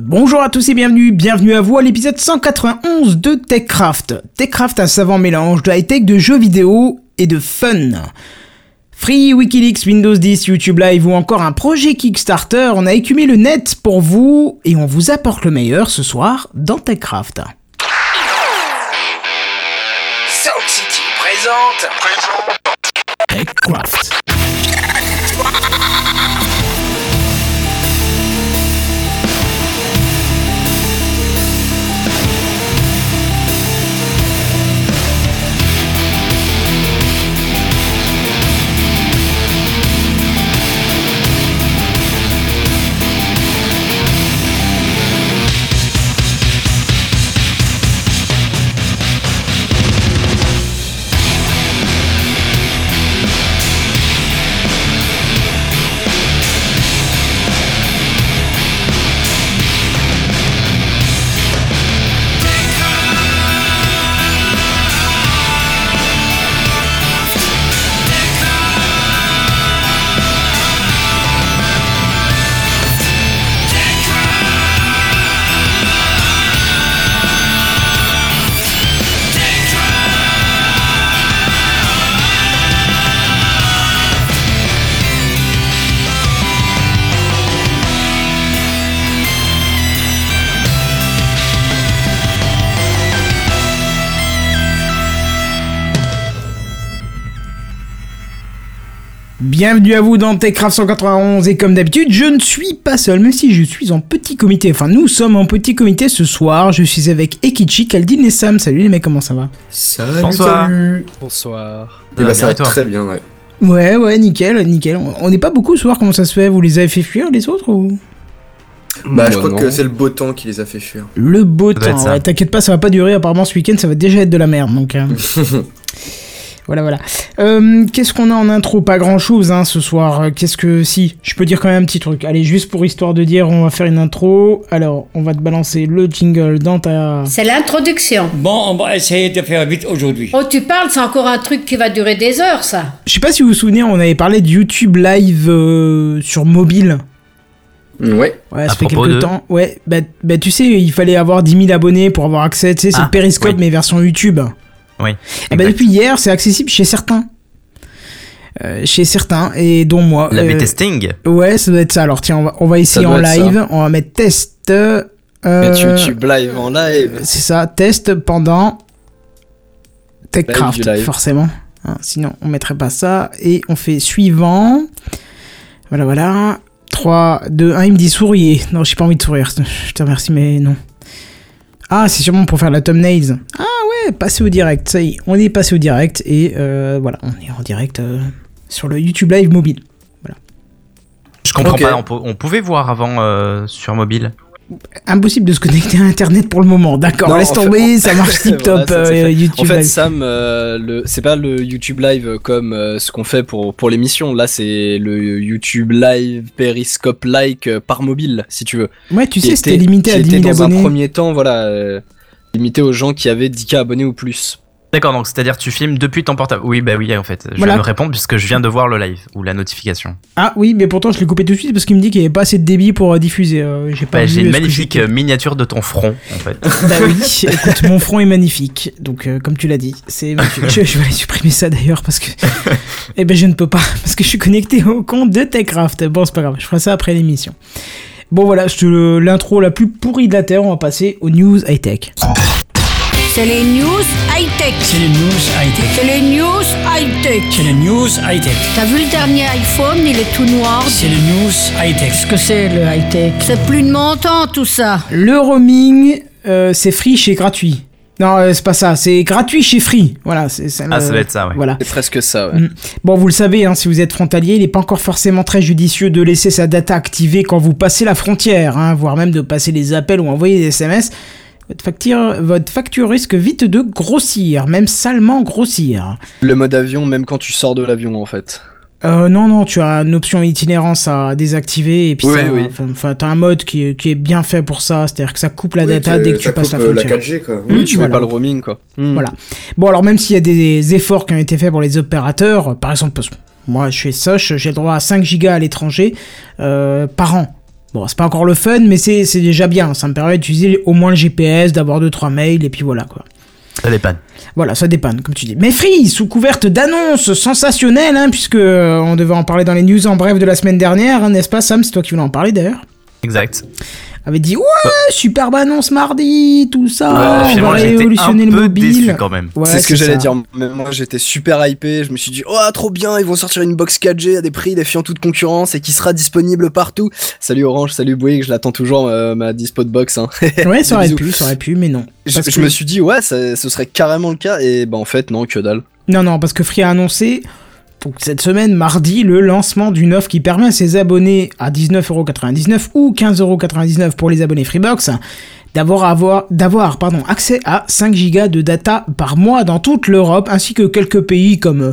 Bonjour à tous et bienvenue, bienvenue à vous à l'épisode 191 de TechCraft. TechCraft, un savant mélange de high-tech, de jeux vidéo et de fun. Free, Wikileaks, Windows 10, YouTube Live ou encore un projet Kickstarter, on a écumé le net pour vous et on vous apporte le meilleur ce soir dans TechCraft. Sound City présente. TechCraft. Bienvenue à vous dans TechCraft 191 et comme d'habitude, je ne suis pas seul, même si je suis en petit comité. Enfin, nous sommes en petit comité ce soir. Je suis avec Ekichi, Kaldin et Sam. Salut les mecs, comment ça va? Salut, Bonsoir. salut. Bonsoir. Eh bah, ça va et toi? très bien, ouais. Ouais, ouais, nickel, nickel. On- n'est pas beaucoup ce soir, comment ça se fait? Vous les avez fait fuir les autres ou? Bah, je crois non. que c'est le beau temps qui les a fait fuir. Le beau Ça temps. Ouais, T'inquiète pas, ça va pas durer. Apparemment, ce week-end, ça va déjà être de la merde. Donc. euh, Voilà, voilà. Euh, Qu'est-ce qu'on a en intro? Pas grand-chose hein, ce soir. Euh, Qu'est-ce que... Si, je peux dire quand même un petit truc. Allez, juste pour histoire de dire, on va faire une intro. Alors, on va te balancer le jingle dans ta... C'est l'introduction. Bon, on va essayer de faire vite aujourd'hui. Oh, tu parles, c'est encore un truc qui va durer des heures, ça. Je sais pas si vous vous souvenez, on avait parlé de YouTube Live euh, sur mobile. Ouais. Ouais, À ça fait quelques de- temps. Ouais, bah, bah tu sais, il fallait avoir 10 000 abonnés pour avoir accès. Tu sais, c'est Ah, le Periscope, oui. mais version YouTube. Oui. Et bah exact. depuis hier, c'est accessible chez certains. Euh, chez certains, et dont moi. La Euh, testing Ouais, ça doit être ça. Alors tiens, on va, on va essayer en live. On va mettre test. euh, YouTube live en live. C'est ça, test pendant TechCraft, forcément. Hein, sinon, on mettrait pas ça. Et on fait suivant. Voilà, voilà. 3, 2, 1, il me dit souriez. Non, j'ai pas envie de sourire. Je te remercie, mais non. Ah, c'est sûrement pour faire la thumbnails. Ah ouais, passer au direct. Ça y est, on est passé au direct. Et euh, voilà, on est en direct euh, sur le YouTube Live mobile. Je comprends pas, on, pou- on pouvait voir avant euh, sur mobile. Impossible de se connecter à Internet pour le moment. D'accord, laisse en fait- tomber, ça marche tip top Voilà, ça. YouTube En fait, Live. Sam, euh, c'est pas le YouTube Live comme euh, ce qu'on fait pour, pour l'émission. Là, c'est le YouTube Live Periscope-like euh, par mobile, si tu veux. Ouais, tu Qui sais, c'était était- limité à 10 000 était dans abonnés. un premier temps, voilà, euh, limité aux gens qui avaient 10K abonnés ou plus. D'accord, donc c'est-à-dire tu filmes depuis ton portable. Oui, bah oui, en fait. Je Voilà. vais me répondre puisque je viens de voir le live ou la notification. Ah oui, mais pourtant je l'ai coupé tout de suite parce qu'il me dit qu'il n'y avait pas assez de débit pour euh, diffuser. euh, j'ai pas Bah, vu J'ai une magnifique euh, miniature de ton front, en fait. Bah oui, écoute, mon front est magnifique. Donc, euh, comme tu l'as dit, c'est je, je vais aller supprimer ça d'ailleurs parce que. eh ben, je ne peux pas parce que je suis connecté au compte de TechCraft. Bon, c'est pas grave, je ferai ça après l'émission. Bon, voilà, te- l'intro la plus pourrie de la Terre. On va passer aux news high-tech. C'est les news high-tech. C'est les news high-tech. C'est les news high-tech. C'est les news high-tech. T'as vu le dernier iPhone, il est tout noir. C'est les news high-tech. Qu'est-ce que c'est le high-tech? C'est plus de montant, tout ça. Le roaming, euh, c'est free chez gratuit. Non, euh, c'est pas ça, c'est gratuit chez free. Voilà, c'est ça. Ah, le- ça doit être ça, ouais. Voilà. C'est presque ça, ouais. Mm. Bon, vous le savez, hein, si vous êtes frontalier, il n'est pas encore forcément très judicieux de laisser sa data activée quand vous passez la frontière, hein, voire même de passer des appels ou envoyer des SMS. Votre facture, votre facture risque vite de grossir, même salement grossir. Le mode avion, même quand tu sors de l'avion, en fait. Euh, non, non, tu as une option itinérance à désactiver et puis Oui, ça, oui. enfin, enfin, t'as un mode qui est, qui est bien fait pour ça, c'est-à-dire que ça coupe la Oui, data dès que tu passes la coupe, euh, frontière. 4G, quoi. Oui, Oui, tu voilà. mets pas le roaming, quoi. Hmm. Voilà. Bon, alors même s'il y a des efforts qui ont été faits pour les opérateurs, par exemple, parce que moi je suis Soch, j'ai le droit à 5 gigas à l'étranger euh, par an. Bon, c'est pas encore le fun, mais c'est c'est déjà bien. Ça me permet d'utiliser au moins le GPS, d'avoir deux trois mails et puis voilà quoi. Ça dépanne. Voilà, ça dépanne, comme tu dis. Mais Free, sous couverte d'annonces sensationnelles, hein, puisque euh, on devait en parler dans les news en bref de la semaine dernière, hein, n'est-ce pas, Sam? C'est toi qui voulais en parler d'ailleurs. Exact. Avait dit ouais, superbe annonce mardi, tout ça, Ouais, on va révolutionner le peu mobile. déçu quand même. Ouais, c'est ce que j'allais dire. Moi, j'étais super hypé. Je me suis dit, oh, trop bien, ils vont sortir une box 4G à des prix défiant toute concurrence et qui sera disponible partout. Salut Orange, salut Bouygues, je l'attends toujours, euh, ma dispo de box. Hein. Ouais, ça aurait pu, ça aurait pu, mais non. je me suis dit, ouais, ça- ce serait carrément le cas. Et bah, en fait, non, que dalle. Non, non, parce que Free a annoncé cette semaine, mardi, le lancement d'une offre qui permet à ses abonnés à 19,99€ ou 15,99€ pour les abonnés Freebox d'avoir avoir, d'avoir pardon, accès à 5 Go de data par mois dans toute l'Europe, ainsi que quelques pays comme euh,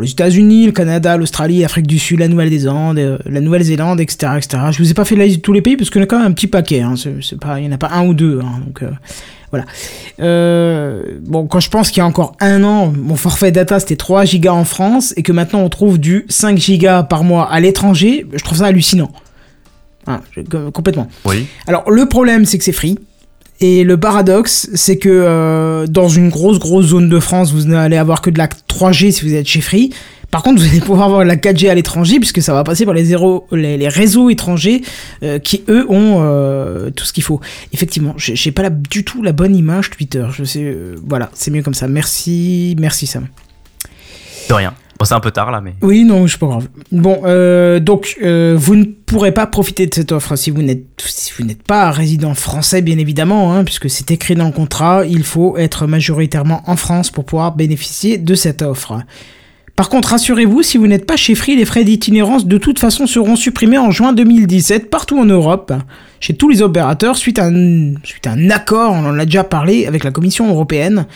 les États-Unis, le Canada, l'Australie, l'Afrique du Sud, la Nouvelle-Zélande, euh, la Nouvelle-Zélande, etc., etc. Je vous ai pas fait la liste de tous les pays parce qu'il y en a quand même un petit paquet. Hein. Il y en a pas un ou deux. Hein, euh, voilà. Euh, bon, quand je pense qu'il y a encore un an, mon forfait data c'était 3 gigas en France et que maintenant on trouve du 5 gigas par mois à l'étranger, je trouve ça hallucinant. Ah, je- com- complètement. Oui. Alors le problème c'est que c'est free. Et le paradoxe, c'est que euh, dans une grosse grosse zone de France, vous n'allez avoir que de la 3G si vous êtes chez Free. Par contre, vous allez pouvoir avoir la 4G à l'étranger puisque ça va passer par les, zéro, les, les réseaux étrangers euh, qui eux ont euh, tout ce qu'il faut. Effectivement, j'ai pas la- du tout la bonne image Twitter. Je sais, euh, voilà, c'est mieux comme ça. Merci, merci Sam. De rien. Bon, c'est un peu tard là, mais. Oui, non, c'est pas grave. Bon, euh, donc euh, vous ne pourrez pas profiter de cette offre si vous n'êtes si vous n'êtes pas résident français, bien évidemment, hein, puisque c'est écrit dans le contrat. Il faut être majoritairement en France pour pouvoir bénéficier de cette offre. Par contre, rassurez-vous, si vous n'êtes pas chez Free, les frais d'itinérance de toute façon seront supprimés en juin 2017 partout en Europe, chez tous les opérateurs, suite à un, suite à un accord, on en a déjà parlé, avec la Commission européenne.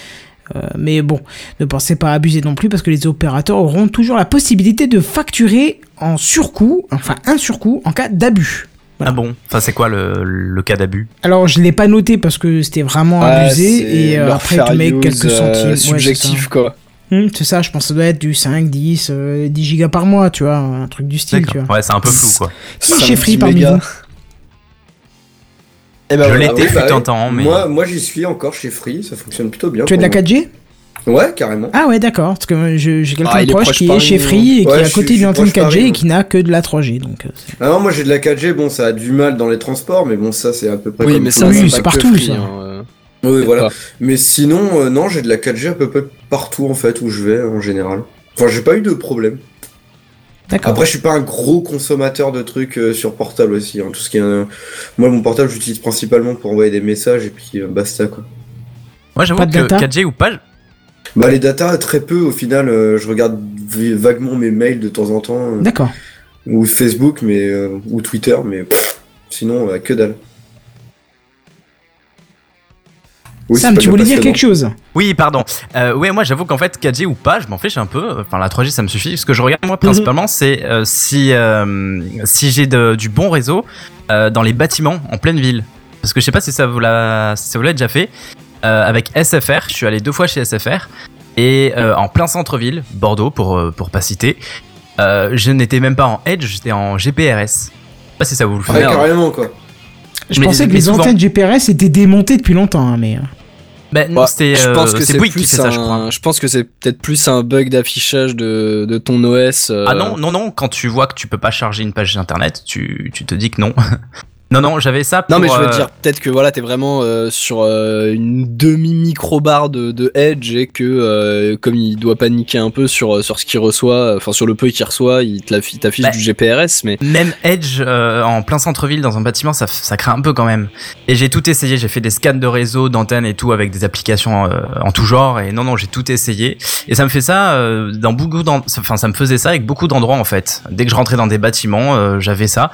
Euh, mais bon, ne pensez pas à abuser non plus parce que les opérateurs auront toujours la possibilité de facturer en surcoût, enfin un surcoût en cas d'abus. Voilà. Ah bon? Enfin, c'est quoi le, le cas d'abus? Alors je l'ai pas noté parce que c'était vraiment Ouais, abusé et euh, après tu mets quelques euh, centimes. C'est subjectif, quoi. Hum, c'est ça, je pense que ça doit être du 5, 10, euh, 10 gigas par mois, tu vois, un truc du style, tu vois. Ouais, c'est un peu flou quoi. Qui est chez Free parmi vous Eh ben Je voilà. l'étais. oui, bah mais- Moi, moi j'y suis encore chez Free, ça fonctionne plutôt bien. Tu as de la pour 4G moi. Ouais, carrément. Ah ouais, d'accord, parce que je- j'ai quelqu'un Ah, proche proche qui est chez hein. Free et qui est à côté d'une antenne proche 4G Paris, et qui n'a que de la 3G. Donc, euh, Ah non, moi j'ai de la 4G, bon, ça a du mal dans les transports, mais bon, ça c'est à peu près Oui, comme mais ça, Oui, c'est partout, Free, ça. hein, euh. Oui, voilà. Pas. Mais sinon, euh, non, j'ai de la 4G à peu près partout en fait où je vais en général. Enfin, j'ai pas eu de problème. D'accord. Après, je suis pas un gros consommateur de trucs euh, sur portable aussi. hein. Tout ce qui est, euh, moi, mon portable, j'utilise principalement pour envoyer des messages et puis euh, basta quoi. Moi, j'avoue Pas de que data 4G ou pas, Bah les datas, très peu au final. euh, je regarde v- vaguement mes mails de temps en temps euh, D'accord. ou Facebook, mais euh, ou Twitter, mais pff, sinon euh, que dalle. Oui, Sam, tu voulais dire quelque chose? Oui, pardon. Euh, ouais, moi j'avoue qu'en fait 4G ou pas, je m'en fiche un peu. Enfin, la 3G ça me suffit. Ce que je regarde moi principalement, c'est euh, si euh, si j'ai du bon réseau euh, dans les bâtiments en pleine ville. Parce que je sais pas si ça vous l'a si ça vous l'a déjà fait. Euh, avec SFR, je suis allé deux fois chez SFR et euh, en plein centre-ville, Bordeaux pour pour pas citer. euh, je n'étais même pas en Edge, j'étais en GPRS. Je sais pas si ça vous le fait. Ouais, carrément quoi. Je Mais- pensais que les souvent. antennes GPRS étaient démontées depuis longtemps, hein, mais. Euh, Ben, non, Bah, c'était je euh, pense que c'est c'est Bouygues qui plus fait ça, je crois. un, je pense que c'est peut-être plus un bug d'affichage de, de ton OS. euh, Ah non, non, non, quand tu vois que tu peux pas charger une page internet, tu, tu te dis que non. non, non, j'avais ça pour... Non mais je veux euh, dire peut-être que voilà t'es vraiment euh, sur euh, une demi micro barre de, de Edge et que euh, comme il doit paniquer un peu sur sur ce qu'il reçoit enfin sur le peu qu'il reçoit il t'affiche Bah. du GPRS mais Même Edge euh, en plein centre-ville dans un bâtiment, ça, ça craint un peu quand même. Et j'ai tout essayé, j'ai fait des scans de réseau, d'antennes et tout avec des applications euh, en tout genre. Et non, non, j'ai tout essayé. Et ça me fait ça euh, dans beaucoup d'en- enfin ça me faisait ça avec beaucoup d'endroits en fait. Dès que je rentrais dans des bâtiments, euh, j'avais ça.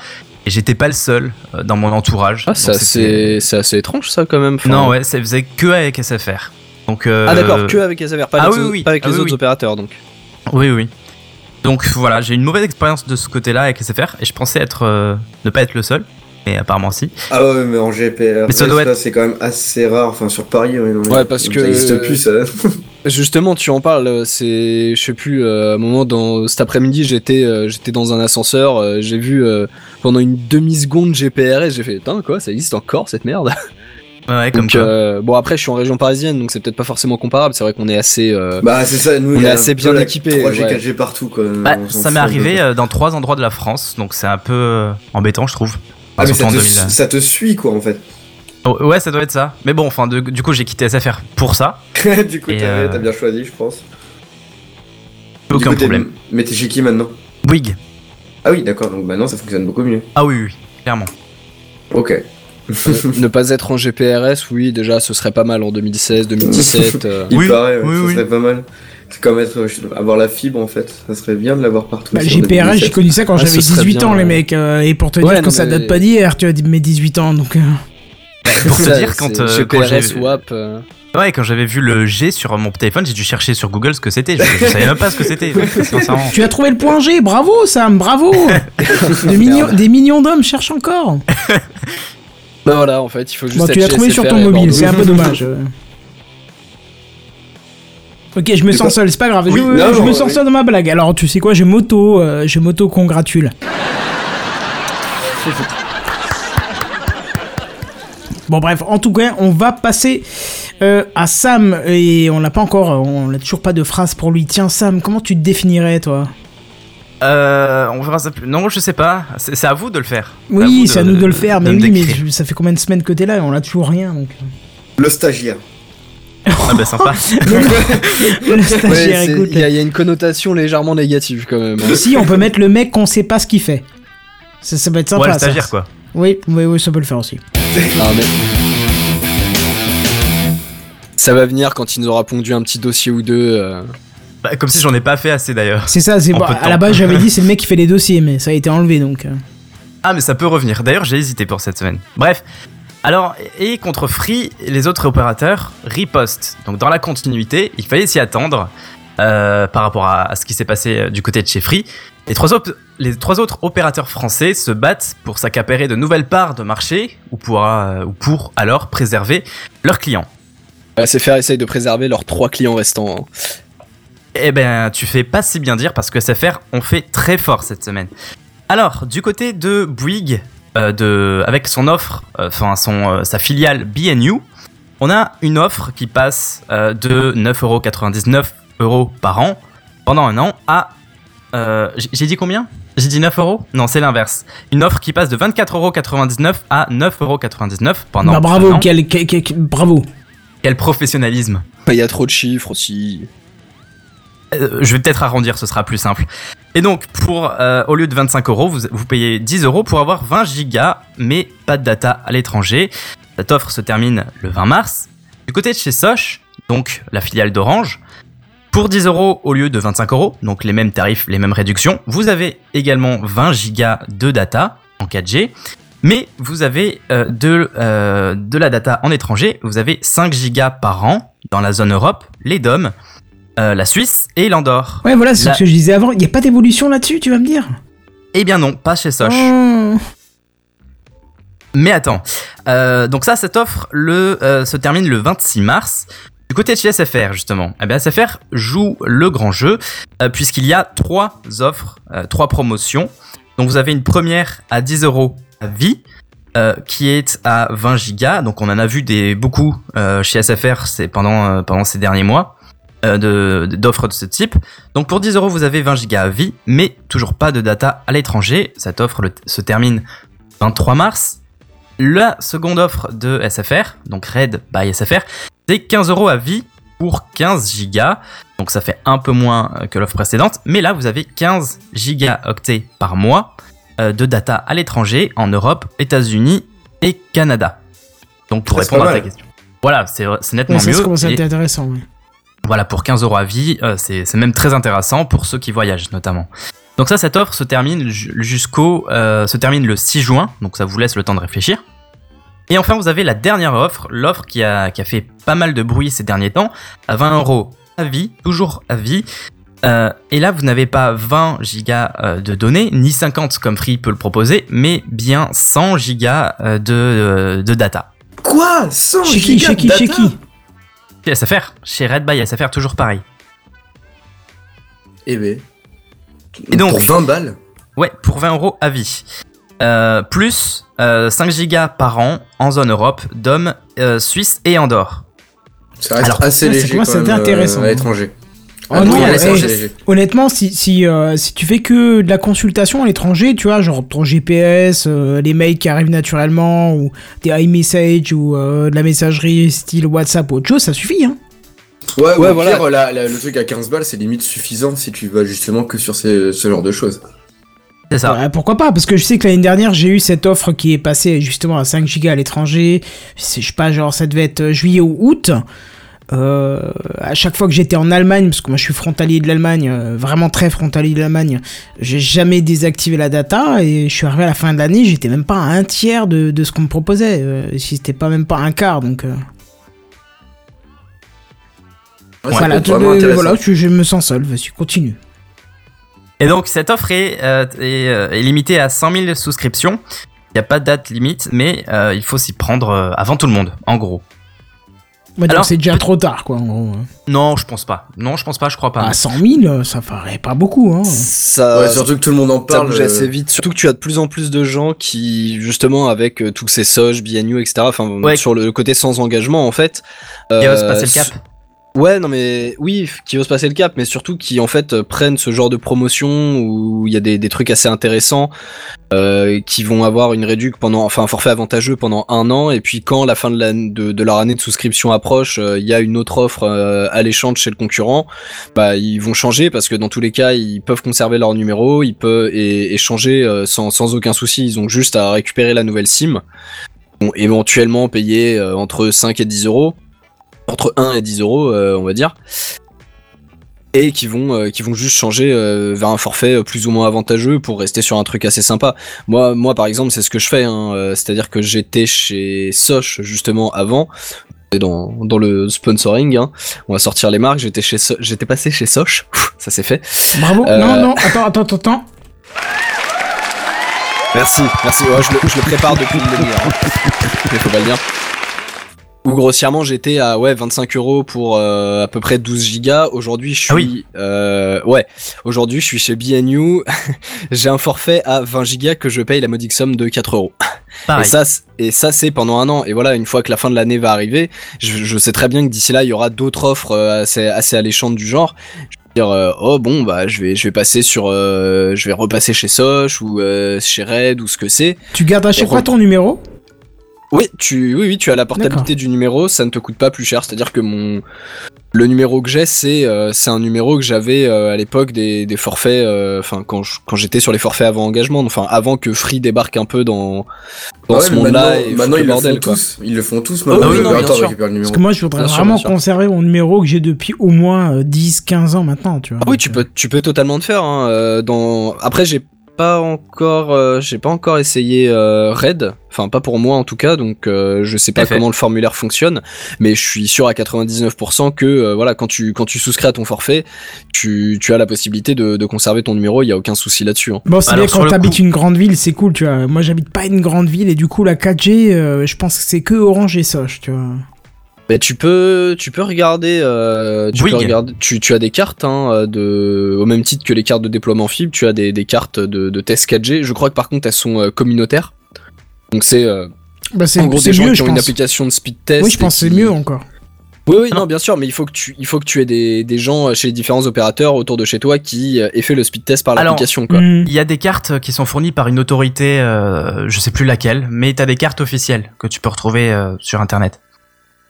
Et j'étais pas le seul euh, dans mon entourage. ah, c'est assez c'est assez étrange ça quand même Enfin, Non, ouais, ça faisait que avec SFR. Donc, euh, ah d'accord que avec SFR pas ah avec, oui, les- oui. pas avec Ah les oui, autres oui. opérateurs donc Oui, oui. Donc voilà, j'ai une mauvaise expérience de ce côté-là avec SFR et je pensais être euh, ne pas être le seul, mais apparemment si. Ah ouais, mais en GPR, Mais ça doit c'est quand même assez rare. Enfin, sur Paris, ouais, non, Ouais, parce ça que- existe plus ça. Justement, tu en parles. euh, C'est, je sais plus. euh, à un moment dans cet après-midi, j'étais, euh, j'étais dans un ascenseur. euh, j'ai vu euh, pendant une demi seconde GPRS. J'ai fait, putain quoi, ça existe encore cette merde? Ouais, comme Donc, euh, bon après, je suis en région parisienne, donc c'est peut-être pas forcément comparable. C'est vrai qu'on est assez. euh, Bah, c'est ça, nous, On est a assez bien la équipés, 3G, ouais. 4G partout, quoi. Bah, ça m'est arrivé euh, dans trois endroits de la France, donc c'est un peu embêtant, je trouve. Ah, mais ça en te, 2000. ça te suit, quoi, en fait. Oh, ouais, ça doit être ça. Mais bon, enfin, de- du coup, j'ai quitté SFR pour ça. du coup, t'as euh, t'as bien choisi, je pense. Aucun coup, problème. Mais t'es chez qui maintenant Bouygues. Ah oui, d'accord, donc maintenant ça fonctionne beaucoup mieux. Ah oui, oui, clairement. Ok. ne pas être en GPRS, oui, déjà, ce serait pas mal en 2016, 2017. euh. Il Oui, paraît, ouais, oui, ça oui. serait pas mal. C'est comme être, euh, avoir la fibre en fait, ça serait bien de l'avoir partout. Bah, GPRS, j'ai 2017. connu ça quand Ah, j'avais ce serait 18 bien, ans, les mecs. euh, et pour te Ouais, dire que ça date pas d'hier, tu as dit mes 18 ans, donc. Pour te dire, quand, euh, quand j'ai- WAP. euh. Ouais, quand j'avais vu le G sur mon téléphone, j'ai dû chercher sur Google ce que c'était. Je, je savais même pas ce que c'était. Tu as trouvé le point G, bravo Sam, bravo Des millions, des millions d'hommes cherchent encore. Bah voilà, en fait, il faut juste. Bon, tu l'as trouvé sur ton mobile, c'est un peu dommage. Ok, je me sens seul, c'est pas grave. Oui, je non, je non, me oui. sens seul dans ma blague. Alors, tu sais quoi, je m'auto, euh, je m'auto congratule. Bon bref, en tout cas, on va passer euh, à Sam et on n'a pas encore, on n'a toujours pas de phrase pour lui. Tiens Sam, comment tu te définirais toi? Euh, on verra ça plus. Non, je sais pas. C'est à vous de le faire. Oui, c'est à nous de le faire, mais me oui, mais je- ça fait combien de semaines que t'es là et on a toujours rien donc. Le stagiaire. Ah bah sympa. Le Ouais, stagiaire, c'est- écoute. il y, a- il y a une connotation légèrement négative quand même. hein. Si, on peut mettre le mec qu'on sait pas ce qu'il fait. Ça, ça va être sympa. ouais, le ça. stagiaire quoi. Oui, oui, oui, ça peut le faire aussi. Ah, mais- Ça va venir quand il nous aura pondu un petit dossier ou deux. euh. Bah, comme si j'en ai pas fait assez d'ailleurs. C'est ça, c'est En bon, peu de à la temps. base j'avais dit c'est le mec qui fait les dossiers, mais ça a été enlevé donc. euh. Ah, mais ça peut revenir. D'ailleurs, j'ai hésité pour cette semaine. Bref. Alors, et contre Free, les autres opérateurs ripostent. Donc, dans la continuité, il fallait s'y attendre euh, par rapport à, à ce qui s'est passé euh, du côté de chez Free. Les trois, les trois autres opérateurs français se battent pour s'accaparer de nouvelles parts de marché ou pour, euh, ou pour alors préserver leurs clients. Bah, c'est faire essayer de préserver leurs trois clients restants. hein. Eh ben, tu fais pas si bien dire parce que SFR ont fait très fort cette semaine. Alors, du côté de Bouygues, euh, de, avec son offre, enfin son, sa filiale BNU, on a une offre qui passe de 9,99€ euros par an pendant un an à. euh, J'ai dit combien? J'ai dit 9 euros? Non, c'est l'inverse. Une offre qui passe de 24,99€ à 9,99€ pendant Bah, un bravo, an. quel, quel- quel- quel- bravo. Quel professionnalisme Il y a trop de chiffres aussi. Euh, je vais peut-être arrondir, ce sera plus simple. Et donc, pour euh, au lieu de 25 euros, vous, vous payez 10 euros pour avoir 20 gigas, mais pas de data à l'étranger. Cette offre se termine le 20 mars. Du côté de chez Soch, donc la filiale d'Orange, pour 10 euros au lieu de 25 euros, donc les mêmes tarifs, les mêmes réductions, vous avez également 20 gigas de data en 4G. Mais vous avez euh, de, euh, de la data en étranger, vous avez 5 gigas par an dans la zone Europe, les DOM, euh, la Suisse et l'Andorre. Ouais, voilà, c'est La- ce que je disais avant. Il y a pas d'évolution là-dessus, tu vas me dire? Eh bien non, pas chez Soch. Oh. Mais attends, Euh, donc ça, cette offre le, euh, se termine le 26 mars. Du côté de chez SFR, justement, eh bien SFR joue le grand jeu, euh, puisqu'il y a trois offres, euh, trois promotions. Donc vous avez une première à 10 euros à vie, euh, qui est à 20 gigas. Donc on en a vu des beaucoup chez SFR pendant, ces derniers mois d'offres de ce type. Donc pour 10 euros, vous avez 20 gigas à vie, mais toujours pas de data à l'étranger. Cette offre le- se termine 23 mars. La seconde offre de SFR, donc Red by SFR, c'est 15 euros à vie pour 15 gigas. Donc ça fait un peu moins euh, que l'offre précédente, mais là vous avez 15 gigaoctets par mois euh, de data à l'étranger, en Europe, États-Unis et Canada. Donc pour Ça, c'est répondre à ta question. Voilà, c'est c'est nettement Ouais, mieux. et- être intéressant. voilà, pour 15 euros à vie, euh, c'est c'est même très intéressant pour ceux qui voyagent notamment. Donc ça, cette offre se termine ju- jusqu'au, euh, se termine le 6 juin, donc ça vous laisse le temps de réfléchir. Et enfin, vous avez la dernière offre, l'offre qui a, qui a fait pas mal de bruit ces derniers temps, à 20 euros à vie, toujours à vie. Euh, et là, vous n'avez pas 20 gigas euh, de données, ni 50 comme Free peut le proposer, mais bien 100 gigas euh, de, de data. Quoi? 100 Chez qui, gigas chez qui, de chez data? Qui Chez SFR, chez Red by SFR, toujours pareil. Eh ben. Et donc- Pour 20 balles Ouais, pour 20 euros à vie. Euh, plus euh, 5 gigas par an en zone Europe, DOM, euh, Suisse et Andorre. Ça reste Alors, assez léger quand c'était même, euh, intéressant, à hein. l'étranger. Oh Ah, non, à eh. Honnêtement, si, si, euh, si tu fais que de la consultation à l'étranger, tu vois, genre ton GPS, euh, les mails qui arrivent naturellement, ou des iMessage, ou euh, de la messagerie style WhatsApp ou autre chose, ça suffit, hein. Ouais, Ouais, ouais, voilà. voilà. la- la- le truc à 15 balles, c'est limite suffisant si tu vas justement que sur ces- ce genre de choses. C'est ça. Ouais, pourquoi pas Parce que je sais que l'année dernière, j'ai eu cette offre qui est passée justement à 5 gigas à l'étranger. Je sais pas, genre, ça devait être euh, juillet ou août. Euh, à chaque fois que j'étais en Allemagne, parce que moi je suis frontalier de l'Allemagne, euh, vraiment très frontalier de l'Allemagne, j'ai jamais désactivé la data et je suis arrivé à la fin de l'année, j'étais même pas à un tiers de, de ce qu'on me proposait. Euh, si c'était pas même pas un quart, donc euh, Ouais, voilà, je, je me sens seul. Vas-y, continue. Et donc cette offre est, euh, est, euh, est limitée à 100 000 souscriptions. Il n'y a pas de date limite, mais euh, il faut s'y prendre avant tout le monde, en gros. Donc Alors, c'est déjà trop tard, quoi, en gros. hein. Non, je pense pas. Non, je pense pas, je crois pas. À 100 000, ça ferait pas beaucoup, hein. Ça, Ouais, surtout que tout le monde en ça parle. bouge euh, assez vite. Surtout que tu as de plus en plus de gens qui, justement, avec euh, tous ces SOJ, BNU, etc., enfin, Ouais. sur le côté sans engagement, en fait. Il va se euh, passer le cap. Ouais, non mais oui, qui se passer le cap, mais surtout qui en fait euh, prennent ce genre de promotion où il y a des, des trucs assez intéressants, euh, qui vont avoir une réduc pendant, enfin un forfait avantageux pendant un an, et puis quand la fin de, la, de, leur année de souscription approche, euh, il y a une autre offre euh, alléchante chez le concurrent, bah ils vont changer parce que dans tous les cas ils peuvent conserver leur numéro, ils peuvent et, changer euh, sans, sans aucun souci, ils ont juste à récupérer la nouvelle SIM, éventuellement payer entre 5 et 10 euros entre 1 et 10 euros, euh, on va dire, et qui vont, euh, qui vont juste changer euh, vers un forfait plus ou moins avantageux pour rester sur un truc assez sympa. Moi, moi par exemple, c'est ce que je fais, hein, c'est-à-dire que j'étais chez Soch justement avant. Dans, dans le sponsoring, hein, on va sortir les marques. J'étais chez, So- j'étais passé chez Soch, ça s'est fait. Bravo. Euh, Non, non, attends, attends, attends. Merci, merci. Ouais, je, le, je le prépare depuis une demi-heure. hein. Mais faut pas le dire. Ou grossièrement, j'étais à ouais 25 euros pour euh, à peu près 12 gigas. Aujourd'hui, je suis Ah oui. euh, ouais. Aujourd'hui, je suis chez BNU. J'ai un forfait à 20 gigas que je paye la modique somme de 4 euros. Et ça, c- et ça c'est pendant un an. Et voilà, une fois que la fin de l'année va arriver, je, je sais très bien que d'ici là, il y aura d'autres offres euh, assez, assez alléchantes du genre. Je veux dire, euh, oh bon, bah je vais, je vais passer sur, euh, je vais repasser chez Soch ou euh, chez Red ou ce que c'est. Tu gardes à chaque fois ton numéro? Oui, tu, oui, oui, tu as la portabilité du numéro, ça ne te coûte pas plus cher. C'est-à-dire que mon, le numéro que j'ai, c'est, euh, c'est un numéro que j'avais euh, à l'époque des, des forfaits, euh, enfin quand, je- quand j'étais sur les forfaits avant engagement, enfin avant que Free débarque un peu dans, dans ouais, ce monde-là maintenant, et maintenant ils le le font bordel quoi. tous. Ils le font tous. Ah Maintenant, oui, le non, bien sûr. le numéro. Parce que moi, je voudrais Bien vraiment conserver mon numéro que j'ai depuis au moins euh, 10-15 ans maintenant, tu vois. Ah oui, tu peux, tu peux totalement te faire. Hein, euh, dans... Après, j'ai pas encore, euh, j'ai pas encore essayé euh, Red. Enfin, pas pour moi en tout cas. Donc, euh, je sais pas comment le formulaire fonctionne, mais je suis sûr à 99% que euh, voilà, quand tu quand tu souscris à ton forfait, tu, tu as la possibilité de, de conserver ton numéro. Il y a aucun souci là-dessus. Hein. Bon, c'est bien quand t'habites coup- une grande ville, c'est cool, tu vois. Moi, j'habite pas une grande ville et du coup, la 4G, euh, je pense que c'est que Orange et Soch, tu vois. Mais tu peux, tu peux regarder, euh, tu Bouygues. peux regarder, tu, tu as des cartes hein, de, au même titre que les cartes de déploiement fibre, tu as des, des cartes de, de test 4G. Je crois que par contre elles sont euh, communautaires. Donc c'est euh, Bah, en gros c'est des gens mieux, qui ont une application de speed test. Oui, je pense que c'est mieux encore. Oui, oui, Ah non, non. bien sûr, mais il faut que tu, il faut que tu aies des, des gens chez les différents opérateurs autour de chez toi qui euh, aient fait le speed test par l'application, quoi. Hmm. Il y a des cartes qui sont fournies par une autorité, euh, je sais plus laquelle, mais t'as des cartes officielles que tu peux retrouver euh, sur internet.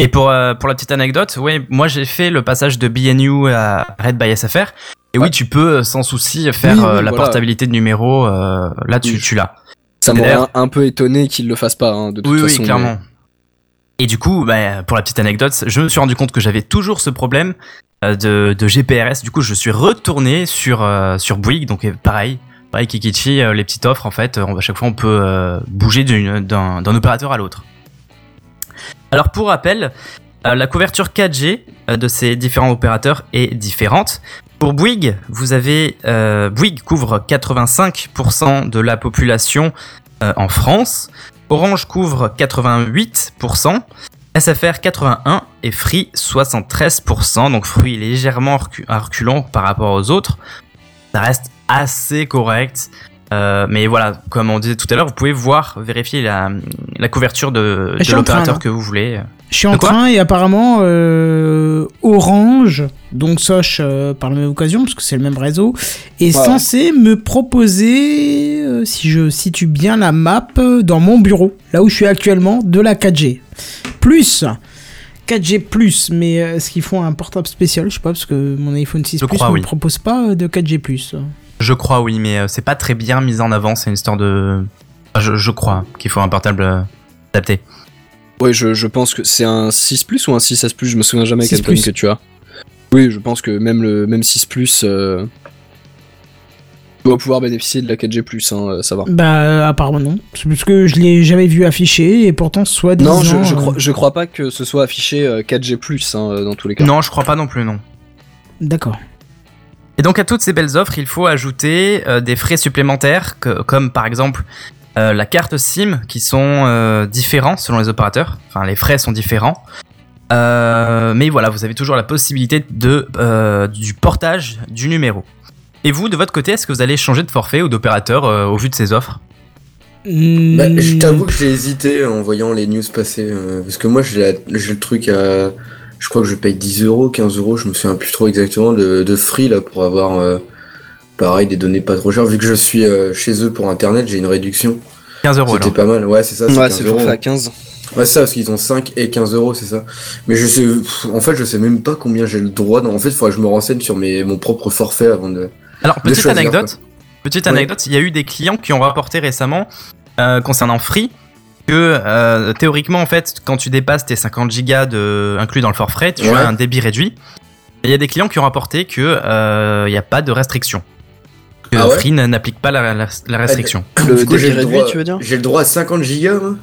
Et pour, euh, pour la petite anecdote, ouais, moi j'ai fait le passage de BNU à Red by SFR. Et oui, Ouais. tu peux euh, sans souci faire Oui, oui, euh, la voilà. portabilité de numéro. euh, là, tu, Oui. tu l'as. Ça m'aurait un, un peu étonné qu'ils le fassent pas, hein, de toute Oui, façon. oui, clairement. Et du coup, bah, pour la petite anecdote, je me suis rendu compte que j'avais toujours ce problème de, de GPRS. Du coup, je suis retourné sur sur Bouygues. Donc pareil, pareil Kikichi, les petites offres en fait, on, à chaque fois on peut bouger d'un opérateur à l'autre. Alors pour rappel, euh, la couverture 4G euh, de ces différents opérateurs est différente. Pour Bouygues, vous avez euh, Bouygues couvre 85% de la population en France. Orange couvre 88%, SFR 81% et Free 73%. Donc Free légèrement reculant par rapport aux autres. Ça reste assez correct. Euh, mais voilà, comme on disait tout à l'heure, vous pouvez voir, vérifier la, la couverture de, l'opérateur que vous voulez. Je suis en train et apparemment euh, Orange, donc Soch euh, par la même occasion, parce que c'est le même réseau, est Ouais. censé me proposer, euh, si je situe bien la map, dans mon bureau, là où je suis actuellement, de la 4G. Plus 4G+, plus, mais est-ce qu'ils font un portable spécial? Je sais pas, parce que mon iPhone 6 Je Plus ne oui. me propose pas de 4G+. Je crois, oui, mais euh, c'est pas très bien mis en avant. C'est une histoire de. Enfin, je, je crois qu'il faut un portable euh, adapté. Ouais, je, je pense que c'est un 6 Plus ou un 6S Plus, je me souviens jamais 6 quel Plus. que tu as. Oui, je pense que même le même 6 Plus euh, doit pouvoir bénéficier de la 4G Plus, hein, euh, ça va. Bah, apparemment non. C'est parce que je l'ai jamais vu affiché, et pourtant, soit disant... Non, je, je, crois, je crois pas que ce soit affiché euh, 4G Plus hein, dans tous les cas. Non, je crois pas non plus, non. D'accord. Et donc à toutes ces belles offres, il faut ajouter euh, des frais supplémentaires, que- comme par exemple euh, la carte SIM, qui sont euh, différents selon les opérateurs. Enfin, les frais sont différents. Euh, mais voilà, vous avez toujours la possibilité de euh, du portage du numéro. Et vous, de votre côté, est-ce que vous allez changer de forfait ou d'opérateur euh, au vu de ces offres? Hmm, Bah, je t'avoue que j'ai hésité en voyant les news passer. euh, parce que moi, j'ai la- j'ai le truc à. Je crois que je paye 10 euros, 15 euros, je me souviens plus trop exactement de, de free là pour avoir. euh, pareil, des données pas trop chères. Vu que je suis euh, chez eux pour internet, j'ai une réduction. 15 euros C'était pas mal. Ouais, c'est ça. Ouais, 15 c'est le euros. forfait à 15. Ouais, c'est ça, parce qu'ils ont 5 et 15 euros, c'est ça. Mais je sais, pff, en fait, je sais même pas combien j'ai le droit. d'en- En fait, il faudrait que je me renseigne sur mes, mon propre forfait avant de. Alors, de petite choisir, anecdote. Petite anecdote, il y a eu des clients qui ont rapporté récemment, euh, concernant Free, que euh, théoriquement, en fait, quand tu dépasses tes 50 gigas de, inclus dans le forfait, tu Ouais. as un débit réduit. Et il y a des clients qui ont rapporté que euh, il n'y a pas de restriction. Que Ah ouais Free n'applique pas la, la- la restriction. Le débit réduit, droit- tu veux dire J'ai le droit à 50 gigas, moi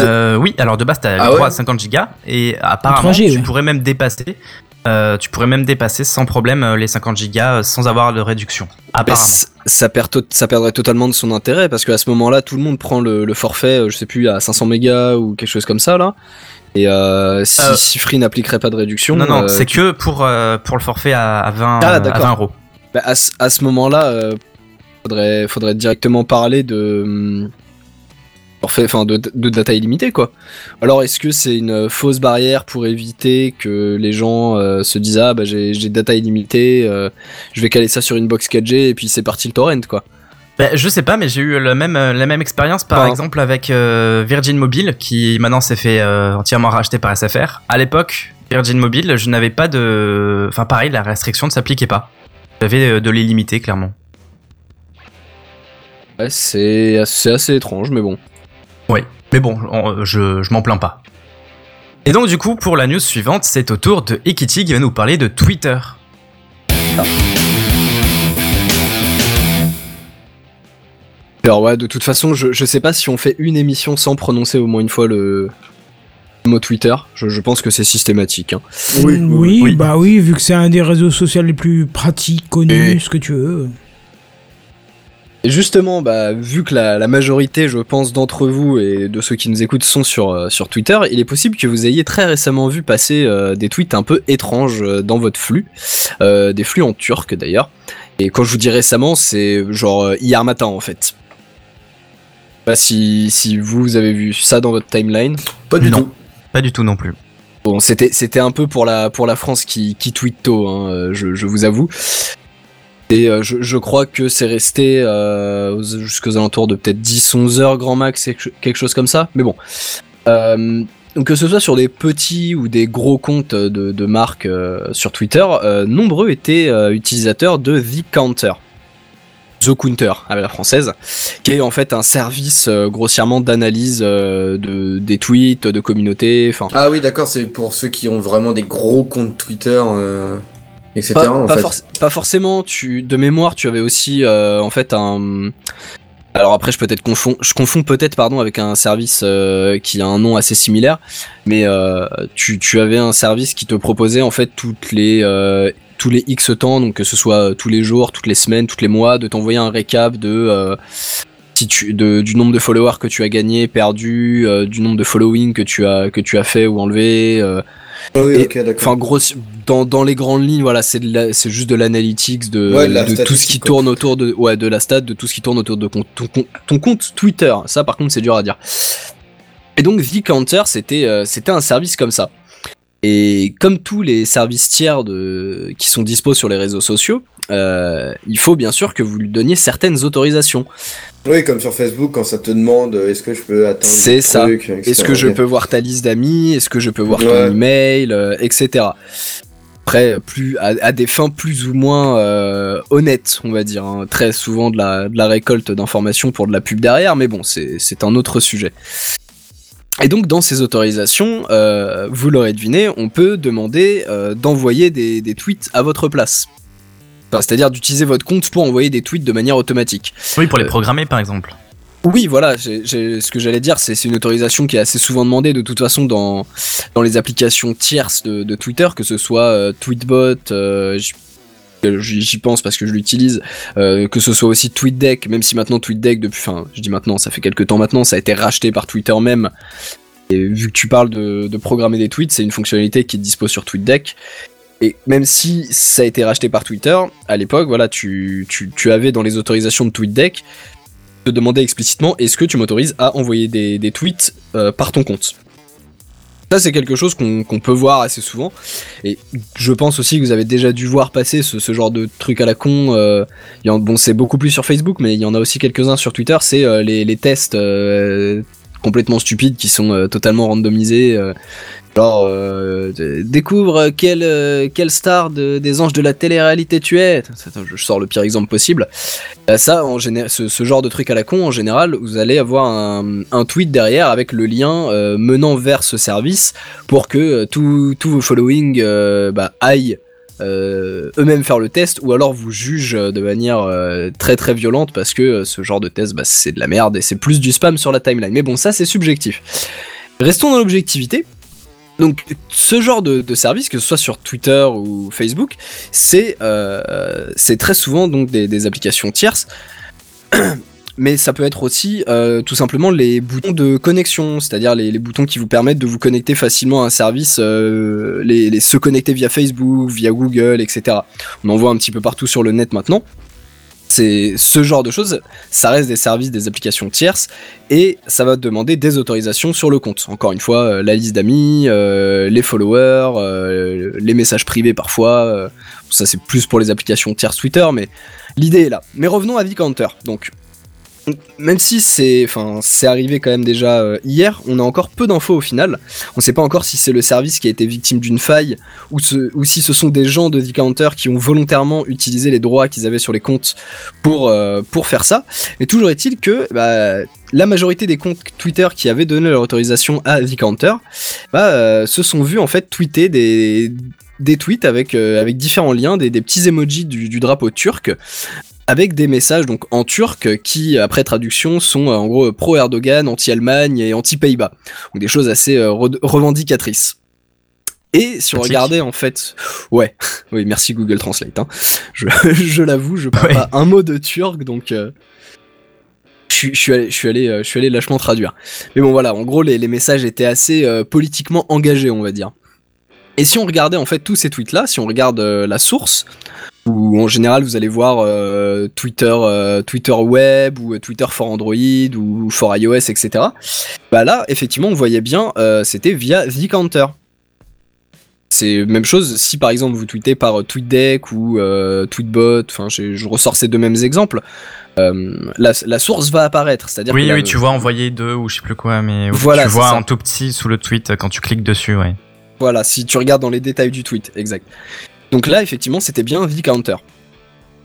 Euh, oui, alors de base, tu as Ah le droit ouais à 50 gigas et apparemment, 3G, tu ouais. pourrais même dépasser. Euh, tu pourrais même dépasser sans problème euh, les 50 gigas euh, sans avoir de réduction. Bah, Apparemment. c- ça, perd to- ça perdrait totalement de son intérêt parce qu'à ce moment-là, tout le monde prend le, le forfait, je sais plus, à 500 mégas ou quelque chose comme ça là. Et euh, si, Euh, si Free n'appliquerait pas de réduction, Non, non, c'est que pour, pour le forfait à, à 20, Ah, à d'accord. 20 euros. bah, à, ce- à ce moment-là, faudrait, faudrait directement parler de forfait, enfin de, de data illimitée quoi. Alors est-ce que c'est une fausse barrière pour éviter que les gens euh, se disent ah bah j'ai j'ai data illimitée, euh, je vais caler ça sur une box 4G et puis c'est parti le torrent quoi. Bah, je sais pas, mais j'ai eu le même, euh, la même expérience par exemple avec euh, Virgin Mobile qui maintenant s'est fait euh, entièrement racheter par SFR. À l'époque, Virgin Mobile, je n'avais pas de. Enfin, pareil, la restriction ne s'appliquait pas. J'avais de l'illimité, clairement. Ouais, c'est c'est assez étrange mais bon. Mais bon, on- je, je m'en plains pas. Et donc, du coup, pour la news suivante, c'est au tour de Ekiti qui va nous parler de Twitter. Alors ouais, de toute façon, je, je sais pas si on fait une émission sans prononcer au moins une fois le, le mot Twitter. Je, je pense que c'est systématique. hein. Oui, oui, oui, oui. bah oui, vu que c'est un des réseaux sociaux les plus pratiques, connus, Et- ce que tu veux. Et justement, bah, vu que la, la majorité, je pense, d'entre vous et de ceux qui nous écoutent sont sur, euh, sur Twitter, il est possible que vous ayez très récemment vu passer euh, des tweets un peu étranges euh, dans votre flux, euh, des flux en turc d'ailleurs. Et quand je vous dis récemment, c'est genre euh, hier matin en fait. Bah, si, si vous avez vu ça dans votre timeline, Pas du Non. tout. Pas du tout non plus. Bon, c'était c'était un peu pour la pour la France qui qui tweet tôt, hein, je, je vous avoue. Et euh, je, crois que c'est resté euh, aux- jusqu'aux alentours de peut-être 10-11 heures grand max, quelque chose comme ça. Mais bon. Euh, donc que ce soit sur des petits ou des gros comptes de, marques sur Twitter, nombreux étaient utilisateurs de The Counter. The Counter la française, qui est en fait un service grossièrement d'analyse de, des tweets, de communautés, Ah oui, d'accord, c'est pour ceux qui ont vraiment des gros comptes Twitter, etc. Pas, en pas fait. forc- pas forcément. Tu, de mémoire, tu avais aussi euh, en fait un. Alors après, je peut-être confonds, je confonds peut-être pardon avec un service euh, qui a un nom assez similaire, mais euh, tu, tu avais un service qui te proposait en fait toutes les euh, tous les X temps, donc que ce soit tous les jours, toutes les semaines, tous les mois, de t'envoyer un récap de euh, si tu, de, du nombre de followers que tu as gagné, perdu, euh, du nombre de following que tu as que tu as fait ou enlevé. Ah oui, et- ok, d'accord. Enfin, gros, dans, dans les grandes lignes, voilà, c'est juste de l'analytics, de, Ouais, de la de tout ce qui quoi. tourne autour de, ouais, de la stat, de tout ce qui tourne autour de ton, ton, ton- ton compte Twitter. Ça, par contre, c'est dur à dire. Et donc, Vcounter, c'était, euh, c'était un service comme ça. Et comme tous les services tiers de, qui sont dispo sur les réseaux sociaux, euh, il faut bien sûr que vous lui donniez certaines autorisations. Oui, comme sur Facebook, quand ça te demande euh, est-ce que je peux atteindre C'est ça. Est-ce que je peux voir ta liste d'amis? Est-ce que je peux voir ton email euh, Etc. Après, plus à, à des fins plus ou moins euh, honnêtes, on va dire. hein. Très souvent de la, de la récolte d'informations pour de la pub derrière, mais bon, c'est un autre sujet. Et donc, dans ces autorisations, euh, vous l'aurez deviné, on peut demander euh, d'envoyer des, des tweets à votre place. Enfin, C'est-à-dire d'utiliser votre compte pour envoyer des tweets de manière automatique. Oui, pour les Euh, programmer par exemple. Oui, voilà, ce que j'allais dire, c'est une autorisation qui est assez souvent demandée de toute façon dans, dans les applications tierces de, de Twitter, que ce soit euh, Tweetbot, euh, j'y pense parce que je l'utilise, euh, que ce soit aussi TweetDeck, même si maintenant TweetDeck, depuis, enfin, je dis maintenant, ça fait quelques temps maintenant, ça a été racheté par Twitter même. Et vu que tu parles de, programmer des tweets, c'est une fonctionnalité qui est dispo sur TweetDeck. Et même si ça a été racheté par Twitter, à l'époque, voilà, tu, tu, tu avais dans les autorisations de TweetDeck te demander explicitement est-ce que tu m'autorises à envoyer des, des tweets euh, par ton compte? Ça, c'est quelque chose qu'on peut voir assez souvent. Et je pense aussi que vous avez déjà dû voir passer ce, genre de truc à la con. euh, bon, c'est beaucoup plus sur Facebook, mais il y en a aussi quelques-uns sur Twitter. C'est euh, les, les tests euh, complètement stupides qui sont euh, totalement randomisés. euh, genre, euh, découvre quelle, euh, quelle star de- des anges de la télé-réalité tu es. Je sors le pire exemple possible. Ça, en ce, ce genre de truc à la con, en général, vous allez avoir un, un tweet derrière avec le lien euh, menant vers ce service pour que tous tous vos following euh, bah, aillent eux-mêmes faire le test ou alors vous jugent euh, de manière euh, très très violente parce que euh, ce genre de test bah, c'est de la merde et c'est plus du spam sur la timeline. Mais bon, ça c'est subjectif. Restons dans l'objectivité. Donc, ce genre de, service, que ce soit sur Twitter ou Facebook, c'est euh, très souvent donc des applications tierces. Mais ça peut être aussi euh, tout simplement les boutons de connexion, c'est-à-dire les, boutons qui vous permettent de vous connecter facilement à un service, euh, se connecter via Facebook, via Google, etc. On en voit un petit peu partout sur le net maintenant. C'est ce genre de choses, ça reste des services, des applications tierces, et ça va demander des autorisations sur le compte. Encore une fois, euh, la liste d'amis, les followers, les messages privés parfois. ça c'est plus pour les applications tierces Twitter, mais l'idée est là. Mais revenons à Vcounter. Donc, même si c'est, enfin, arrivé quand même déjà euh, hier, on a encore peu d'infos au final. On sait pas encore si c'est le service qui a été victime d'une faille ou, si ce sont des gens de Vcounter qui ont volontairement utilisé les droits qu'ils avaient sur les comptes pour euh, faire ça. Mais toujours est-il que bah, la majorité des comptes Twitter qui avaient donné leur autorisation à Vcounter bah, euh, se sont vus en fait tweeter des des tweets avec, euh, avec différents liens, des, des petits emojis du, du drapeau turc, avec des messages donc en turc qui, après traduction, sont euh, en gros pro-Erdogan, anti-Allemagne et anti-Pays-Bas. Donc des choses assez euh, re- revendicatrices. Et si on regardait en fait, ouais, oui, merci Google Translate. Hein. Je, je l'avoue, je parle Ouais. pas un mot de turc, donc euh, je suis- je suis allé, je suis allé, je suis allé lâchement traduire. Mais bon voilà, en gros les, les messages étaient assez euh, politiquement engagés, on va dire. Et si on regardait en fait tous ces tweets là, si on regarde euh, la source, où en général vous allez voir euh, Twitter, euh, Twitter web ou Twitter for Android ou for iOS, etc. Bah là, effectivement, on voyait bien, c'était via Vcounter. C'est même chose si par exemple vous tweetez par TweetDeck ou Tweetbot, enfin je, ressors ces deux mêmes exemples, la, la source va apparaître, c'est-à-dire Oui, que oui, tu vois envoyer deux ou je sais plus quoi, mais Voilà, tu vois ça. en tout petit sous le tweet quand tu cliques dessus, ouais. Voilà, si tu regardes dans les détails du tweet, exact. Donc là, effectivement, c'était bien Vcounter.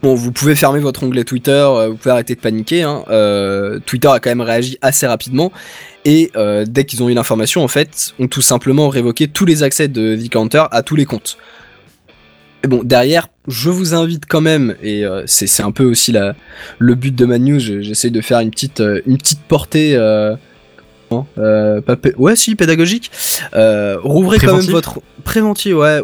Bon, vous pouvez fermer votre onglet Twitter, euh, vous pouvez arrêter de paniquer. Hein. euh, Twitter a quand même réagi assez rapidement. Et euh, dès qu'ils ont eu l'information, en fait, ont tout simplement révoqué tous les accès de Vcounter à tous les comptes. Et bon, derrière, je vous invite quand même, et c'est un peu aussi le but de ma news, je- j'essaie de faire une petite portée... Euh, non, euh, pas pé- ouais, si, pédagogique. Euh, rouvrez quand même votre préventif, ouais.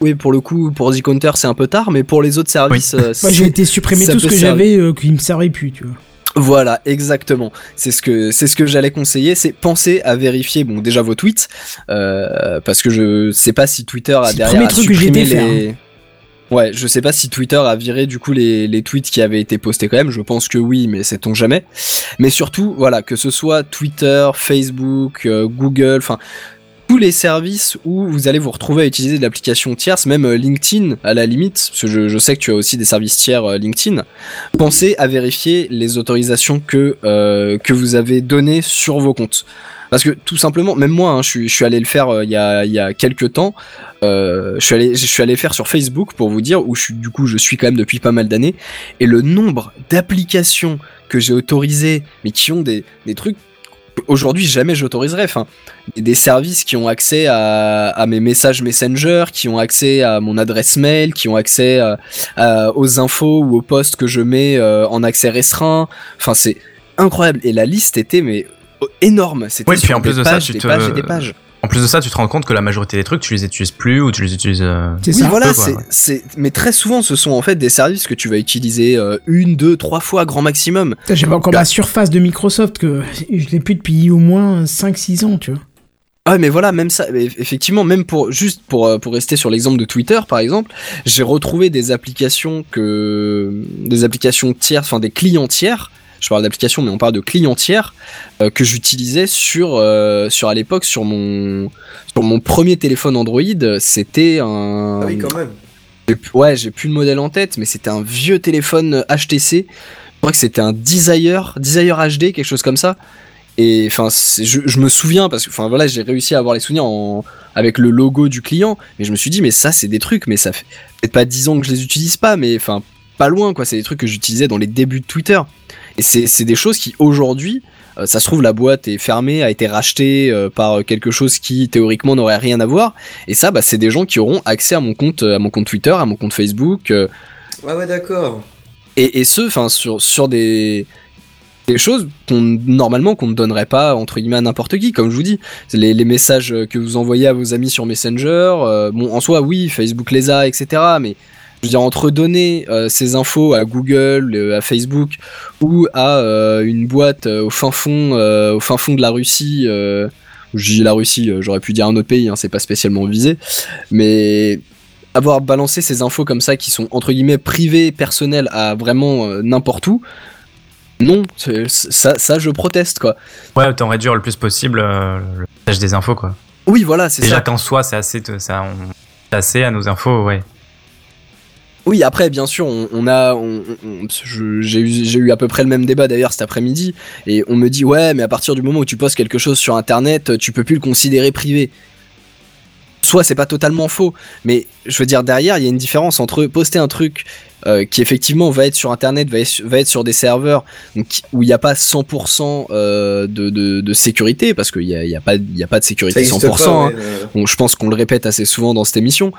Oui, pour le coup, pour The Counter, c'est un peu tard, mais pour les autres services, euh, Moi, j'ai été supprimer ça tout ce que servir. j'avais euh, qui me servait plus, tu vois. Voilà, exactement. C'est ce que c'est ce que j'allais conseiller, c'est penser à vérifier bon déjà vos tweets euh, parce que je sais pas si Twitter a C'est le derrière premier truc que j'ai supprimé les Ouais, je sais pas si Twitter a viré du coup les, les tweets qui avaient été postés quand même, je pense que oui, mais sait-on jamais. Mais surtout, voilà, que ce soit Twitter, Facebook, euh, Google, enfin tous les services où vous allez vous retrouver à utiliser de l'application tierce, même euh, LinkedIn à la limite, parce que je, je sais que tu as aussi des services tiers euh, LinkedIn, pensez à vérifier les autorisations que, euh, que vous avez données sur vos comptes. Parce que tout simplement, même moi, hein, je, suis, allé le faire euh, il y, a, quelques temps. euh, je suis allé, je suis allé faire sur Facebook pour vous dire où je suis. Du coup, je suis quand même depuis pas mal d'années et le nombre d'applications que j'ai autorisées, mais qui ont des, trucs aujourd'hui jamais j'autoriserais. Enfin, des- services qui ont accès à, mes messages Messenger, qui ont accès à mon adresse mail, qui ont accès à- aux infos ou aux posts que je mets euh, en accès restreint. Enfin, c'est incroyable. Et la liste était mais énorme. C'était Oui, puis en plus des de ça, pages, tu des te- pages et des pages. En plus de ça, tu te rends compte que la majorité des trucs, tu les utilises plus ou tu les utilises. euh, C'est Oui, ça. voilà, peu, c'est, ouais. mais très souvent, ce sont en fait des services que tu vas utiliser euh, une, deux, trois fois grand maximum. Putain, J'avais encore ma surface de Microsoft que je l'ai plus depuis au moins 5-6 ans, tu vois. Ah mais voilà, même ça, effectivement, même pour juste pour euh, pour rester sur l'exemple de Twitter par exemple, j'ai retrouvé des applications que des applications tierces, enfin des clients tiers. Je parle d'applications, mais on parle de clients tiers euh, que j'utilisais sur euh, sur à l'époque sur mon sur mon premier téléphone Android. C'était un Ah oui, quand même. Ouais, j'ai plus le modèle en tête, mais c'était un vieux téléphone HTC. Je crois que c'était un Desire, Desire HD, quelque chose comme ça. Et enfin, je, je me souviens parce que, enfin voilà, j'ai réussi à avoir les souvenirs en, avec le logo du client, mais je me suis dit, mais ça, c'est des trucs, mais ça fait peut-être pas 10 ans que je les utilise pas, mais enfin, pas loin, quoi. C'est des trucs que j'utilisais dans les débuts de Twitter. Et c'est des choses qui, aujourd'hui, euh, ça se trouve, la boîte est fermée, a été rachetée euh, par quelque chose qui, théoriquement, n'aurait rien à voir. Et ça, bah, c'est des gens qui auront accès à mon compte, à mon compte Twitter, à mon compte Facebook, euh, Ouais, ouais, d'accord. et, et ce, enfin, sur, sur des, des choses qu'on, normalement, qu'on ne donnerait pas, entre guillemets, à n'importe qui, comme je vous dis. Les, les messages que vous envoyez à vos amis sur Messenger, euh, bon, en soi, oui, Facebook les a, etc., mais je veux dire, entre donner euh, ces infos à Google, euh, à Facebook, ou à euh, une boîte au fin fond, au fin fond de la Russie, je dis la Russie, j'aurais pu dire un autre pays, hein, c'est pas spécialement visé, mais avoir balancé ces infos comme ça qui sont entre guillemets privées, personnelles à vraiment n'importe où, non, ça, ça je proteste quoi. Ouais, autant réduire le plus possible le partage des infos, quoi. Oui, voilà, c'est Déjà ça. qu'en soi, c'est assez, ça, on, assez à nos infos, ouais. Oui, après, bien sûr, on, on a, j'ai eu, à peu près le même débat d'ailleurs cet après-midi, et on me dit ouais, mais à partir du moment où tu postes quelque chose sur Internet, tu peux plus le considérer privé. Soit c'est pas totalement faux, mais je veux dire derrière, il y a une différence entre poster un truc euh, qui effectivement va être sur Internet, va être, va être sur des serveurs donc, où il n'y a pas 100% euh, de, de, de sécurité, parce qu'il n'y a, y a, pas- il y a pas de sécurité existe 100%. pas, hein. euh, Bon, je pense qu'on le répète assez souvent dans cette émission.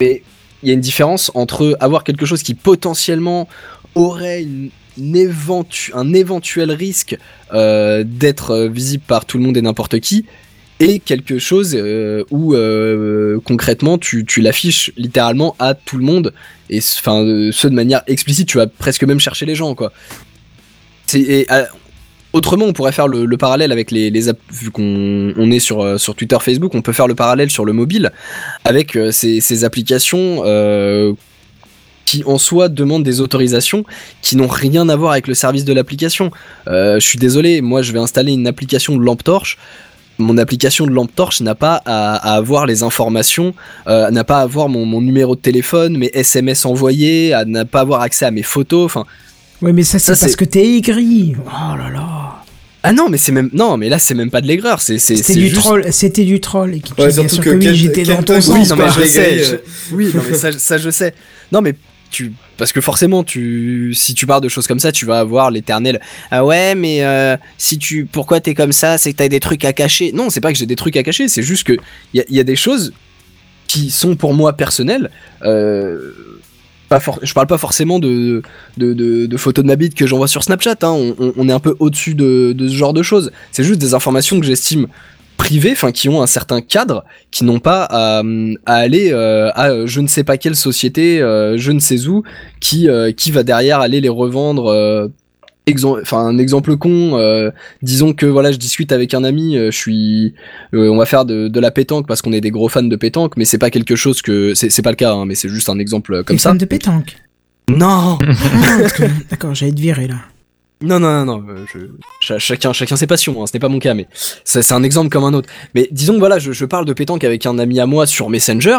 Mais il y a une différence entre avoir quelque chose qui potentiellement aurait un éventuel risque euh, d'être euh, visible par tout le monde et n'importe qui, et quelque chose euh, où concrètement tu, l'affiches littéralement à tout le monde, et enfin ce de manière explicite, tu vas presque même chercher les gens quoi. Autrement, on pourrait faire le, le parallèle avec les, les vu qu'on on est sur, euh, sur Twitter, Facebook, on peut faire le parallèle sur le mobile avec euh, ces, applications euh, qui en soi demandent des autorisations qui n'ont rien à voir avec le service de l'application. Je suis désolé, moi je vais installer une application de lampe torche. Mon application de lampe torche n'a pas à, à avoir les informations, n'a pas à avoir mon, mon numéro de téléphone, mes SMS envoyés, à n'a pas avoir accès à mes photos. Enfin, Ouais, mais ça, c'est Ça, c'est- parce que t'es aigri. Oh là là. ah non, mais c'est même non, mais là c'est même pas de l'aigreur, c'est c'est C'était du juste- troll. C'était du troll. Et qui, Ouais, bien surtout sûr que oui, Ken- j'étais dans ton sens. Oui, non, mais je sais. je- Oui, non, mais ça, ça, je sais. Non, mais tu, parce que forcément, tu, si tu parles de choses comme ça, tu vas avoir l'éternel. Ah ouais, mais euh, si tu, pourquoi t'es comme ça, c'est que t'as des trucs à cacher. Non, c'est pas que j'ai des trucs à cacher, c'est juste que il y a, y a des choses qui sont pour moi personnelles. Euh, je parle pas forcément de, de, de, de photos de ma bite que j'envoie sur Snapchat. Hein. On, est un peu au-dessus de, de ce genre de choses. C'est juste des informations que j'estime privées, enfin qui ont un certain cadre, qui n'ont pas à, à aller euh, à je ne sais pas quelle société, euh, je ne sais où, qui, euh, qui va derrière aller les revendre enfin un exemple con euh, disons que voilà je discute avec un ami euh, je suis euh, on va faire de, de la pétanque parce qu'on est des gros fans de pétanque mais c'est pas quelque chose que c'est pas le cas hein, mais c'est juste un exemple euh, comme ça de pétanque. non Ah, parce que- D'accord, j'allais te virer là. non non non, non euh, je, cha- chacun chacun ses passions hein, ce n'est pas mon cas mais ça, c'est un exemple comme un autre mais disons que voilà je, je parle de pétanque avec un ami à moi sur Messenger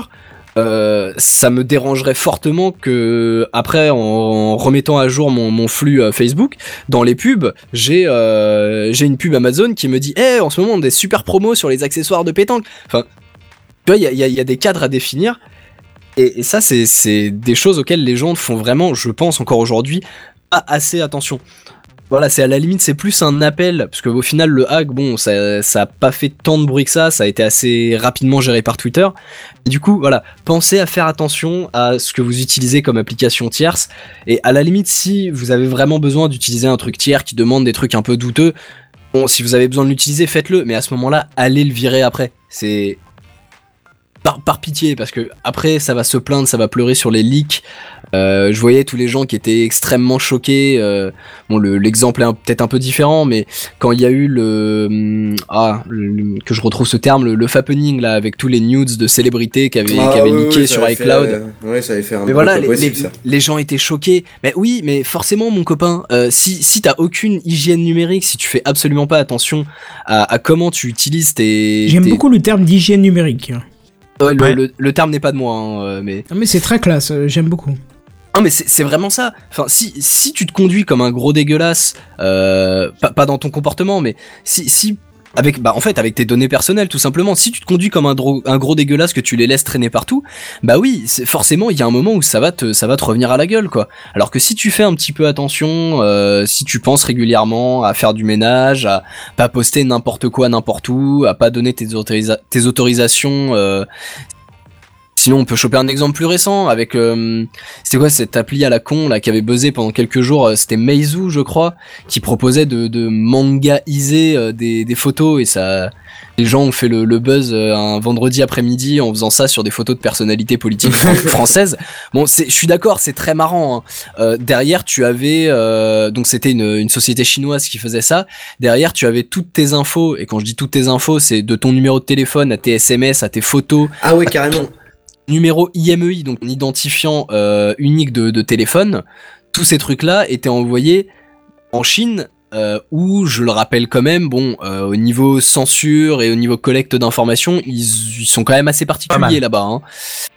euh, ça me dérangerait fortement que après en, remettant à jour mon, flux euh, Facebook dans les pubs j'ai euh, j'ai une pub Amazon qui me dit Eh en ce moment on a des super promos sur les accessoires de pétanque. Enfin tu vois il y a, y a- des cadres à définir. Et, et ça c'est c'est des choses auxquelles les gens font vraiment je pense encore aujourd'hui pas assez attention voilà, c'est à la limite, c'est plus un appel, parce qu'au final, le hack, bon, ça, ça a pas fait tant de bruit que ça, ça a été assez rapidement géré par Twitter. Du coup, voilà, pensez à faire attention à ce que vous utilisez comme application tierce. Et à la limite, si vous avez vraiment besoin d'utiliser un truc tiers qui demande des trucs un peu douteux, bon, si vous avez besoin de l'utiliser, faites-le. Mais à ce moment-là, allez le virer après. C'est par, par pitié, parce que après, ça va se plaindre, ça va pleurer sur les leaks. Euh, je voyais tous les gens qui étaient extrêmement choqués. euh, bon, le- l'exemple est peut-être un peu différent, mais quand il y a eu le hum, ah le- que je retrouve ce terme, le, le fappening là avec tous les nudes de célébrités qui avaient, qui avaient oui, leaké oui, ça sur avait fait, iCloud. euh, ouais, ça avait fait un Mais voilà, les, possible, les- ça. les gens étaient choqués. Mais oui, mais forcément, mon copain, euh, si, si t'as aucune hygiène numérique, si tu fais absolument pas attention à, à comment tu utilises tes. J'aime tes- beaucoup le terme d'hygiène numérique. Ouais, le, Ouais. le- le terme n'est pas de moi, hein, euh, mais. Non, mais c'est très classe, euh, j'aime beaucoup. Non mais c'est c'est vraiment ça. Enfin si si tu te conduis comme un gros dégueulasse, euh, pas, pas dans ton comportement, mais si si avec bah en fait avec tes données personnelles tout simplement. Si tu te conduis comme un, un gros dégueulasse que tu les laisses traîner partout, bah oui forcément il y a un moment où ça va te ça va te revenir à la gueule quoi. Alors que si tu fais un petit peu attention, euh, si tu penses régulièrement à faire du ménage, à pas poster n'importe quoi n'importe où, à pas donner tes, autorisa- tes autorisations. euh, Sinon, on peut choper un exemple plus récent avec euh, c'était quoi cette appli à la con là qui avait buzzé pendant quelques jours euh, C'était Meizu, je crois, qui proposait de, de mangaiser euh, des, des photos et ça, les gens ont fait le, le buzz euh, un vendredi après-midi en faisant ça sur des photos de personnalités politiques fran- françaises. Bon, je suis d'accord, c'est très marrant. hein. Euh, derrière, tu avais euh, donc c'était une, une société chinoise qui faisait ça. Derrière, tu avais toutes tes infos et quand je dis toutes tes infos, c'est de ton numéro de téléphone à tes SMS, à tes photos, Ah ouais, carrément. Numéro IMEI, donc un identifiant euh, unique de, de téléphone, tous ces trucs-là étaient envoyés en Chine, euh, où, je le rappelle quand même, bon, euh, au niveau censure et au niveau collecte d'informations, ils, ils sont quand même assez particuliers là-bas. Hein.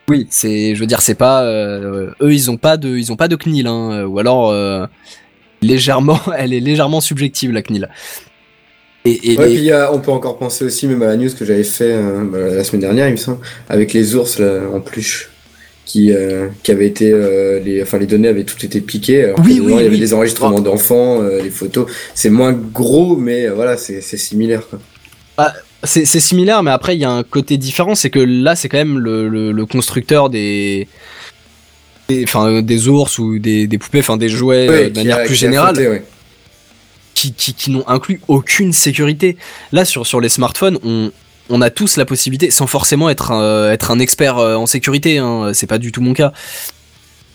Oui, c'est, je veux dire, c'est pas, euh, eux, ils ont pas de, ils ont pas de CNIL, hein, ou alors euh, légèrement, elle est légèrement subjective la CNIL. Et, et Ouais, les- puis il y a- on peut encore penser aussi même à la news que j'avais fait euh, bah, la semaine dernière, il me semble, avec les ours là, en peluche. Qui, euh, qui avaient été euh, les enfin les données avaient toutes été piquées alors Oui, il y avait oui. des enregistrements d'enfants les photos c'est moins gros mais voilà c'est similaire quoi. C'est c'est similaire, mais après il y a un côté différent, c'est que là c'est quand même le, le- le constructeur des, des, enfin des ours ou des, des poupées, enfin des jouets Ouais, de manière a- plus générale. Qui, qui, qui n'ont inclus aucune sécurité. Là sur sur les smartphones, on on a tous la possibilité, sans forcément être un, être un expert euh, en sécurité, hein, c'est pas du tout mon cas.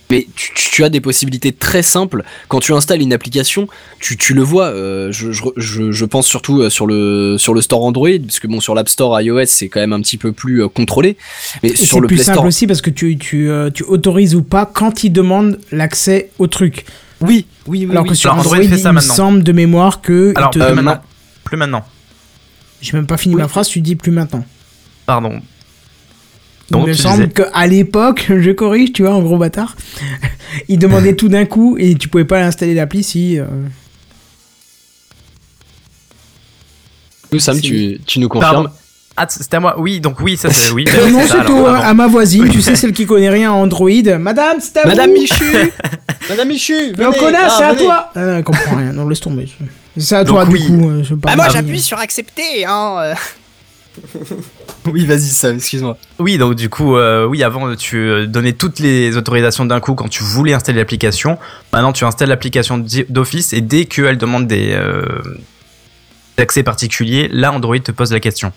Mais tu, as des possibilités très simples. Quand tu installes une application, tu, tu le vois. euh, je, je, je, je pense surtout euh, sur le, sur le store Android, parce que bon, sur l'App Store iOS, c'est quand même un petit peu plus contrôlé. Mais Et sur c'est le plus Play simple Store. aussi parce que tu, tu, tu autorises ou pas quand ils demandent l'accès au truc. Oui, oui, oui. Alors oui. que sur Android Android, fait il ça me semble de mémoire que. il Alors, te- plus euh, maintenant. ma- Plus maintenant. J'ai même pas fini Oui. ma phrase, tu dis plus maintenant. Pardon. Donc, il me semble disais- qu'à l'époque, je corrige, tu vois, en gros bâtard, ils demandaient tout d'un coup et tu pouvais pas installer l'appli si. euh, Oui, Sam, tu nous confirmes. Ah, c'était à moi. Oui, donc oui, ça c'est oui. Euh, non, c'est c'est à ma voisine, tu sais, celle qui connaît rien en Android. Madame, c'est à Madame vous. Michu Madame Michu Mais on connaît, c'est à toi ah, non, Elle comprend rien, non, laisse tomber. C'est à toi, Donc, du oui. coup. euh, je Bah moi j'appuie sur accepter hein euh. Oui vas-y Sam, excuse-moi. Oui, donc du coup, euh, oui, avant tu euh, donnais toutes les autorisations d'un coup quand tu voulais installer l'application. Maintenant, tu installes l'application d'office et dès qu'elle demande des euh, accès particuliers, là, Android te pose la question.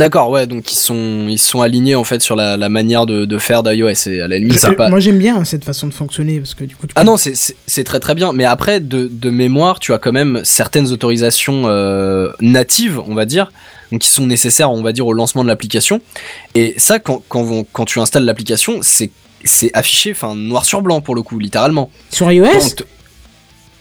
D'accord, ouais, donc ils sont, ils sont alignés en fait sur la, la manière de, de faire d'iOS et à la limite, c'est pas. Moi j'aime bien cette façon de fonctionner parce que du coup tu Ah non, c'est- très très bien. Mais après, de, de mémoire, tu as quand même certaines autorisations euh, natives, on va dire, donc qui sont nécessaires, on va dire, au lancement de l'application. Et ça, quand, quand, tu installes l'application, c'est c'est affiché, enfin noir sur blanc pour le coup, littéralement. sur iOS? Quand-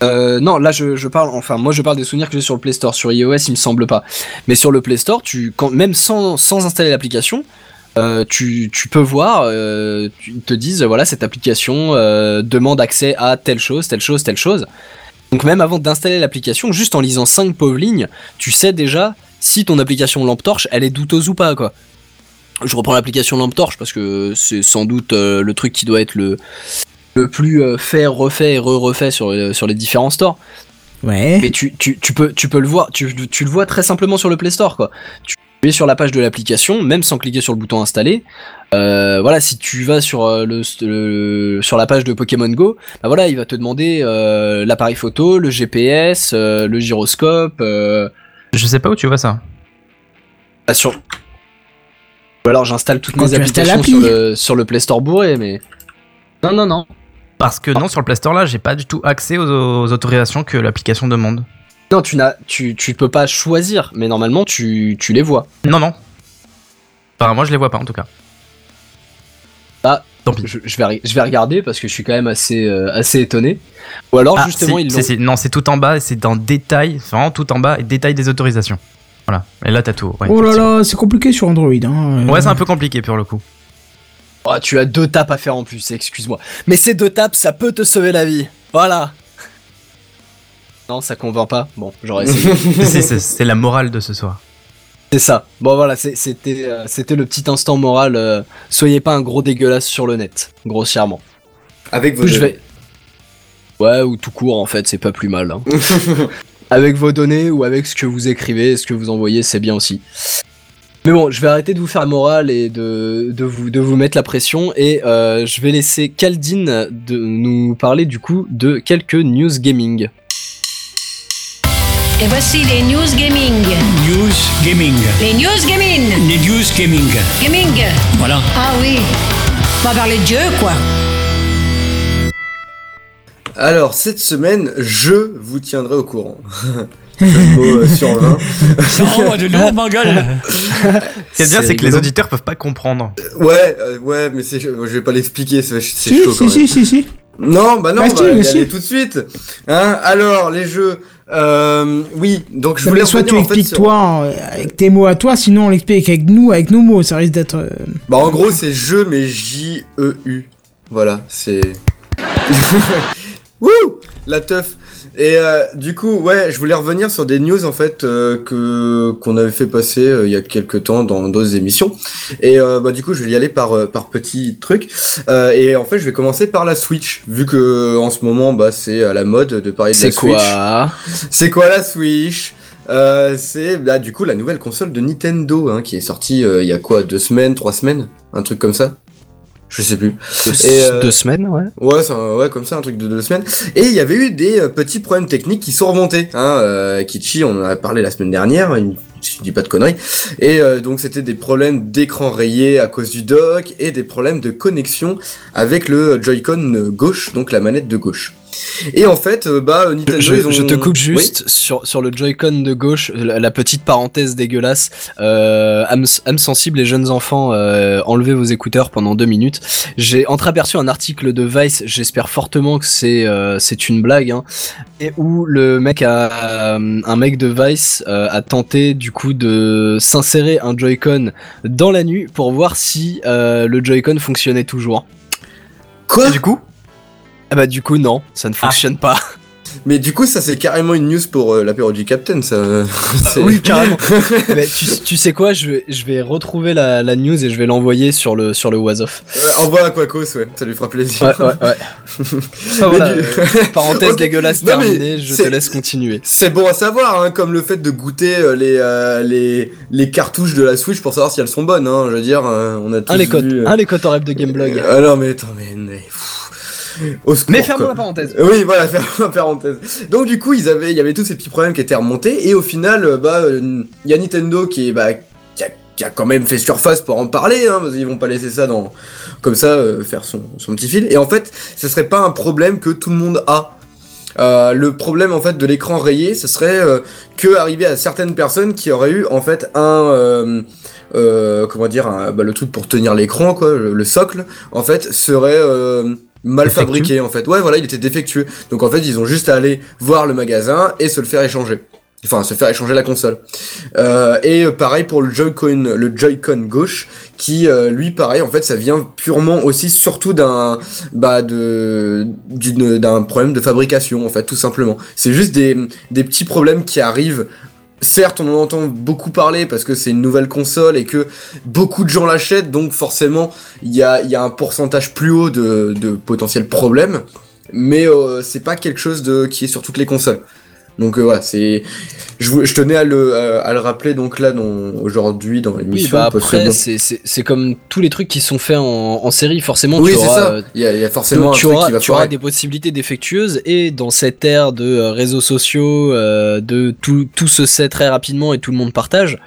euh, non, là je, parle, enfin moi je parle des souvenirs que j'ai sur le Play Store. Sur iOS, il me semble pas. Mais sur le Play Store, tu, quand, même sans, sans installer l'application, euh, tu, peux voir, euh, ils te disent voilà cette application demande accès à telle chose, telle chose, telle chose. Donc même avant d'installer l'application, juste en lisant 5 pauvres lignes, tu sais déjà si ton application lampe torche, elle est douteuse ou pas quoi. Je reprends l'application lampe torche parce que c'est sans doute le truc qui doit être le le plus euh, fait, refait et re-refait sur, euh, sur les différents stores. Ouais. Mais tu, tu, tu, peux, tu peux le voir, tu, tu le vois très simplement sur le Play Store, quoi. Tu es sur la page de l'application, même sans cliquer sur le bouton installer. Euh, voilà, si tu vas sur le, le- sur la page de Pokémon Go, bah voilà, il va te demander euh, l'appareil photo, le GPS, euh, le gyroscope, euh, Je sais pas où tu vois ça. bah, sur. Ou alors j'installe toutes Quand mes applications sur le, sur le Play Store bourré, mais. Non, non, non. Parce que non, sur le Play Store là, j'ai pas du tout accès aux, aux autorisations que l'application demande. Non, tu n'as, tu, tu peux pas choisir, mais normalement tu, tu les vois. Non, non. Enfin, moi je les vois pas en tout cas. Ah, tant pis. Je, je vais, re- je vais regarder parce que je suis quand même assez, euh, assez étonné. Ou alors Ah, justement si, ils si, l'ont. si. Non, c'est tout en bas, et c'est dans détail, c'est vraiment tout en bas et détail des autorisations. Voilà. Et là t'as tout. Ouais, oh là là, c'est compliqué sur Android. Hein. Ouais, c'est un peu compliqué pour le coup. Oh, tu as deux tapes à faire en plus, excuse-moi. Mais ces deux tapes, ça peut te sauver la vie. Voilà. Non, ça convainc pas. Bon, j'aurais essayé. C'est- la morale de ce soir. C'est ça. Bon voilà, c'est- c'était euh, c'était le petit instant moral. euh, soyez pas un gros dégueulasse sur le net, grossièrement. Avec vos Je données. vais. Ouais, ou tout court en fait, c'est pas plus mal. hein. avec vos données ou avec ce que vous écrivez, ce que vous envoyez, c'est bien aussi. Mais bon, je vais arrêter de vous faire morale et de, de, vous, de vous mettre la pression et euh, je vais laisser Caldine de nous parler du coup de quelques news gaming. Et voici les news gaming. News Gaming. Les news gaming. Les News Gaming. Gaming. Voilà. Ah oui. On va parler de Dieu, quoi. Alors, cette semaine, je vous tiendrai au courant. Mots, euh, sur 20. Ça envoie de lourd, gueule. Ce qui est bien, c'est que les auditeurs peuvent pas comprendre. Ouais, euh, ouais, mais c'est, je vais pas l'expliquer, c'est, Si, chaud quand si, même. si, si, si. Non, bah non, Bah on si, va y mais si. aller tout de suite. Hein Alors, les jeux. Euh, oui, donc je Non, voulais soit tu fait, expliques sur- toi euh, avec tes mots à toi, sinon on l'explique avec nous, avec nos mots. Ça risque d'être. euh, Bah en gros c'est jeu mais J-E-U. Voilà, c'est... Wouh La teuf Et euh, du coup, ouais, je voulais revenir sur des news en fait euh, que qu'on avait fait passer euh, il y a quelques temps dans d'autres émissions. Et euh, bah du coup, je vais y aller par euh, par petits trucs. Euh, et en fait, je vais commencer par la Switch, vu que en ce moment, bah c'est à la mode de parler de la C'est Switch. quoi C'est quoi la Switch? Euh, C'est bah, du coup la nouvelle console de Nintendo hein, qui est sortie euh, il y a quoi? Deux semaines, trois semaines, un truc comme ça? Je sais plus. deux, Et, euh, deux semaines, ouais. Ouais, un- ouais, comme ça, un truc de deux semaines. Et il y avait eu des euh, petits problèmes techniques qui sont remontés. Hein, euh, Kichi, on en a parlé la semaine dernière, si je dis pas de conneries. Et euh, donc c'était des problèmes d'écran rayé à cause du dock et des problèmes de connexion avec le Joy-Con gauche, donc la manette de gauche. Et en fait, euh, bah Nintendo, Je, ils ont... je te coupe Oui juste sur, sur le Joy-Con de gauche, la, la petite parenthèse dégueulasse. Euh, âme, âme sensible et jeunes enfants, euh, enlevez vos écouteurs pendant deux minutes. J'ai entreaperçu un article de Vice, j'espère fortement que c'est euh, c'est une blague, hein, et où le mec a euh, un mec de Vice euh, a tenté du coup de s'insérer un Joy-Con dans la nuit pour voir si euh, le Joy-Con fonctionnait toujours. Quoi? Et du coup Ah bah du coup non, ça ne fonctionne pas. Mais du coup, ça c'est carrément une news pour euh, l'apéro du Captain, ça. Oui, carrément. Mais tu, tu sais quoi, je vais, je vais retrouver la, la news et je vais l'envoyer sur le, sur le Was-Off. Euh, envoie à Quacos, ouais, ça lui fera plaisir. Ouais, ouais, ouais. Voilà, du- euh, parenthèse Ok. dégueulasse Non, terminée, je te laisse continuer. C'est bon à savoir, hein, comme le fait de goûter euh, les, euh, les, les cartouches de la Switch pour savoir si elles sont bonnes, hein, je veux dire, euh, on a tous Un les cotes, vu, euh, les cotes en rêve de Gameblog. Ah non mais attends, mais... au secours, Mais quoi. la parenthèse. Oui, voilà, ferme la parenthèse. Donc du coup, ils avaient, il y avait tous ces petits problèmes qui étaient remontés, et au final, euh, bah, euh, il y a Nintendo qui est, bah, qui a, qui a quand même fait surface pour en parler, hein, parce qu'ils vont pas laisser ça dans comme ça euh, faire son, son petit fil. Et en fait, ce serait pas un problème que tout le monde a. Euh, le problème en fait de l'écran rayé, ce serait euh, que arriver à certaines personnes qui auraient eu en fait un euh, euh, comment dire un- bah, le truc pour tenir l'écran quoi, le, le socle en fait serait euh, mal Défectueux. fabriqué en fait. Ouais voilà, il était défectueux. Donc en fait ils ont juste à aller voir le magasin et se le faire échanger. Enfin, se faire échanger la console. Euh, et euh, pareil pour le Joy-Con, le Joy-Con gauche, qui euh, lui, pareil, en fait, ça vient purement aussi, surtout d'un, bah, de, d'une, d'un problème de fabrication, en fait, tout simplement. C'est juste des, des petits problèmes qui arrivent. Certes, on en entend beaucoup parler parce que c'est une nouvelle console et que beaucoup de gens l'achètent, donc forcément, il y a, un pourcentage plus haut de, de potentiels problèmes. Mais euh, c'est pas quelque chose de qui est sur toutes les consoles. Donc euh, voilà, c'est je, tenais à le, à, le rappeler donc là aujourd'hui dans Oui, l'émission. bah parce que après, bon- c'est- comme tous les trucs qui sont faits en, en série, forcément, oui, tu c'est auras, ça. euh, Il y, a, il y a forcément tu un truc auras, qui va tu auras des possibilités défectueuses et dans cette ère de euh, réseaux sociaux, de tout, tout se sait très rapidement et tout le monde partage.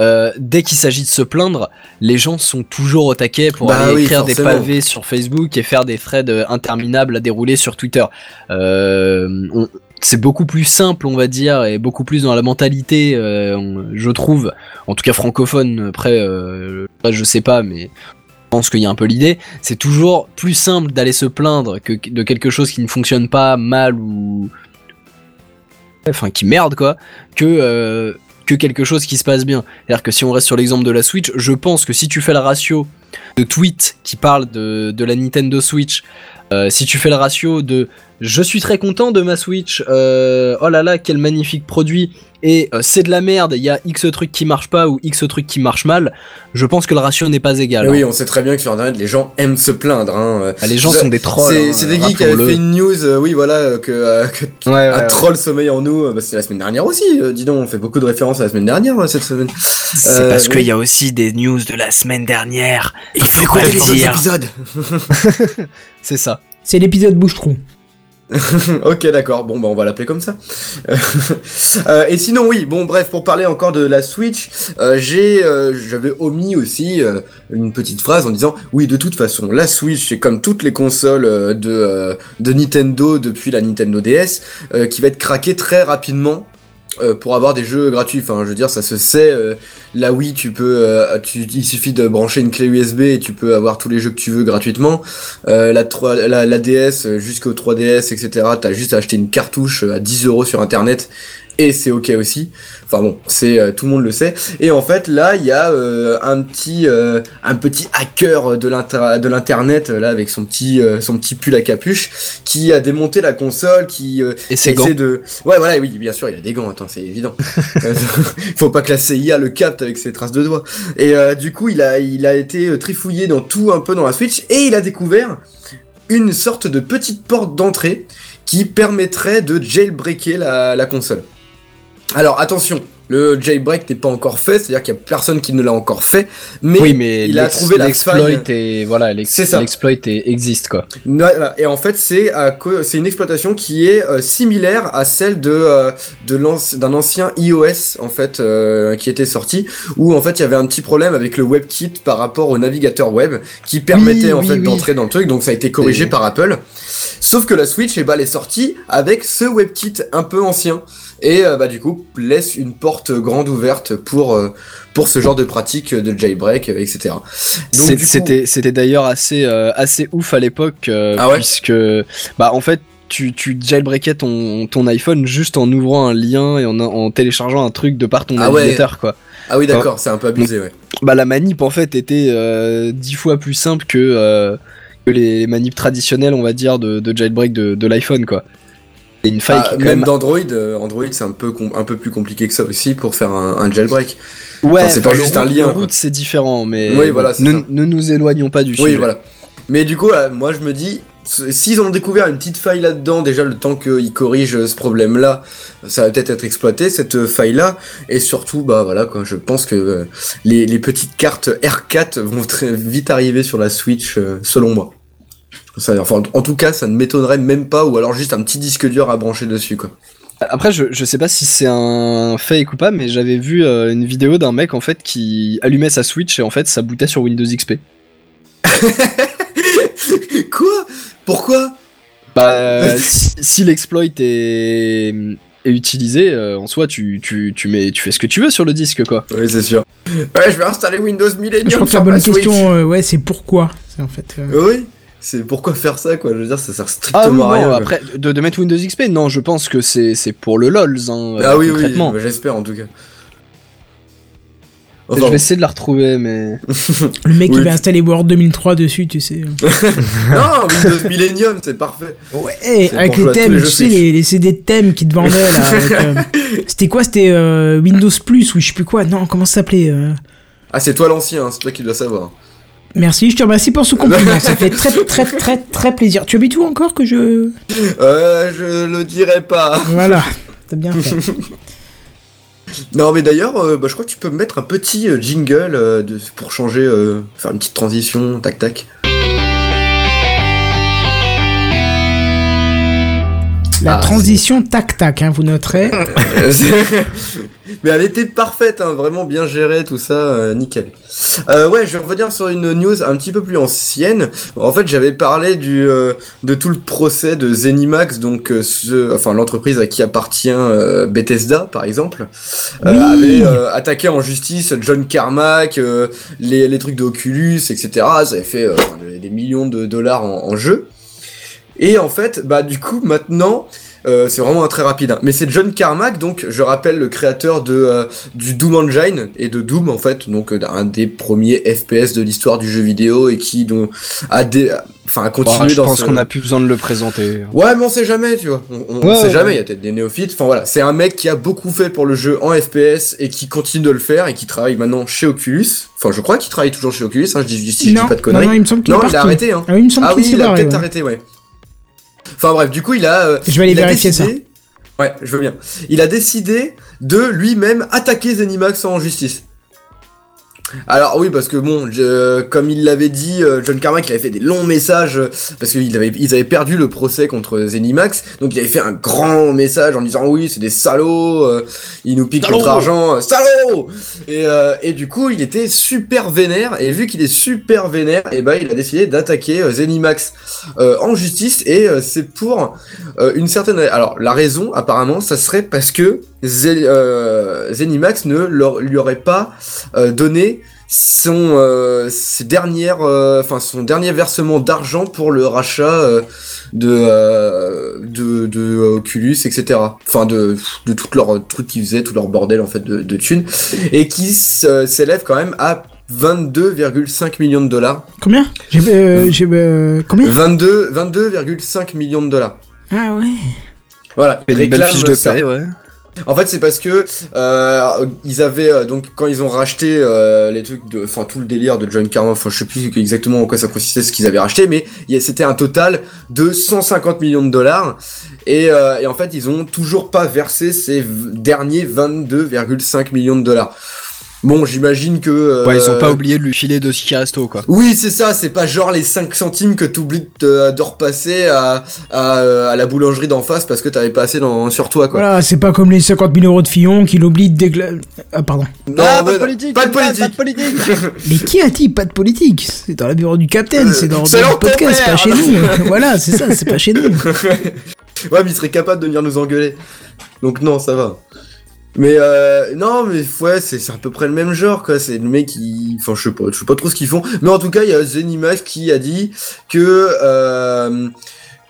euh, dès qu'il s'agit de se plaindre, les gens sont toujours au taquet pour Bah aller oui, écrire des pavés sur Facebook et faire des threads interminables à dérouler sur Twitter. Euh, on- c'est beaucoup plus simple, on va dire, et beaucoup plus dans la mentalité, euh, je trouve, en tout cas francophone. Après, euh, je sais pas, mais je pense qu'il y a un peu l'idée. C'est toujours plus simple d'aller se plaindre que de quelque chose qui ne fonctionne pas mal ou enfin qui merde quoi, que euh, que quelque chose qui se passe bien. C'est-à-dire que si on reste sur l'exemple de la Switch, je pense que si tu fais le ratio de tweets qui parlent de, de la Nintendo Switch, euh, si tu fais le ratio de je suis très content de ma Switch, euh, oh là là, quel magnifique produit, et euh, c'est de la merde, il y a X trucs qui marchent pas ou X trucs qui marchent mal, je pense que le ratio n'est pas égal. Oui, hein. on sait très bien que sur internet les gens aiment se plaindre. Hein. Ah, les gens Ça- sont des trolls. C'est hein, c'est des geeks qui avaient fait une news, euh, oui voilà, que, euh, que Ouais, ouais, un ouais. troll sommeille en nous. Bah, c'est la semaine dernière aussi. euh, dis donc, on fait beaucoup de références à la semaine dernière cette semaine. C'est Euh, parce oui. qu'il y a aussi des news de la semaine dernière. Il faut écouter les autres épisodes. C'est ça. C'est l'épisode bouche-trou. ok, d'accord. Bon, bah, on va l'appeler comme ça. Euh, et sinon, oui. Bon, bref, pour parler encore de la Switch, euh, j'ai, euh, j'avais omis aussi euh, une petite phrase en disant, oui, de toute façon, la Switch, c'est comme toutes les consoles euh, de euh, de Nintendo depuis la Nintendo DS, euh, qui va être craquée très rapidement. Euh, pour avoir des jeux gratuits, enfin je veux dire ça se sait, euh, la Wii tu peux, euh, il suffit de brancher une clé USB et tu peux avoir tous les jeux que tu veux gratuitement, euh, la, 3, la, la DS jusqu'au 3DS, etc. T'as juste à acheter une cartouche à 10 euros sur internet et c'est ok aussi. Enfin bon, c'est euh, tout le monde le sait. Et en fait là, il y a euh, un petit euh, un petit hacker de l'inter- de l'internet là avec son petit son petit pull à capuche qui a démonté la console, qui Et gants. de ouais voilà oui bien sûr il a des gants attends c'est évident Euh, faut pas que la CIA le capte avec ses traces de doigts et du coup il a il a été trifouillé dans tout un peu dans la Switch et il a découvert une sorte de petite porte d'entrée qui permettrait de jailbreaker la, la console. Alors attention, le jailbreak n'est pas encore fait, c'est-à-dire qu'il y a personne qui ne l'a encore fait, mais, oui, mais il a trouvé l'exploit et voilà, l'exploit existe quoi. Et en fait, c'est une exploitation qui est euh, similaire à celle de euh, de d'un ancien iOS en fait euh, qui était sorti où en fait il y avait un petit problème avec le WebKit par rapport au navigateur web qui permettait en oui, fait d'entrer dans le truc. Donc ça a été corrigé Et- par Apple. Sauf que la Switch, eh ben, elle est sortie avec ce WebKit un peu ancien et euh, bah du coup laisse une porte grande ouverte pour euh, pour ce genre de pratique de jailbreak, euh, etc. Coup- C'était d'ailleurs assez assez ouf à l'époque Ah ouais puisque bah en fait tu, tu jailbreakais ton, ton iPhone juste en ouvrant un lien et en, en téléchargeant un truc de par ton Ah ouais. quoi. Ah oui d'accord, c'est un peu abusé ouais. Bah la manip en fait était dix fois plus simple que, que les manips traditionnelles on va dire de, de jailbreak de, de l'iPhone quoi. C'est une faille Ah, qui même même... d'Android, euh, Android c'est un peu un peu plus compliqué que ça aussi pour faire un, un jailbreak. Ouais, enfin, c'est pas juste un lien, le route c'est différent mais Oui, voilà, ne, ne nous éloignons pas du Oui, sujet. voilà. Mais du coup, là, moi je me dis, s'ils ont découvert une petite faille là-dedans, déjà le temps qu'ils corrigent ce problème-là, ça va peut-être être exploité cette euh, faille-là. Et surtout, bah voilà, quoi, je pense que euh, les, les petites cartes R4 vont très vite arriver sur la Switch, euh, selon moi. Ça, enfin, en tout cas, ça ne m'étonnerait même pas, ou alors juste un petit disque dur à brancher dessus, quoi. Après, je, je sais pas si c'est un fake ou pas, mais j'avais vu euh, une vidéo d'un mec en fait qui allumait sa Switch et en fait ça bootait sur Windows XP. Quoi? Pourquoi? Bah, euh, si, si l'exploit est, est utilisé, euh, en soi, tu, tu, tu, mets, tu fais ce que tu veux sur le disque, quoi. Oui, c'est sûr. Ouais, je vais installer Windows Millennium Je crois que la bonne question, euh, ouais, c'est pourquoi. En fait. euh, Oui, c'est pourquoi faire ça, quoi? Je veux dire, ça sert Ah strictement à rien. quoi. après, de, de mettre Windows XP, non, je pense que c'est c'est pour le LOLs, hein, ah euh, oui, oui, concrètement. bah, j'espère en tout cas. je vais essayer de la retrouver, mais... Le mec Oui. il va installer Word 2003 dessus, tu sais. non, Windows Millennium, c'est parfait. Ouais, avec les thèmes, les tu sais, les, les CD de thèmes qui te vendaient là. euh, C'était quoi? C'était euh, Windows Plus ou je sais plus quoi? Non, comment ça s'appelait euh, Ah, c'est toi l'ancien, hein, c'est toi qui dois savoir. Merci, je te remercie pour ce compliment. ça fait très très très très plaisir. Tu habites où encore que je. Euh, je le dirai pas. Voilà, t'as bien fait. Non, mais d'ailleurs, euh, bah, je crois que tu peux me mettre un petit euh, jingle euh, de, pour changer, euh, faire une petite transition, tac tac. La Ah, transition tac-tac, hein, vous noterez. Mais elle était parfaite, hein, vraiment bien gérée, tout ça, euh, nickel. Euh, ouais, je vais revenir sur une news un petit peu plus ancienne. En fait, j'avais parlé du euh, de tout le procès de Zenimax, donc ce, enfin l'entreprise à qui appartient Bethesda, par exemple, Oui. avait attaqué en justice John Carmack, les, les trucs d'Oculus, etc. Ça avait fait des- des millions de dollars en, en jeu. Et en fait, bah du coup maintenant, euh, c'est vraiment un très rapide. hein. Mais c'est John Carmack, donc je rappelle le créateur de euh, du Doom Engine et de Doom en fait, donc euh, un des premiers FPS de l'histoire du jeu vidéo et qui donc a des, enfin a continué Bah, je dans pense ce- qu'on a plus besoin de le présenter. Ouais, mais on sait jamais, tu vois. On, on Ouais, sait ouais, jamais, ouais. il y a peut-être des néophytes. Enfin voilà, c'est un mec qui a beaucoup fait pour le jeu en FPS et qui continue de le faire et qui travaille maintenant chez Oculus. Enfin, je crois qu'il travaille toujours chez Oculus, hein, je dis, si je non, dis pas de conneries. non, il me semble qu'il Non, est il a arrêté, hein. Ah oui, il me semble Ah qu'il oui, il a peut-être ouais. arrêté, ouais. Enfin bref, du coup, il a. euh, Je vais aller vérifier décidé- Ouais, je veux bien. Il a décidé de lui-même attaquer Zenimax en justice. Alors oui, parce que bon, je- comme il l'avait dit, euh, John Carmack, il avait fait des longs messages euh, parce qu'ils avaient, ils avaient perdu le procès contre Zenimax, donc il avait fait un grand message en disant oui, c'est des salauds, euh, ils nous piquent notre argent, euh, salauds et, euh, et du coup, il était super vénère, et vu qu'il est super vénère, et ben il a décidé d'attaquer Zenimax euh, en justice, et euh, c'est pour euh, une certaine... Alors, la raison, apparemment, ça serait parce que Euh, Zenimax ne leur, lui aurait pas euh, donné son euh, ses dernières euh, enfin son dernier versement d'argent pour le rachat euh, de, euh, de de Oculus etc enfin de de tout leur truc qu'ils faisaient tout leur bordel en fait de, de thunes et qui s'élève quand même à 22,5 millions de dollars Combien? J'ai. euh, euh, combien? 22 22,5 millions de dollars Ah ouais. voilà belle réclame de ça. paie, ouais. En fait, c'est parce que euh, ils avaient euh, donc quand ils ont racheté euh, les trucs de, enfin tout le délire de John Carmack, enfin je sais plus exactement en quoi ça consistait ce qu'ils avaient racheté, mais c'était un total de 150 millions de dollars et, et en fait ils ont toujours pas versé ces derniers 22,5 millions de dollars. Bon, j'imagine que euh, Ouais, ils ont pas oublié de lui filer deux tickets resto, quoi. oui, c'est ça, c'est pas genre les 5 centimes que t'oublies de, de repasser à, à, euh, à la boulangerie d'en face parce que t'avais pas assez dans, sur toi, quoi. Voilà, c'est pas comme les 50 000 euros de Fillon qu'il oublie de dégla... Ah, pardon. Non, Ah, pas de politique Pas de Pas politique de politique Mais qui a dit pas de politique? C'est dans la bureau du capitaine, Euh, c'est dans, c'est dans dans le podcast, pas chez nous. voilà, c'est ça, c'est pas chez nous. Ouais, mais il serait capable de venir nous engueuler. Donc non, ça va. Mais euh, non, mais ouais, c'est à peu près le même genre, quoi. C'est le mec qui, enfin, je sais pas, je sais pas trop ce qu'ils font. Mais en tout cas, il y a Zenimax qui a dit que euh,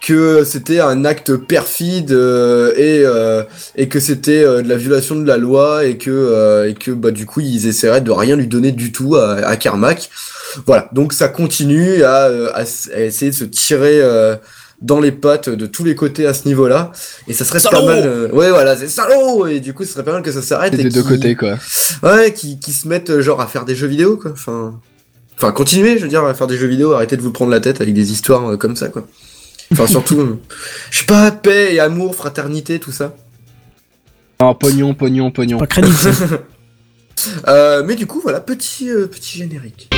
que c'était un acte perfide euh, et euh, et que c'était euh, de la violation de la loi et que euh, et que bah du coup ils essaieraient de rien lui donner du tout à, à Carmack. Voilà, donc ça continue à, euh, à, à essayer de se tirer euh, dans les pattes de tous les côtés à ce niveau-là. Et ça serait Salaud pas mal. euh, Ouais, voilà, c'est salaud Et du coup, ce serait pas mal que ça s'arrête. Et des deux côtés, quoi. Ouais, qui, qui se mettent euh, genre à faire des jeux vidéo, quoi. Enfin, enfin, continuez, je veux dire, à faire des jeux vidéo. Arrêtez de vous prendre la tête avec des histoires euh, comme ça, quoi. Enfin, surtout, je sais pas, paix et amour, fraternité, tout ça. Non, pognon, pognon, pognon. Pas. Euh, mais du coup, voilà, petit, euh, petit générique.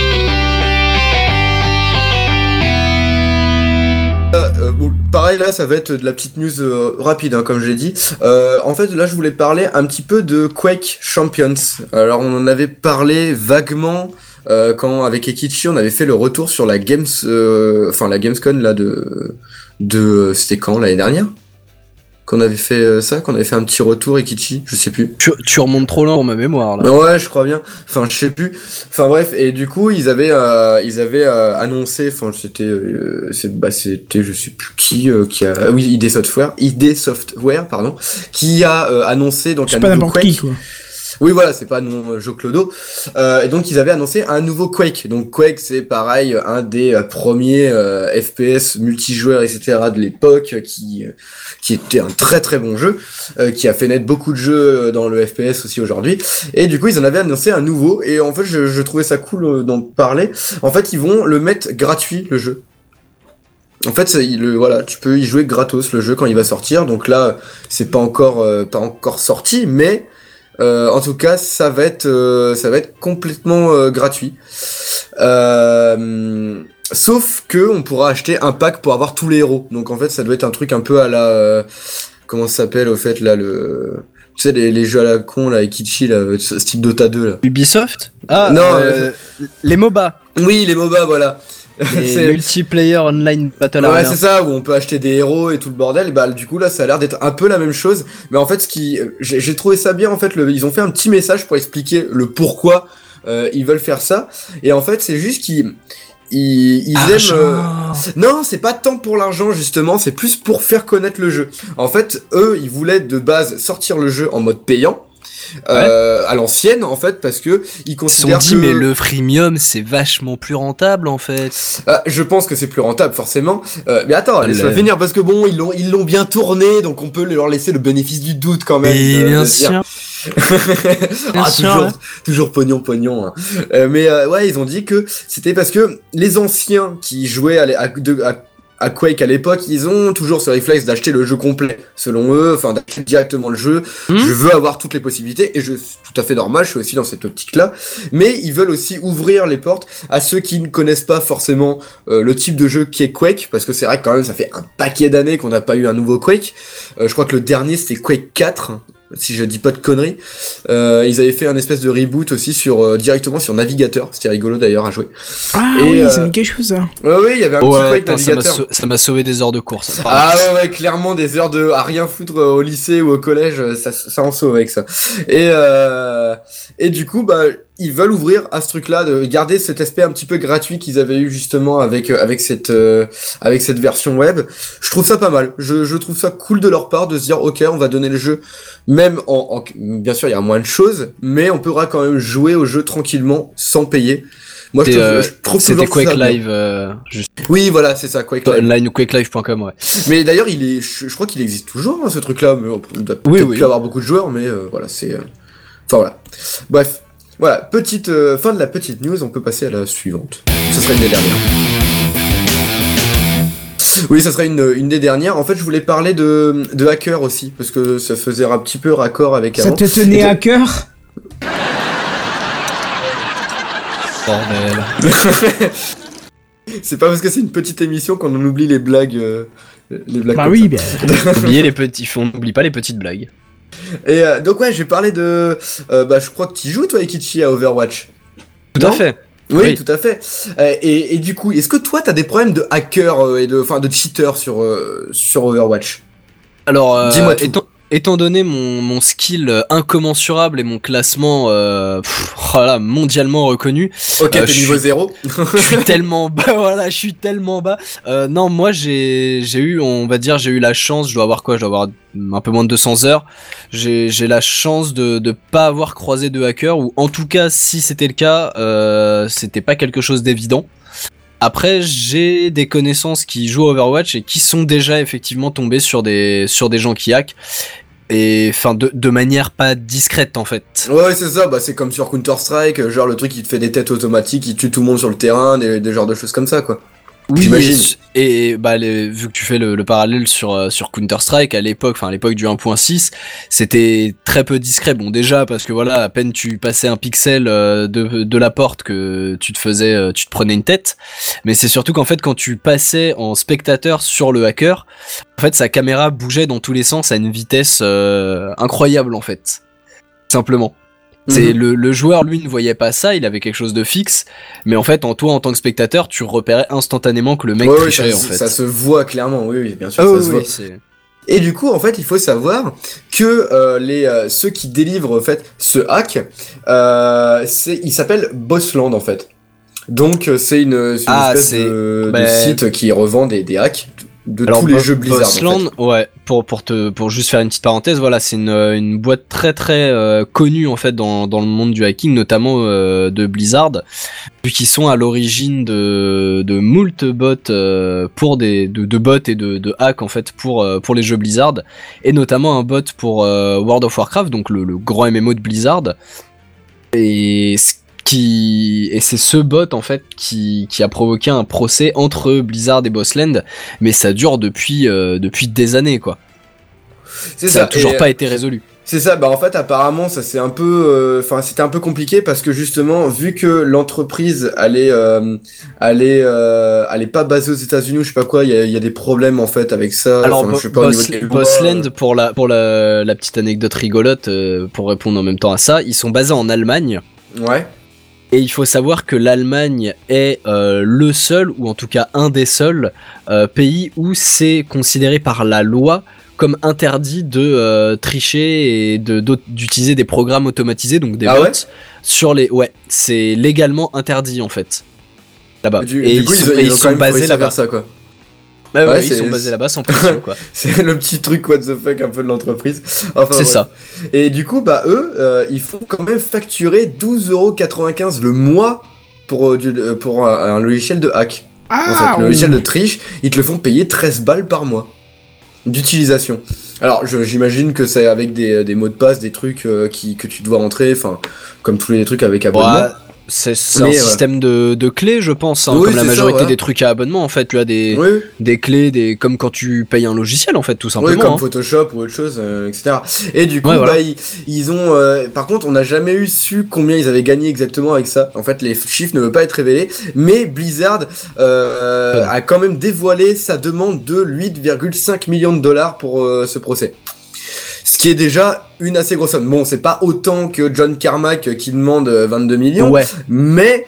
Euh, bon, pareil là, ça va être de la petite news euh, rapide, hein, comme j'ai dit. Euh, en fait, là, je voulais parler un petit peu de Quake Champions. Alors, on en avait parlé vaguement euh, quand avec Ekichi, on avait fait le retour sur la Games, euh, enfin la Gamescon là de de c'était quand l'année dernière? Qu'on avait fait euh, ça, qu'on avait fait un petit retour Ekichi, je sais plus. Tu, tu remontes trop loin pour ma mémoire là. Ouais, je crois bien. Enfin, je sais plus. Enfin bref, et du coup, ils avaient, euh, ils avaient euh, annoncé. Enfin, c'était, euh, c'est, bah, c'était, je sais plus qui, euh, qui a, ah oui, ID Software, ID Software, pardon, qui a euh, annoncé donc un pas nouveau n'importe Quake. qui, quoi. Oui, voilà, c'est pas non Joe Clodo. Euh, et donc ils avaient annoncé un nouveau Quake. Donc Quake, c'est pareil, un des euh, premiers euh, FPS multijoueurs, etc. de l'époque, euh, qui euh, qui était un très très bon jeu, euh, qui a fait naître beaucoup de jeux dans le FPS aussi aujourd'hui. Et du coup, ils en avaient annoncé un nouveau. Et en fait, je, je trouvais ça cool d'en parler. En fait, ils vont le mettre gratuit le jeu. En fait, le, voilà, tu peux y jouer gratos le jeu quand il va sortir. Donc là, c'est pas encore euh, pas encore sorti, mais euh, en tout cas, ça va être euh, ça va être complètement euh, gratuit. Euh, sauf que on pourra acheter un pack pour avoir tous les héros. Donc en fait, ça doit être un truc un peu à la euh, comment ça s'appelle au fait là le tu sais les, les jeux à la con là Kichi là ce style Dota 2 là. Ubisoft? Ah Non, euh, les MOBA, Oui, les MOBA voilà. les C'est- multiplayer online battle Ouais, arena. c'est ça, où on peut acheter des héros et tout le bordel. Et bah, du coup, là, ça a l'air d'être un peu la même chose. Mais en fait, ce qui, j'ai j'ai trouvé ça bien. En fait, le- ils ont fait un petit message pour expliquer le pourquoi euh, ils veulent faire ça. Et en fait, c'est juste qu'ils, ils, ils aiment. euh, Non, c'est pas tant pour l'argent justement, c'est plus pour faire connaître le jeu. En fait, eux, ils voulaient de base sortir le jeu en mode payant. Euh, à l'ancienne en fait parce que ils Ils se sont considèrent dit que mais le freemium c'est vachement plus rentable en fait. Ah, je pense que c'est plus rentable forcément. Euh, mais attends, Ah, laisse-moi finir parce que bon, ils l'ont ils l'ont bien tourné, donc on peut leur laisser le bénéfice du doute quand même. Et euh, bien se dire- sûr. ah, sûr, toujours, toujours pognon, pognon. hein. Mais ouais, ils ont dit que c'était parce que les anciens qui jouaient à, l'é- à, de- à- à Quake à l'époque, ils ont toujours ce réflexe d'acheter le jeu complet, selon eux, enfin d'acheter directement le jeu. Hmm. Je veux avoir toutes les possibilités et je c'est tout à fait normal, je suis aussi dans cette optique-là. Mais ils veulent aussi ouvrir les portes à ceux qui ne connaissent pas forcément euh, le type de jeu qui est Quake, parce que c'est vrai que quand même ça fait un paquet d'années qu'on n'a pas eu un nouveau Quake. Euh, je crois que le dernier c'était Quake 4, si je dis pas de conneries. Euh, ils avaient fait un espèce de reboot aussi sur euh, directement sur navigateur, c'était rigolo d'ailleurs à jouer. Ah Et, oui, euh, dit quelque chose, ça. Ouais ouais, il y avait un Oh, petit ouais, navigateur. ça m'a sauvé des heures de course. ça. Ah ouais, ouais, clairement des heures de à rien foutre euh, au lycée ou au collège, euh, ça, ça en sauve avec ça. Et euh, et du coup, bah ils veulent ouvrir à ce truc-là, de garder cet aspect un petit peu gratuit qu'ils avaient eu justement avec euh, avec cette euh, avec cette version web. Je trouve ça pas mal. Je, je trouve ça cool de leur part de se dire ok, on va donner le jeu, même en, en- bien sûr il y a moins de choses, mais on pourra quand même jouer au jeu tranquillement sans payer. Moi je euh, je trouve C'était Quake. Live, euh, juste Oui, voilà, c'est ça, Quake Live. online ou quakelive.com, ouais. Mais d'ailleurs, il est, je, je crois qu'il existe toujours hein, ce truc-là. Mais on doit peut-être oui. plus avoir beaucoup de joueurs, mais euh, voilà, c'est. euh, Enfin voilà. Bref, voilà, petite euh, fin de la petite news. On peut passer à la suivante. Ce serait une des dernières. Oui, ça serait une, une des dernières. En fait, je voulais parler de, de hacker aussi, parce que ça faisait un petit peu raccord avec Ça avant. te tenait Et à cœur? Bordel. C'est pas parce que c'est une petite émission qu'on en oublie les blagues. euh, les blagues Bah comme oui, ça. bien. Oubliez les petits, on n'oublie pas les petites blagues. Et euh, donc ouais, je vais parler de. euh, bah, je crois que tu joues toi, Ikichi, à Overwatch. Tout à fait. Oui, Oui. tout à fait. Euh, et, et du coup, est-ce que toi, t'as des problèmes de hacker et de, enfin, de cheater sur sur Overwatch? Alors, Dis-moi tout. étant, étant donné mon, mon skill euh, incommensurable et mon classement euh, pff, oh mondialement reconnu, Ok, Euh, t'es niveau suis- 0 je suis tellement bas, voilà, je suis tellement bas. Euh, non, moi j'ai eu, on va dire, j'ai eu la chance, je dois avoir quoi Je dois avoir un peu moins de 200 heures. J'ai la chance de de pas avoir croisé de hacker ou en tout cas, si c'était le cas, euh, c'était pas quelque chose d'évident. Après, j'ai des connaissances qui jouent à Overwatch et qui sont déjà effectivement tombés sur des sur des gens qui hackent et enfin de, de manière pas discrète en fait. Ouais, c'est ça. Bah, c'est comme sur Counter Strike, genre le truc qui te fait des têtes automatiques, qui tue tout le monde sur le terrain, des, des genres de choses comme ça, quoi. Oui, J'imagine. et, et, bah, les- vu que tu fais le, le parallèle sur, euh, sur Counter-Strike, à l'époque, enfin à l'époque du 1.6, c'était très peu discret. Bon, déjà, parce que voilà, à peine tu passais un pixel euh, de, de la porte que tu te faisais, euh, tu te prenais une tête. Mais c'est surtout qu'en fait, quand tu passais en spectateur sur le hacker, en fait, sa caméra bougeait dans tous les sens à une vitesse euh, incroyable, en fait. Simplement. C'est Mhm. le, le joueur, lui, ne voyait pas ça, il avait quelque chose de fixe, mais en fait, en toi, en tant que spectateur, tu repérais instantanément que le mec Ouais, ça, en fait. ça se voit clairement, oui, oui, bien sûr, Ah ça oui, se voit. c'est- Et du coup, en fait, il faut savoir que euh, les euh, ceux qui délivrent en fait ce hack, euh, c'est il s'appelle Bossland en fait. Donc c'est une, c'est une Ah, espèce c'est- de, de bah- site qui revend des, des hacks de Alors, tous les Bo- jeux Blizzard. en Bossland, ouais, pour, pour, te, pour juste faire une petite parenthèse, voilà, c'est une, une boîte très très euh, connue en fait dans, dans le monde du hacking, notamment euh, de Blizzard, vu qu'ils sont à l'origine de, de moult bots euh, pour des de, de bots et de, de hacks en fait pour, pour les jeux Blizzard, et notamment un bot pour World of Warcraft, donc le, le grand MMO de Blizzard. Et ce qui et c'est ce bot en fait qui, qui a provoqué un procès entre Blizzard et Bossland mais ça dure depuis euh, depuis des années quoi. Ça, a toujours et, pas été résolu. C'est ça, bah en fait apparemment ça c'est un peu, euh, enfin c'était un peu compliqué parce que justement vu que l'entreprise allait, euh, allait, euh, allait pas basée aux États-Unis ou je sais pas quoi, il y a, y a des problèmes en fait avec ça. Alors enfin, je sais pas, au niveau Boss- Bossland pour la pour la, la petite anecdote rigolote euh, pour répondre en même temps à ça, ils sont basés en Allemagne euh, Ouais. Et il faut savoir que l'Allemagne est euh, le seul ou en tout cas un des seuls euh, pays où c'est considéré par la loi comme interdit de euh, tricher et de d'utiliser des programmes automatisés donc des Ah bots ouais sur les ouais c'est légalement interdit en fait. Là-bas. Et du ils coup, sont, ils, sont basés là-bas. ça quoi. Ouais, ouais, Ouais, ils c'est- sont basés là-bas sans pression quoi C'est le petit truc what the fuck un peu de l'entreprise. Enfin, c'est ça Et du coup, bah eux, euh, ils font quand même facturer 12,95€ le mois pour, euh, du- euh, pour un, un logiciel de hack. en Ah, fait, le logiciel de triche, ils te le font payer 13 balles par mois d'utilisation. Alors, j'imagine que c'est avec des, des mots de passe, des trucs euh, qui, que tu dois rentrer, enfin, comme tous les trucs avec abonnement. C'est un euh, système de, de clés, je pense, hein, Oui, comme la ça, majorité des trucs à abonnement. En fait, tu as des, Oui, des clés, des comme quand tu payes un logiciel, en fait, tout oui, simplement. comme hein. Photoshop ou autre chose, euh, etc. Et du coup, Ouais, voilà. bah, ils, ils ont. euh, par contre, on n'a jamais eu su combien ils avaient gagné exactement avec ça. En fait, les chiffres ne veulent pas être révélés. Mais Blizzard a quand même dévoilé sa demande de 8,5 millions de dollars pour ce procès. Ce qui est déjà une assez grosse somme. Bon, c'est pas autant que John Carmack euh, qui demande euh, 22 millions. Ouais. Mais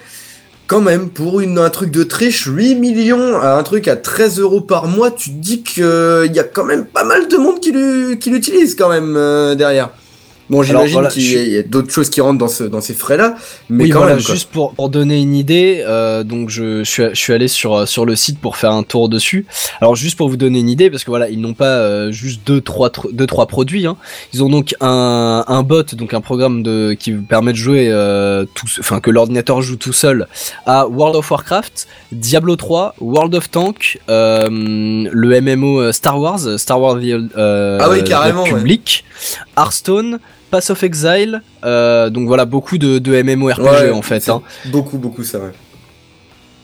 quand même, pour une, un truc de triche, 8 millions à un truc à 13 euros par mois, tu te dis qu'il y a quand même pas mal de monde qui l'utilise quand même euh, derrière. Bon, j'imagine voilà, qu'il je- y a- d'autres choses qui rentrent dans, ce, dans ces frais-là, mais oui, quand voilà, même. juste pour, pour donner une idée, euh, donc je, je, suis, je suis allé sur, sur le site pour faire un tour dessus. Alors juste pour vous donner une idée, parce que voilà, ils n'ont pas euh, juste deux trois, tr- deux, trois produits. Hein. Ils ont donc un, un bot, donc un programme de, qui vous permet de jouer, euh, tout, enfin que l'ordinateur joue tout seul à World of Warcraft, Diablo 3, World of Tank, le MMO Star Wars, Star Wars The, Ah oui, carrément, ouais. Public, Hearthstone. Pass of Exile, euh, donc voilà beaucoup de, de MMORPG Ouais, en fait. Hein. Beaucoup, beaucoup ça, ouais.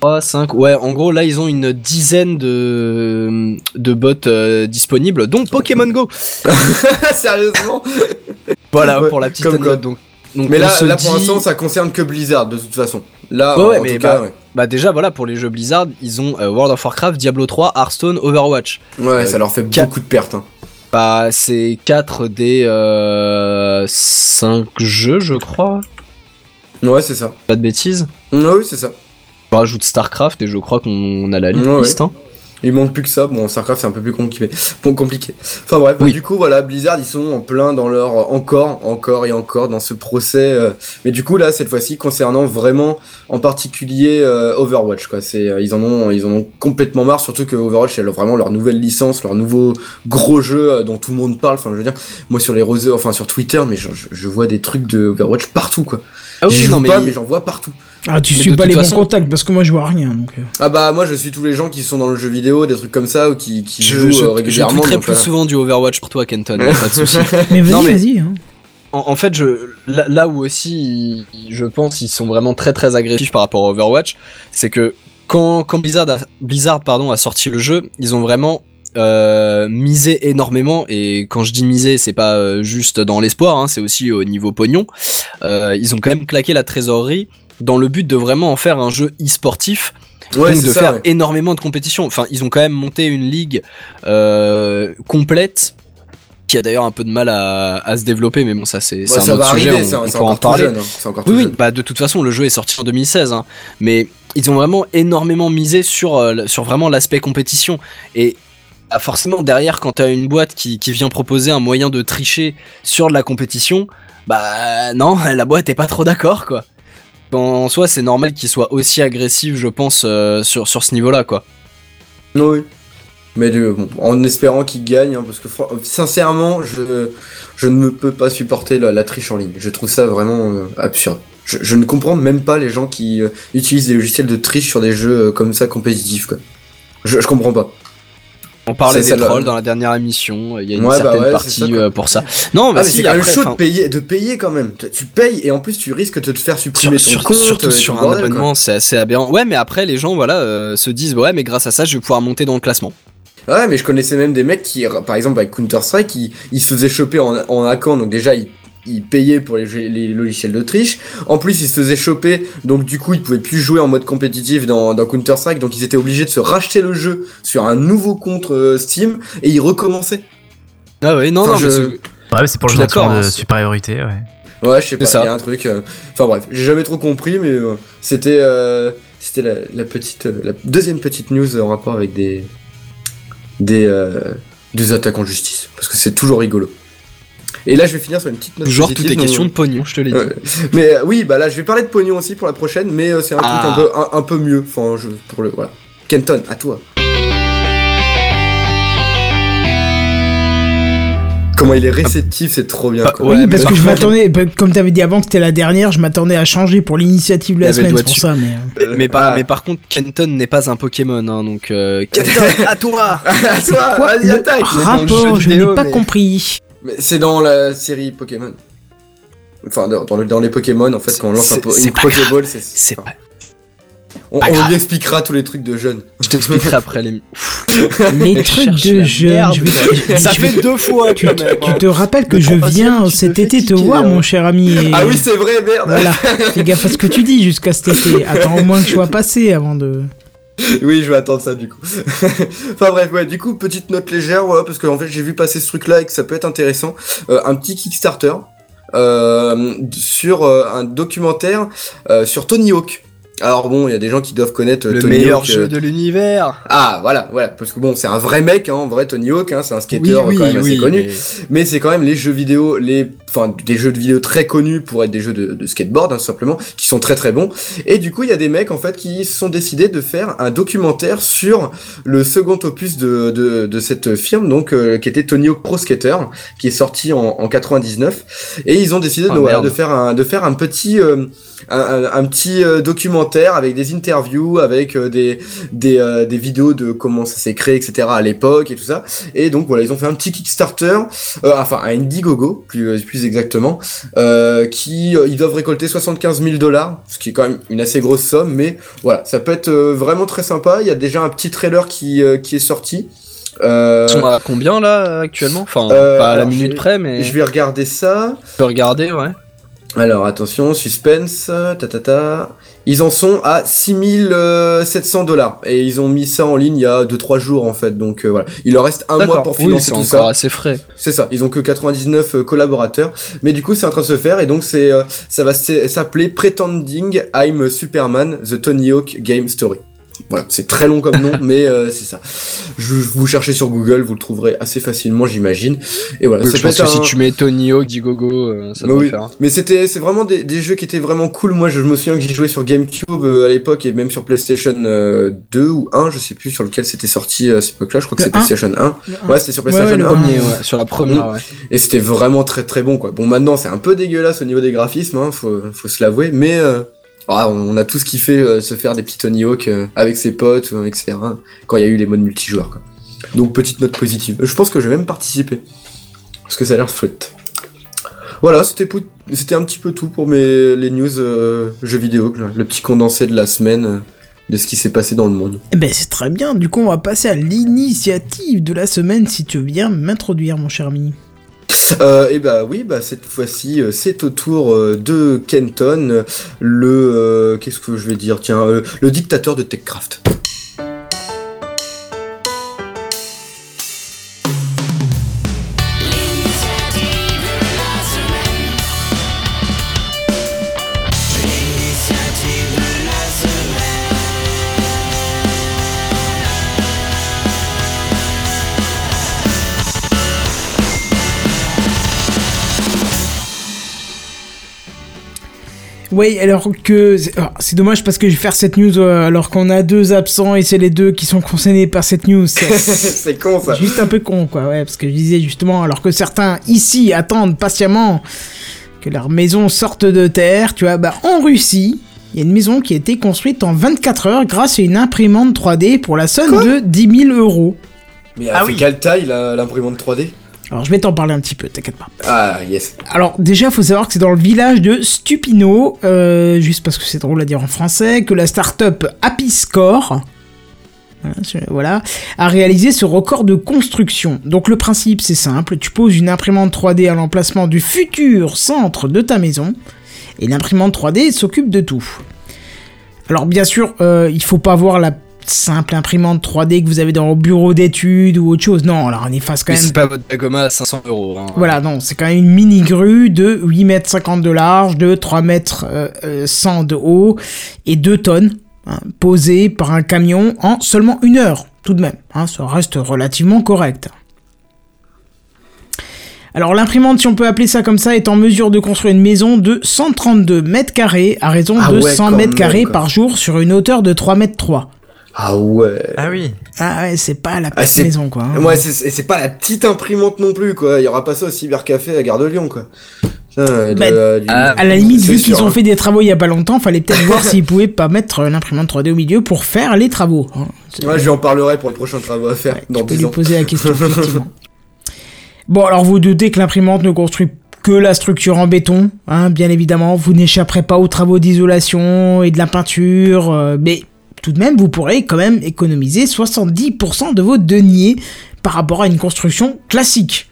3, 5, ouais, en gros là ils ont une dizaine de, de bots euh, disponibles, dont Pokémon Go. Sérieusement? Voilà Ouais, pour la petite anecdote. Donc, donc Mais là, pour l'instant, ça concerne que Blizzard, de toute façon. Là, Ouais, ouais, en mais tout cas, bah, bah déjà voilà pour les jeux Blizzard, ils ont euh, World of Warcraft, Diablo 3, Hearthstone, Overwatch. ouais, ouais, ça leur fait beaucoup de pertes. hein. Bah c'est 4 des euh, 5 jeux je crois, Ouais, c'est ça. pas de bêtises. Ouais, oui, c'est ça. On rajoute Starcraft et je crois qu'on a la Ouais, liste. hein. Il manque plus que ça. Bon, Starcraft c'est un peu plus compliqué. Bon, compliqué. Enfin bref, Oui. du coup voilà, Blizzard ils sont en plein dans leur encore, encore et encore dans ce procès. euh, Mais du coup là, cette fois-ci concernant vraiment en particulier euh, Overwatch quoi. C'est euh, ils en ont ils en ont complètement marre. Surtout que Overwatch c'est vraiment leur nouvelle licence, leur nouveau gros jeu euh, dont tout le monde parle. Enfin je veux dire, moi sur les réseaux, enfin sur Twitter, mais je, je- je vois des trucs de Overwatch partout quoi. Ah J'y oui joue non mais, pas, mais j'en vois partout. Ah, tu Mais suis pas les façon- bons contacts parce que moi je vois rien. Donc, euh. Ah bah moi je suis tous les gens qui sont dans le jeu vidéo, des trucs comme ça ou qui, qui je, jouent je, euh, je régulièrement. tweeterai donc plus voilà. souvent du Overwatch pour toi Kenton, y a pas de souci. Mais vas-y, mais- vas-y. hein. En, en fait, je, là, là où aussi, ils- je pense, ils sont vraiment très très agressifs par rapport à Overwatch, c'est que quand, quand Blizzard, a, Blizzard pardon, a sorti le jeu, ils ont vraiment euh, misé énormément. Et quand je dis misé, c'est pas euh, juste dans l'espoir, hein, c'est aussi au niveau pognon. Euh, ils ont quand même claqué la trésorerie dans le but de vraiment en faire un jeu e-sportif. Ouais, donc de ça, faire ouais. énormément de compétitions. Enfin, ils ont quand même monté une ligue euh, complète qui a d'ailleurs un peu de mal à, à se développer, mais bon, ça c'est Ouais, un ça autre va sujet, arriver, on, c'est on pourra en parler. jeune. hein, Oui, bah de toute façon, le jeu est sorti en 2016, hein, mais ils ont vraiment énormément misé sur, euh, sur vraiment l'aspect compétition. Et ah, forcément, derrière, quand t'as une boîte qui, qui vient proposer un moyen de tricher sur de la compétition, bah non, la boîte est pas trop d'accord, quoi. En soi, c'est normal qu'il soit aussi agressif, je pense, euh, sur, ce niveau-là, quoi. Oui. Mais en espérant qu'il gagne, hein, parce que sincèrement, je, je ne peux pas supporter la, triche en ligne. Je trouve ça vraiment euh, absurde. Je, ne comprends même pas les gens qui euh, utilisent des logiciels de triche sur des jeux comme ça compétitifs. Quoi. Je comprends pas. On parlait des trolls dans la dernière émission, il y a une Ouais, bah certaine ouais, partie ça, euh, pour ça. Non, bah Ah, mais si, c'est quand même chaud de payer, de payer quand même. Tu- payes et en plus tu risques de te faire supprimer sur, ton sur- compte. surtout euh, sur un bordel, abonnement, c'est assez aberrant. Ouais, mais après, les gens, voilà, euh, se disent, ouais, mais grâce à ça, je vais pouvoir monter dans le classement. Ouais, mais je connaissais même des mecs qui, par exemple, avec Counter-Strike, ils, ils se faisaient choper en, en hackant, donc déjà, ils, ils payaient pour les, logiciels de triche. En plus, ils se faisaient choper, donc du coup, ils pouvaient plus jouer en mode compétitif dans, dans Counter-Strike, donc ils étaient obligés de se racheter le jeu sur un nouveau compte euh, Steam, et ils recommençaient. Ah ouais, non, Enfin, non, je- mais c'est- Ouais, pour le d'accord, hein, de supériorité, ouais. Ouais, je sais pas, il y a un truc. euh, Enfin bref, j'ai jamais trop compris, mais euh, c'était euh, c'était la, la petite, euh, la deuxième petite news en rapport avec des des euh, des attaques en justice, parce que c'est toujours rigolo. Et là, je vais finir sur une petite note Genre, tout positive, est donc- question de pognon, je te l'ai dit. Ouais. Mais euh, oui, bah là, je vais parler de pognon aussi pour la prochaine, mais euh, c'est un Ah. truc un peu un, un peu mieux. Enfin, je, pour le voilà. Kenton, à toi. Comment il est réceptif, c'est trop bien. Bah, quoi. ouais, oui, parce que je m'attendais, bah, comme t'avais dit avant que c'était la dernière, je m'attendais à changer pour l'initiative de la semaine, c'est pour ça, mais. euh, Mais, mais par, Ah. mais par contre, Kenton n'est pas un Pokémon, hein, donc euh, Kenton, à toi À toi, vas-y, le attaque. Rapport? Je n'ai pas mais- compris. Mais c'est dans la série Pokémon. Enfin, dans, dans le- dans les Pokémon, en fait, quand on lance un po- une Pokéball, c'est. C'est pas. On, pas on grave. lui expliquera tous les trucs de jeunes. Je t'expliquerai après les. Les trucs de jeunes. je vais te- Ça fait deux fois Tu, quand tu- tu hein. te rappelles que je viens te cet été te voir, mon cher ami. et- Ah oui, c'est vrai, merde. Voilà, fais gaffe à ce que tu dis jusqu'à cet été. Attends au moins que je sois passé avant de. Oui, je vais attendre ça du coup. enfin bref, ouais, du coup, petite note légère, voilà, parce que en fait, j'ai vu passer ce truc-là et que ça peut être intéressant. Euh, un petit Kickstarter euh, sur euh, un documentaire sur Tony Hawk. Alors bon, il y a des gens qui doivent connaître euh, Le Tony meilleur Hawk, jeu euh, de l'univers. Ah voilà, voilà, parce que bon, c'est un vrai mec, hein, en vrai Tony Hawk, hein, c'est un skater Oui, oui, quand même assez oui. connu. mais- Mais c'est quand même les jeux vidéo, les, enfin, des jeux de vidéo très connus pour être des jeux de, de skateboard, hein, simplement, qui sont très très bons. Et du coup, il y a des mecs, en fait, qui se sont décidés de faire un documentaire sur le second opus de, de, de cette firme, donc, euh, qui était Tony Hawk Pro Skater, qui est sorti en, en 99. Et ils ont décidé de, Ah, voilà, merde. de faire un, de faire un petit, euh, un, un- un petit euh, documentaire avec des interviews, avec euh, des, des, euh, des vidéos de comment ça s'est créé, etc. à l'époque et tout ça. Et donc voilà, ils ont fait un petit Kickstarter, enfin un Indiegogo plus, plus exactement, qui ils doivent récolter 75 000 dollars, ce qui est quand même une assez grosse somme, mais voilà, ça peut être vraiment très sympa. Il y a déjà un petit trailer qui, qui est sorti. Euh, Ils sont à combien là actuellement? Enfin, Euh, pas à la minute près, mais je vais regarder ça. je peux regarder, ouais. Alors attention, suspense, ta ta ta. Ils en sont à 6700 dollars et ils ont mis ça en ligne il y a 2-3 jours en fait. Donc euh, voilà, il leur reste un mois pour financer c'est tout ça. assez frais. C'est ça, ils ont que 99 euh, collaborateurs, mais du coup c'est en train de se faire et donc c'est euh, ça va s'appeler Pretending I'm Superman The Tony Hawk Game Story. Voilà, c'est très long comme nom, mais euh, c'est ça. Je, vous cherchez sur Google, vous le trouverez assez facilement, j'imagine. Et voilà, je pense que si un- tu mets Tony Hawk, Digogo, euh, ça bah doit oui. faire. Mais c'était c'est vraiment des, des jeux qui étaient vraiment cool. Moi, je, me souviens que j'y jouais sur GameCube euh, à l'époque et même sur PlayStation euh, 2 ou 1, je sais plus sur lequel c'était sorti euh, à cette époque-là. Je crois que 1. PlayStation 1. Ouais, c'était sur PlayStation ouais, le 1. un. Premier, ouais, sur la première, ouais. Et c'était vraiment très très bon quoi. Bon maintenant c'est un peu dégueulasse au niveau des graphismes, hein, faut, faut se l'avouer, mais euh, ah, on a tous kiffé euh, se faire des petits Tony Hawk euh, avec ses potes, euh, etc. Quand il y a eu les modes multijoueurs quoi. Donc petite note positive. Je pense que je vais même participer. Parce que ça a l'air chouette. Voilà, c'était un petit peu tout pour les news euh, jeux vidéo, le, petit condensé de la semaine. euh, de ce qui s'est passé dans le monde. Eh ben c'est très bien, du coup on va passer à l'initiative de la semaine si tu veux bien m'introduire mon cher ami. Euh, et bah oui, bah cette fois-ci, euh, c'est au tour euh, de Kenton, le euh, qu'est-ce que je vais dire, tiens, le dictateur de Techcraft. Oui, alors que c'est alors, c'est dommage parce que je vais faire cette news euh, alors qu'on a deux absents et c'est les deux qui sont concernés par cette news. C'est con ça. juste un peu con quoi, ouais, parce que je disais justement alors que certains ici attendent patiemment que leur maison sorte de terre, tu vois, bah en Russie, il y a une maison qui a été construite en 24 heures grâce à une imprimante 3D pour la somme Quoi de 10 000 euros. Mais Ah elle fait oui. quelle taille la- l'imprimante 3D Alors je vais t'en parler un petit peu, t'inquiète pas. Ah yes. Alors déjà, faut savoir que c'est dans le village de Stupino, euh, juste parce que c'est drôle à dire en français, que la start-up Happy Score, voilà, je- voilà, a réalisé ce record de construction. Donc le principe c'est simple, tu poses une imprimante 3D à l'emplacement du futur centre de ta maison, et l'imprimante 3D s'occupe de tout. Alors bien sûr, euh, il faut pas voir la simple imprimante 3D que vous avez dans vos bureaux d'études ou autre chose. Non, alors on efface quand Mais même c'est pas votre Dagoma à 500 euros. hein. voilà, non, c'est quand même une mini grue de 8 mètres 50 de large, de 3 mètres euh, euh, 100 de haut et 2 tonnes, hein, posée par un camion en seulement une heure, tout de même. Hein, ça reste relativement correct. Alors l'imprimante, si on peut appeler ça comme ça, est en mesure de construire une maison de 132 mètres carrés à raison Ah de ouais, 100 quand mètres carrés par jour sur une hauteur de 3 mètres 3. Ah ouais. Ah oui. Ah ouais, c'est pas la Ah, petite maison quoi. hein. Ouais, c'est et c'est pas la petite imprimante non plus quoi. Il y aura pas ça au cybercafé à Gare de Lyon quoi. Putain, Bah, du- À la limite, vu qu'ils ont hein. fait des travaux il y a pas longtemps, fallait peut-être voir s'ils pouvaient pas mettre euh, l'imprimante 3D au milieu pour faire les travaux. hein. C'est- Ouais, je lui en parlerai pour le prochain travaux à faire ouais, dans tu peux 10 lui ans. poser la question, effectivement. Bon, alors vous doutez que l'imprimante ne construit que la structure en béton, hein, bien évidemment. Vous n'échapperez pas aux travaux d'isolation et de la peinture, euh, mais tout de même, vous pourrez quand même économiser 70% de vos deniers par rapport à une construction classique.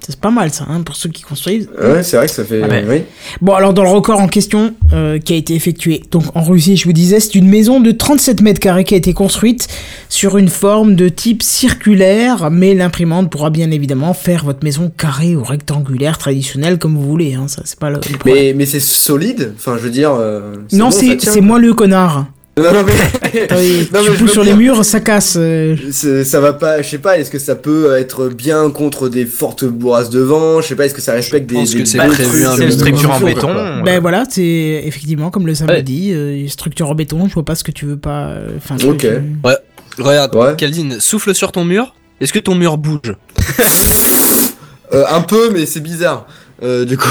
Ça, C'est pas mal ça, hein, pour ceux qui construisent. Ouais, c'est vrai que ça fait. Oui. Bon, alors dans le record en question euh, qui a été effectué, donc en Russie, je vous disais, c'est une maison de 37 mètres carrés qui a été construite sur une forme de type circulaire, mais l'imprimante pourra bien évidemment faire votre maison carrée ou rectangulaire traditionnelle comme vous voulez. Hein, ça, c'est pas le. Mais, mais c'est solide. Enfin, je veux dire. euh, non, bon, c'est moi le connard. Non, non, mais. Non, mais tu je sur dire- les murs, ça casse. euh. Ça va pas, je sais pas, est-ce que ça peut être bien contre des fortes bourrasques de vent Je sais pas, est-ce que ça respecte des. pense des- que c'est prévu euh, une peu de structure en béton. quoi. ouais. Ben voilà, c'est effectivement comme le Sam Ouais. dit, euh, structure en béton. Je vois pas ce que tu veux pas. euh, Enfin, Ok. tu- Regarde, Ouais. Caldine, souffle sur ton mur. Est-ce que ton mur bouge? Euh, un peu, mais c'est bizarre. Euh, du coup.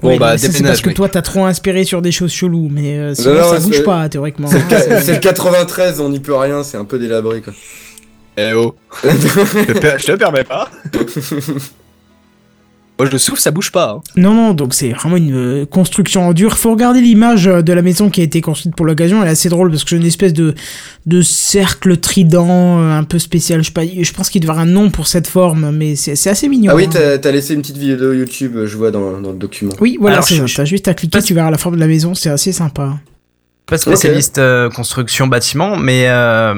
Bon, Oui, bah, c'est parce que toi t'as trop inspiré sur des choses cheloues, mais euh, sinon, Non, non, ça bouge pas théoriquement. Hein, c'est le 93, on n'y peut rien, c'est un peu délabré quoi. Eh oh. je te permets pas. Moi, je souffle, ça bouge pas. hein. Non, non, donc c'est vraiment une euh, construction en dur. Faut regarder l'image euh, de la maison qui a été construite pour l'occasion. Elle est assez drôle parce que c'est une espèce de, de cercle trident euh, un peu spécial. Je, sais pas, je pense qu'il devait y avoir un nom pour cette forme, mais c'est c'est assez mignon. Ah oui, hein. t'as laissé une petite vidéo YouTube, je vois dans, dans le document. Oui, voilà, c'est ça. T'as juste à cliquer, tu verras la forme de la maison. C'est assez sympa. Pas spécialiste euh, construction bâtiment, mais euh,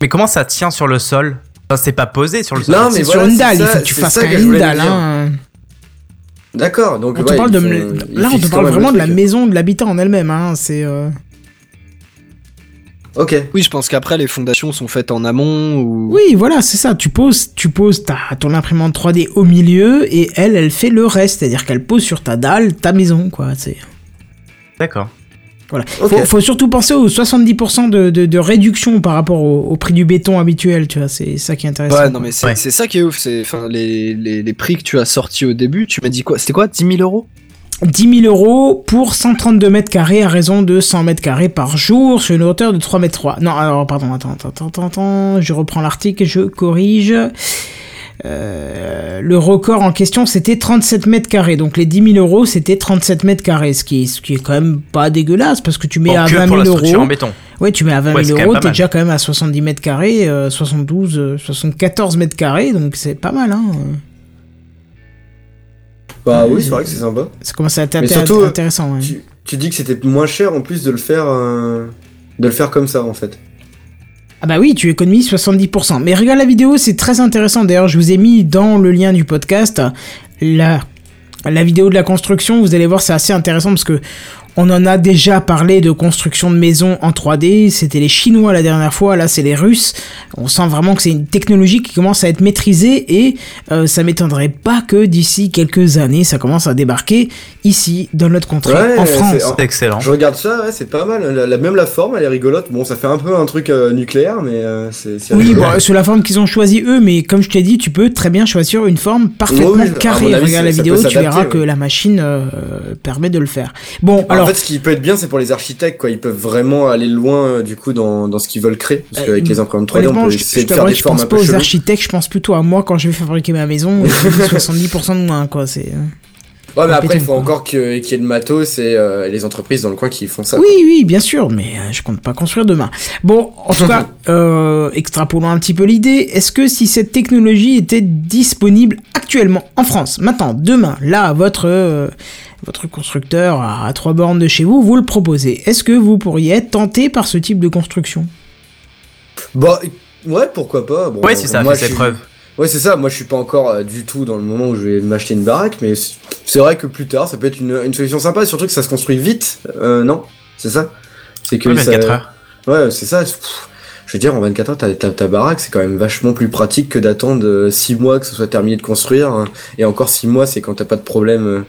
mais comment ça tient sur le sol? Enfin, c'est pas posé sur le sol. Non, mais voilà, sur une dalle. Il faut que tu fasses ça quand que même une dalle. Hein. D'accord, donc On te ouais, parle de, font- là, on te parle vraiment de la maison, de l'habitat en elle-même. Hein. C'est. euh, Ok. Oui, je pense qu'après, les fondations sont faites en amont ou. Oui, voilà, c'est ça. Tu poses, tu poses ta, ton imprimante 3D au milieu et elle, elle fait le reste. C'est-à-dire qu'elle pose sur ta dalle ta maison, quoi. C'est D'accord. Voilà. Ok. Faut, faut surtout penser aux 70% de, de, de réduction par rapport au, au prix du béton habituel. Tu vois, c'est ça qui est intéressant. Ouais, non, mais c'est Ouais. ça qui est ouf. C'est, les, les, les prix que tu as sortis au début, tu m'as dit quoi C'était quoi 10 000 euros? 10 000 euros pour 132 mètres carrés à raison de 100 mètres carrés par jour sur une hauteur de 3 mètres 3. Non, alors, pardon, attends, attends, attends, attends, attends, je reprends l'article je corrige. Euh, le record en question c'était 37 mètres carrés. Donc les 10 000 euros c'était 37 mètres carrés, ce qui est, ce qui est quand même pas dégueulasse parce que tu mets Bon, à que 20 pour 000 la structure en euros. béton. Ouais, tu mets à 20 Ouais, 000 c'est quand même euros, t'es déjà quand même à 70 mètres carrés, euh, 72, euh, 74 mètres carrés, donc c'est pas mal, hein. Bah oui, c'est vrai que c'est sympa. Ça commence à être Mais surtout, euh, intéressant. ouais. Tu, tu dis que c'était moins cher en plus de le faire, euh, de le faire comme ça en fait. Ah bah oui, tu économises 70%. Mais regarde la vidéo, c'est très intéressant. D'ailleurs, je vous ai mis dans le lien du podcast la, vidéo de la construction. Vous allez voir, c'est assez intéressant parce que on en a déjà parlé de construction de maisons en 3D. C'était les Chinois la dernière fois, là c'est les Russes. On sent vraiment que c'est une technologie qui commence à être maîtrisée et euh, ça m'étonnerait pas que d'ici quelques années, ça commence à débarquer ici, dans notre contrée, Ouais, en c'est- France. C'est excellent. Je regarde ça, ouais, c'est pas mal. La, la- même la forme, elle est rigolote. Bon, ça fait un peu un truc euh, nucléaire, mais euh, c'est. Oui, rigolo. bon, sous la forme qu'ils ont choisi eux, mais comme je t'ai dit, tu peux très bien choisir une forme parfaitement Oui, carrée. avis, Regarde la vidéo, tu verras que la machine euh, permet de le faire. Bon, alors, en fait, ce qui peut être bien, c'est pour les architectes, quoi. Ils peuvent vraiment aller loin, euh, du coup, dans, dans ce qu'ils veulent créer. Parce Euh, qu'avec les imprimantes 3D, on peut je, essayer je de faire des je formes pense un pas peu aux architectes, je pense plutôt à moi quand je vais fabriquer ma maison. je dis 70% de moins, quoi. C'est. Ouais, mais après, il faut quoi. encore que- qu'il y ait le matos et euh, les entreprises dans le coin qui font ça. Oui, oui, bien sûr, mais euh, je compte pas construire demain. Bon, en tout cas, euh, extrapolons un petit peu l'idée. Est-ce que si cette technologie était disponible actuellement en France, maintenant, demain, là, votre euh, votre constructeur à, à trois bornes de chez vous, vous le proposez, est-ce que vous pourriez être tenté par ce type de construction? Bah, ouais, pourquoi pas. Bon, Ouais, si ça moi, fait ses suis- preuves. Ouais, c'est ça. Moi, je suis pas encore euh, du tout dans le moment où je vais m'acheter une baraque, mais c'est vrai que plus tard, ça peut être une, une solution sympa. Surtout que ça se construit vite. Euh, non, c'est ça? C'est que Ouais, ça- 24 heures. Ouais, c'est ça. Je veux dire, en 24 heures, t'as ta, ta baraque, c'est quand même vachement plus pratique que d'attendre 6 mois que ce soit terminé de construire. hein. Et encore 6 mois, c'est quand t'as pas de problème euh,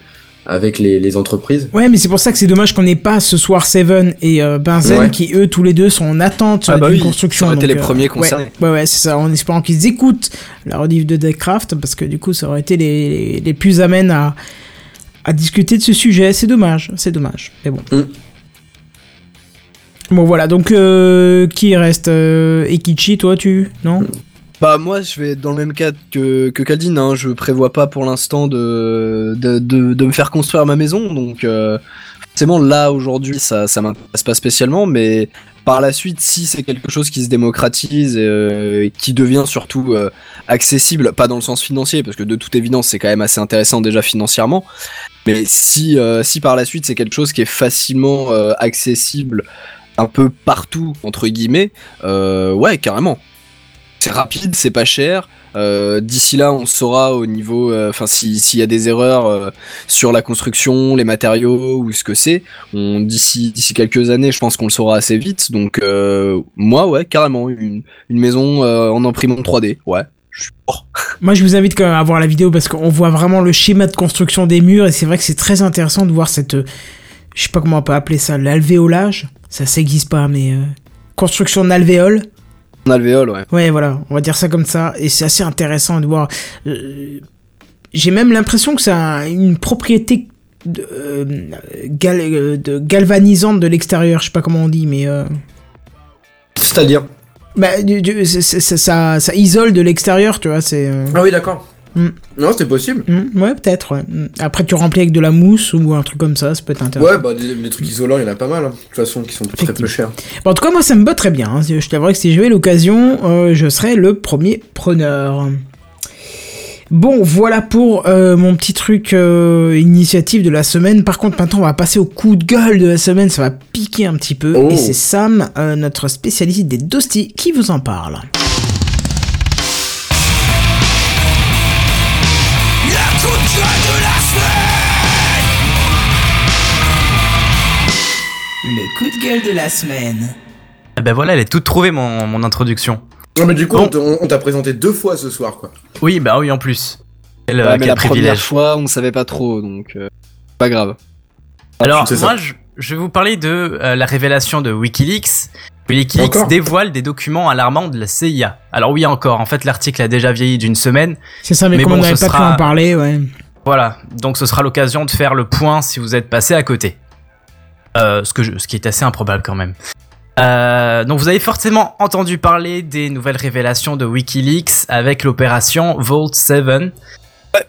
avec les, les entreprises. Ouais, mais c'est pour ça que c'est dommage qu'on n'ait pas ce soir Seven et euh, Benzen Ouais. qui eux tous les deux sont en attente Ah bah d'une oui, construction. ça aurait été donc, les euh, premiers ouais, concernés. Ouais, ouais, c'est ça. En espérant qu'ils écoutent la rediff de Deckcraft parce que du coup, ça aurait été les, les plus amènes à, à discuter de ce sujet. C'est dommage, c'est dommage. Mais bon. Mm. Bon voilà, donc euh, qui reste euh, Ekichi, toi tu non? Bah moi je vais être dans le même cadre que, que Kaldin, hein. je prévois pas pour l'instant de, de, de, me faire construire ma maison, donc euh, forcément là aujourd'hui ça, ça m'intéresse pas spécialement, mais par la suite si c'est quelque chose qui se démocratise euh, et qui devient surtout euh, accessible, pas dans le sens financier, parce que de toute évidence c'est quand même assez intéressant déjà financièrement, mais si, euh, si par la suite c'est quelque chose qui est facilement euh, accessible un peu partout, entre guillemets, euh, ouais carrément c'est rapide, c'est pas cher. Euh, D'ici là, on saura au niveau, euh, enfin, si- s'il y a des erreurs euh, sur la construction, les matériaux ou ce que c'est, d'ici quelques années, je pense qu'on le saura assez vite. Donc, moi, ouais, carrément, une, maison en imprimante 3D, ouais. Moi, je vous invite quand même à voir la vidéo parce qu'on voit vraiment le schéma de construction des murs et c'est vrai que c'est très intéressant de voir cette, je sais pas comment on peut appeler ça, l'alvéolage. Ça, ça existe pas, mais construction d'alvéole. En alvéole, ouais. Ouais, voilà, on va dire ça comme ça. Et c'est assez intéressant de voir. euh, J'ai même l'impression que ça a une propriété de, euh, gal- euh, de galvanisante de l'extérieur. Je sais pas comment on dit, mais. euh, C'est-à-dire? bah, du- du- c'est- ça, ça isole de l'extérieur, tu vois. C'est. euh, Ah oui, d'accord. Mm. Non, c'est possible. hmm, ouais, peut-être. ouais. Hmm. Après, tu remplis avec de la mousse ou un truc comme ça, ça peut être intéressant. Ouais, bah des, des trucs isolants, il y en a pas mal, hein, de toute façon, qui sont très peu chers. Bon, en tout cas, moi, ça me bat très bien. hein. Je t'avouerai que si j'avais l'occasion, euh, je serais le premier preneur. Bon, voilà pour euh, mon petit truc euh, initiative de la semaine. Par contre, maintenant, on va passer au coup de gueule de la semaine. Ça va piquer un petit peu. Oh. Et c'est Sam, euh, notre spécialiste des dostis, qui vous en parle. Le coup de gueule de la semaine. Eh ben voilà, elle est toute trouvée mon, mon introduction. Non, mais du coup, Bon. on t'a présenté deux fois ce soir, quoi. Oui, bah oui, en plus. Quel, euh, Ouais, mais quel la première fois, on savait pas trop, donc euh, pas grave. Alors, moi, je, je vais vous parler de euh, la révélation de Wikileaks. Wikileaks Encore dévoile des documents alarmants de la CIA. Alors oui, encore. En fait, l'article a déjà vieilli d'une semaine. C'est ça, mais, Mais comme bon, on n'avait pas pu sera- en parler, ouais. Voilà. Donc, ce sera l'occasion de faire le point si vous êtes passé à côté. Euh, ce, que je- ce qui est assez improbable quand même. Euh, donc vous avez forcément entendu parler des nouvelles révélations de WikiLeaks avec l'opération Vault 7. Euh,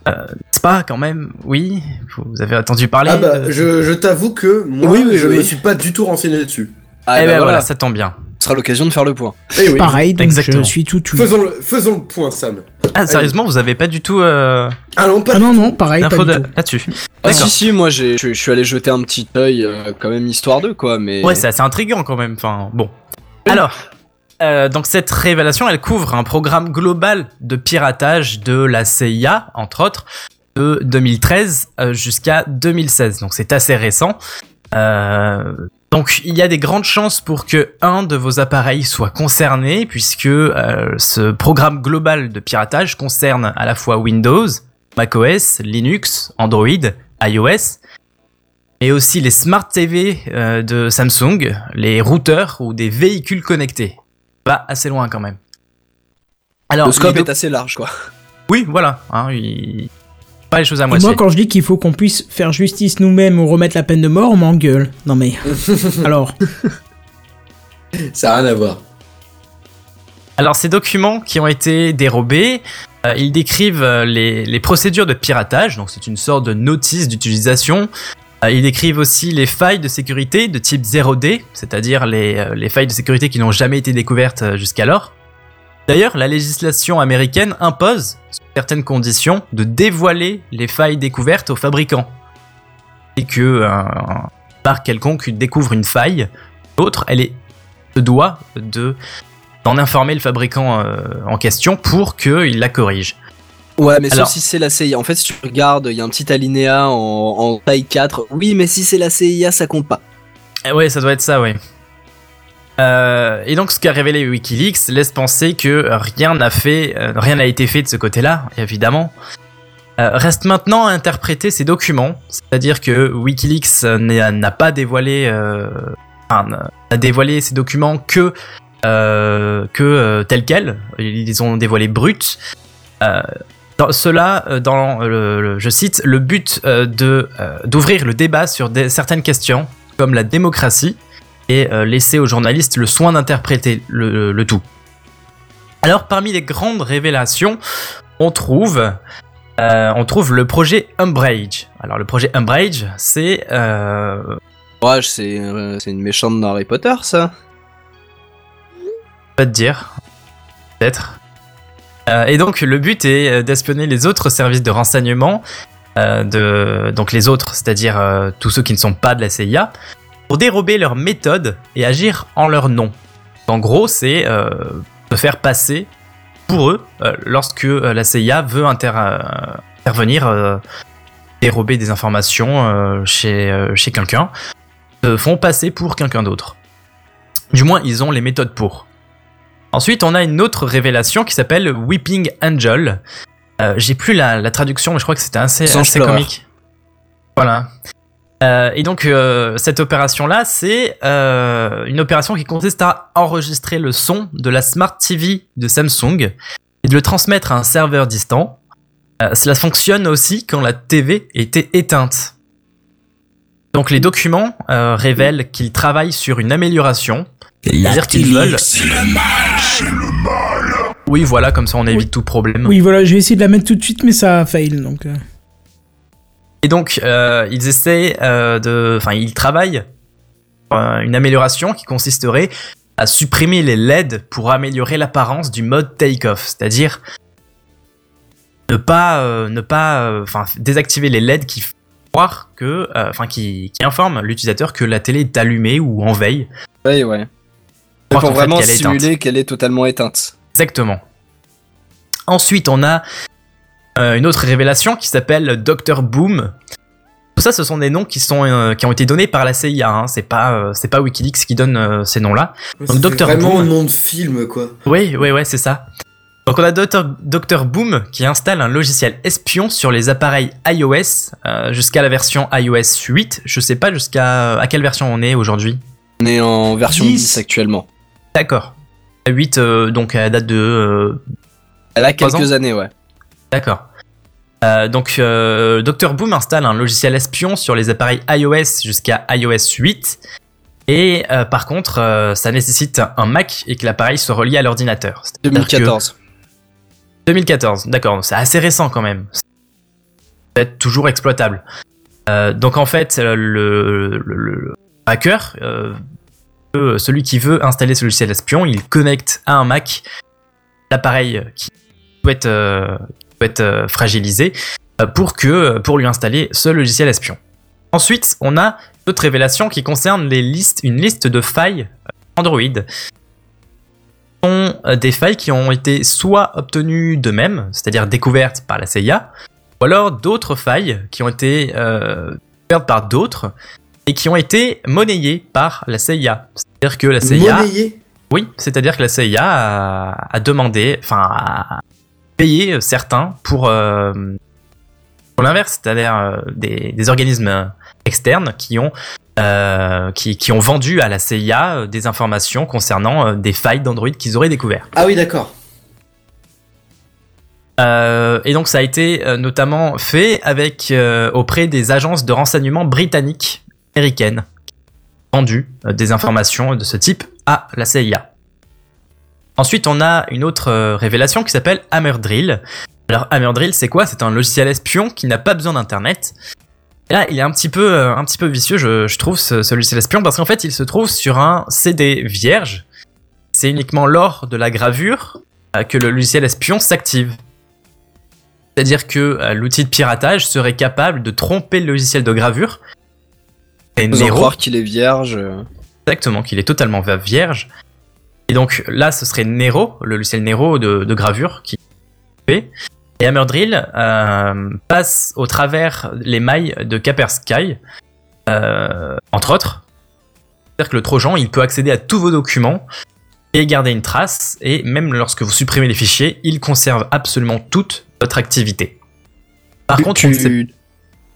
N'est-ce pas quand même? Oui, vous avez entendu parler Ah bah, de- je, je t'avoue que moi, Oui, oui, je oui. me suis pas du tout renseigné dessus. Ah, Eh bah ben voilà, voilà, ça tombe bien. ce sera l'occasion de faire le point. Eh oui. Pareil, donc Exactement. je suis tout oui. Faisons le, faisons le point, Sam. Ah sérieusement, vous avez pas du tout euh, Ah non, pas Ah non, non, pareil, pas de- là-dessus Ah, si, si, moi j'ai- je suis allé jeter un petit œil, euh, quand même, histoire d'eux, quoi, mais. Ouais, c'est assez intriguant quand même. Enfin, bon. Alors, euh, donc cette révélation, elle couvre un programme global de piratage de la CIA, entre autres, de 2013 euh, jusqu'à 2016. Donc c'est assez récent. Euh, donc il y a des grandes chances pour que un de vos appareils soit concerné, puisque euh, ce programme global de piratage concerne à la fois Windows, macOS, Linux, Android, iOS, et aussi les smart TV euh, de Samsung, les routeurs ou des véhicules connectés. Va assez loin quand même. Alors, Le scope est assez large, quoi. oui, voilà. Hein, il... Pas les choses à moitié. moi, quand je dis qu'il faut qu'on puisse faire justice nous-mêmes ou remettre la peine de mort, on m'engueule. Non mais. Alors, Ça a rien à voir. Alors, ces documents qui ont été dérobés, euh, ils décrivent euh, les, les procédures de piratage, donc c'est une sorte de notice d'utilisation. Euh, ils décrivent aussi les failles de sécurité de type 0D, c'est-à-dire les, les failles de sécurité qui n'ont jamais été découvertes jusqu'alors. D'ailleurs, la législation américaine impose, sous certaines conditions, de dévoiler les failles découvertes aux fabricants. Et que euh, un quelconque découvre une faille, l'autre, elle est se doit de d'en informer le fabricant euh, en question pour qu'il la corrige. Ouais, mais Alors- sauf si c'est la CIA. En fait, si tu regardes, il y a un petit alinéa en, en taille 4. Oui, mais si c'est la CIA, ça compte pas. Eh ouais, ça doit être ça, ouais. Euh, et donc, ce qu'a révélé WikiLeaks laisse penser que rien n'a fait, euh, rien n'a été fait de ce côté-là, évidemment. Euh, reste maintenant à interpréter ces documents, c'est-à-dire que WikiLeaks n'a pas dévoilé, enfin, dévoilé ces documents que que tels quels. Ils les ont dévoilés bruts. Dans cela, dans le, je cite, le but d'ouvrir le débat sur certaines questions comme la démocratie et euh, laisser aux journalistes le soin d'interpréter le, le tout. Alors parmi les grandes révélations, on trouve euh, on trouve le projet Umbrage. Alors le projet Umbrage, c'est euh, Ouais, c'est euh, une méchante dans Harry Potter, ça? pas te dire, peut-être. Et donc le but est d'espionner les autres services de renseignement, de donc les autres, c'est-à-dire tous ceux qui ne sont pas de la CIA, pour dérober leurs méthodes et agir en leur nom. En gros, c'est euh, de faire passer pour eux euh, lorsque euh, la CIA veut inter- euh, intervenir, euh, dérober des informations euh, chez, euh, chez quelqu'un, se font passer pour quelqu'un d'autre. Du moins, ils ont les méthodes pour. Ensuite, on a une autre révélation qui s'appelle Weeping Angel. Euh, J'ai plus la, la traduction, mais je crois que c'était assez, assez comique. Voilà. Euh, et donc, euh, cette opération-là, c'est euh, une opération qui consiste à enregistrer le son de la Smart TV de Samsung et de le transmettre à un serveur distant. Euh, cela fonctionne aussi quand la TV était éteinte. Donc, les documents euh, révèlent qu'ils travaillent sur une amélioration. C'est-à-dire qu'ils veulent. Oui, voilà, comme ça on évite tout problème. oui, voilà, je vais essayer de la mettre tout de suite, mais ça fail, donc. Et donc, euh, ils essaient euh, de. Enfin, ils travaillent euh, une amélioration qui consisterait à supprimer les LED pour améliorer l'apparence du mode take-off. C'est-à-dire ne pas, euh, ne pas, enfin, désactiver les LED qui croire que, enfin, qui, qui informent l'utilisateur que la télé est allumée ou en veille. Ouais, ouais. Pour vraiment éteinte. simuler qu'elle est totalement éteinte. Exactement. Ensuite, on a une autre révélation qui s'appelle Dr Boom. Tout ça, ce sont des noms qui sont euh, qui ont été donnés par la CIA. Hein. C'est pas euh, c'est pas WikiLeaks qui donne euh, ces noms-là. Fait Dr. vraiment Boom. un nom de film, quoi. Oui, oui, ouais, c'est ça. Donc on a Dr, Dr Boom qui installe un logiciel espion sur les appareils iOS euh, jusqu'à la version iOS 8. Je sais pas jusqu'à à quelle version on est aujourd'hui. On est en version 10. 10, actuellement. D'accord. La 8 euh, donc à date de euh, Elle a quelques années, ouais. D'accord. Euh, donc, euh, Dr Boom installe un logiciel espion sur les appareils iOS jusqu'à iOS 8. Et euh, par contre, ça nécessite un Mac et que l'appareil soit relié à l'ordinateur. C'est-à-dire que- 2014. 2014, d'accord, c'est assez récent quand même. C'est peut-être toujours exploitable. Donc en fait, le, le, le hacker, celui qui veut installer ce logiciel espion, il connecte à un Mac l'appareil qui qui peut être euh, fragilisé euh, pour que pour lui installer ce logiciel espion. Ensuite, on a d'autres révélations qui concernent les listes, une liste de failles Android sont euh, des failles qui ont été soit obtenues d'eux-mêmes, c'est-à-dire découvertes par la CIA, ou alors d'autres failles qui ont été euh, découvertes par d'autres et qui ont été monnayées par la CIA. C'est-à-dire que la CIA, Monnayé oui, c'est-à-dire que la CIA a, a demandé, enfin, a payé certains pour, euh, pour l'inverse, c'est-à-dire euh, des, des organismes externes qui ont euh, qui, qui ont vendu à la CIA euh, des informations concernant euh, des failles d'Android qu'ils auraient découvertes. Ah oui, d'accord. Euh, et donc ça a été euh, notamment fait avec euh, auprès des agences de renseignement britanniques, américaines, qui ont vendu euh, des informations de ce type à la CIA. Ensuite, on a une autre euh, révélation qui s'appelle Hammerdrill. Alors Hammerdrill, c'est quoi? C'est un logiciel espion qui n'a pas besoin d'internet. Et là, il est un petit peu, euh, un petit peu vicieux, je, je trouve, ce, ce logiciel espion, parce qu'en fait, il se trouve sur un CD vierge. C'est uniquement lors de la gravure euh, que le logiciel espion s'active. C'est-à-dire que l'outil de piratage serait capable de tromper le logiciel de gravure. Et Nero, croire qu'il est vierge. exactement, qu'il est totalement vierge. Et donc là, ce serait Nero, le logiciel Nero de, de gravure qui fait. Et Hammerdrill euh, passe au travers les mailles de Kaspersky, euh, entre autres. C'est-à-dire que le Trojan, il peut accéder à tous vos documents et garder une trace. Et même lorsque vous supprimez les fichiers, il conserve absolument toute votre activité. Par contre, on sait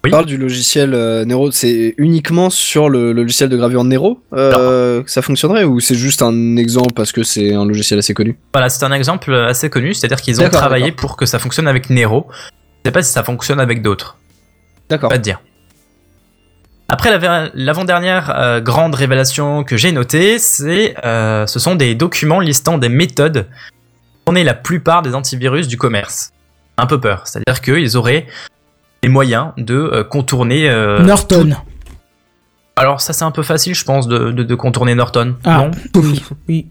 Oui. parles du logiciel euh, Nero, c'est uniquement sur le, le logiciel de gravure Nero euh, que ça fonctionnerait ou c'est juste un exemple parce que c'est un logiciel assez connu? Voilà, c'est un exemple assez connu, c'est-à-dire qu'ils ont travaillé pour que ça fonctionne avec Nero. Je sais pas si ça fonctionne avec d'autres, D'accord. pas te dire. Après la- l'avant-dernière euh, grande révélation que j'ai notée, c'est euh, ce sont des documents listant des méthodes pour tourner la plupart des antivirus du commerce. Un peu peur, c'est-à-dire qu'ils auraient les moyens de euh, contourner. euh, Norton. Alors ça c'est un peu facile, je pense, de, de- de contourner Norton. Ah, Non? oui, oui.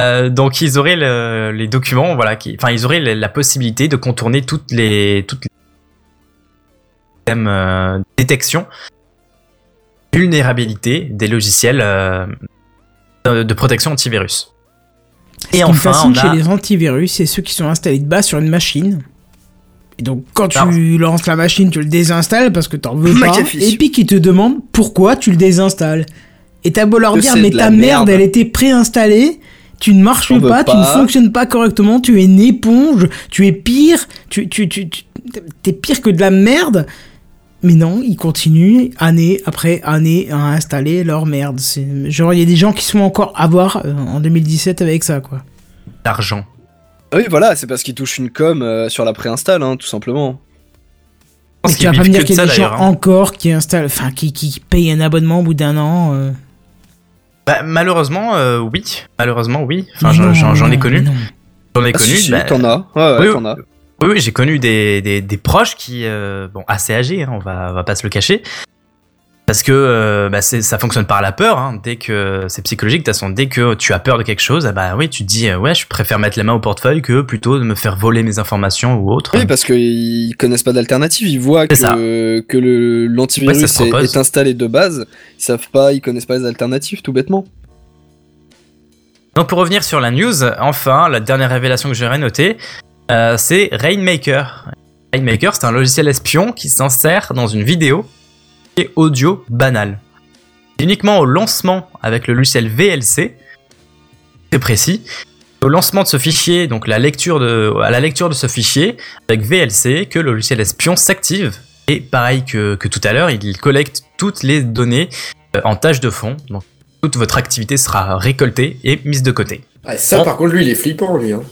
Euh, donc ils auraient le- les documents, voilà, qui, enfin ils auraient la, la possibilité de contourner toutes les toutes les systèmes, euh, détection, vulnérabilité des logiciels euh, de, de protection antivirus. Ce Et qui me enfin, fascine on a chez les antivirus, c'est ceux qui sont installés de base sur une machine. Et donc, quand tu lances la machine, tu le désinstalles parce que t'en veux pas. Et puis, qui te demandent pourquoi tu le désinstalles. Et t'as beau leur dire, mais ta merde, merde. elle était préinstallée. Tu ne marches pas, tu ne fonctionnes pas correctement, tu es une éponge, tu es pire, tu, tu, tu, tu- t'es pire que de la merde. Mais non, ils continuent année après année à installer leur merde. Genre, il y a des gens qui sont encore à voir euh, en 2017 avec ça, quoi. l'argent. Ah Oui, voilà, c'est parce qu'il touche une com euh, sur la préinstall, hein, tout simplement. Mais tu qu'ils vas pas me dire qu'il y a des gens hein. encore qui installent, enfin qui, qui payent un abonnement au bout d'un an. euh. Bah, malheureusement, euh, oui. Malheureusement, oui. Enfin, j'en- non, j'en j'en ai non, connu. non. J'en ai Ah, connu. si, si, bah, t'en as. Ouais, ouais, oui, t'en as. Oui, oui, j'ai connu des, des, des proches qui, euh, bon, assez âgés, hein, on va, on va pas se le cacher, parce que euh, bah, ça fonctionne par la peur. Hein, dès que c'est psychologique, de toute façon, dès que tu as peur de quelque chose, ah bah oui, tu te dis, euh, ouais, je préfère mettre la main au portefeuille que plutôt de me faire voler mes informations ou autre. Oui, parce qu'ils connaissent pas d'alternative. Ils voient C'est ça. que, que le- l'antivirus est, installé de base. Ils savent pas, ils connaissent pas les alternatives, tout bêtement. Donc pour revenir sur la news, enfin, la dernière révélation que j'aurais notée, euh, c'est Rainmaker. Rainmaker, c'est un logiciel espion qui s'insère dans une vidéo audio banale. Uniquement au lancement avec le logiciel VLC, très précis, au lancement de ce fichier, donc la lecture de, à la lecture de ce fichier avec VLC, que le logiciel espion s'active. Et pareil que, que tout à l'heure, il collecte toutes les données euh, en tâche de fond. Donc toute votre activité sera récoltée et mise de côté. Ah, ça, par contre, lui, il est flippant, lui. Hein.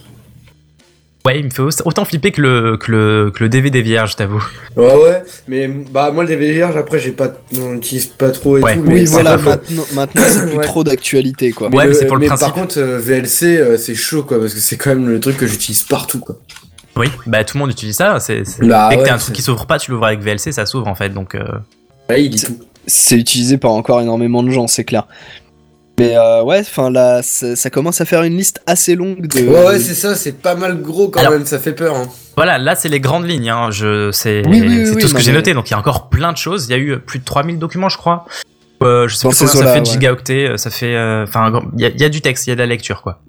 Ouais, il me fait au- autant flipper que le, que le, que le DVD vierge, t'avoue. Ouais, ouais, mais bah, moi, le DVD vierge, après, j'ai pas, on l'utilise pas trop et Ouais. tout. Oui, voilà, maintenant, maintenant c'est plus Ouais. trop d'actualité, quoi. Ouais, mais c'est pour le par principe. contre, euh, VLC, euh, c'est chaud, quoi, parce que c'est quand même le truc que j'utilise partout, quoi. Oui, bah tout le monde utilise ça. C'est. Bah, Dès que ouais, t'as un truc qui s'ouvre pas, tu l'ouvres avec VLC, ça s'ouvre en fait. Donc, euh, Ouais, il dit tout. C'est utilisé par encore énormément de gens, c'est clair. Mais euh, ouais, enfin là, ça, commence à faire une liste assez longue de. Ouais, ouais, c'est ça, c'est pas mal gros quand Alors- même, ça fait peur, hein. Voilà, là c'est les grandes lignes. Hein. Je, c'est, Oui, oui, oui, c'est oui, tout ce que j'ai noté. Donc il y a encore plein de choses. Il y a eu plus de 3000 documents, je crois. Euh, je sais Dans plus combien ça fait de ouais. gigaoctets. euh, Ça fait, euh, enfin, il y, a- il y a du texte, il y a de la lecture, quoi.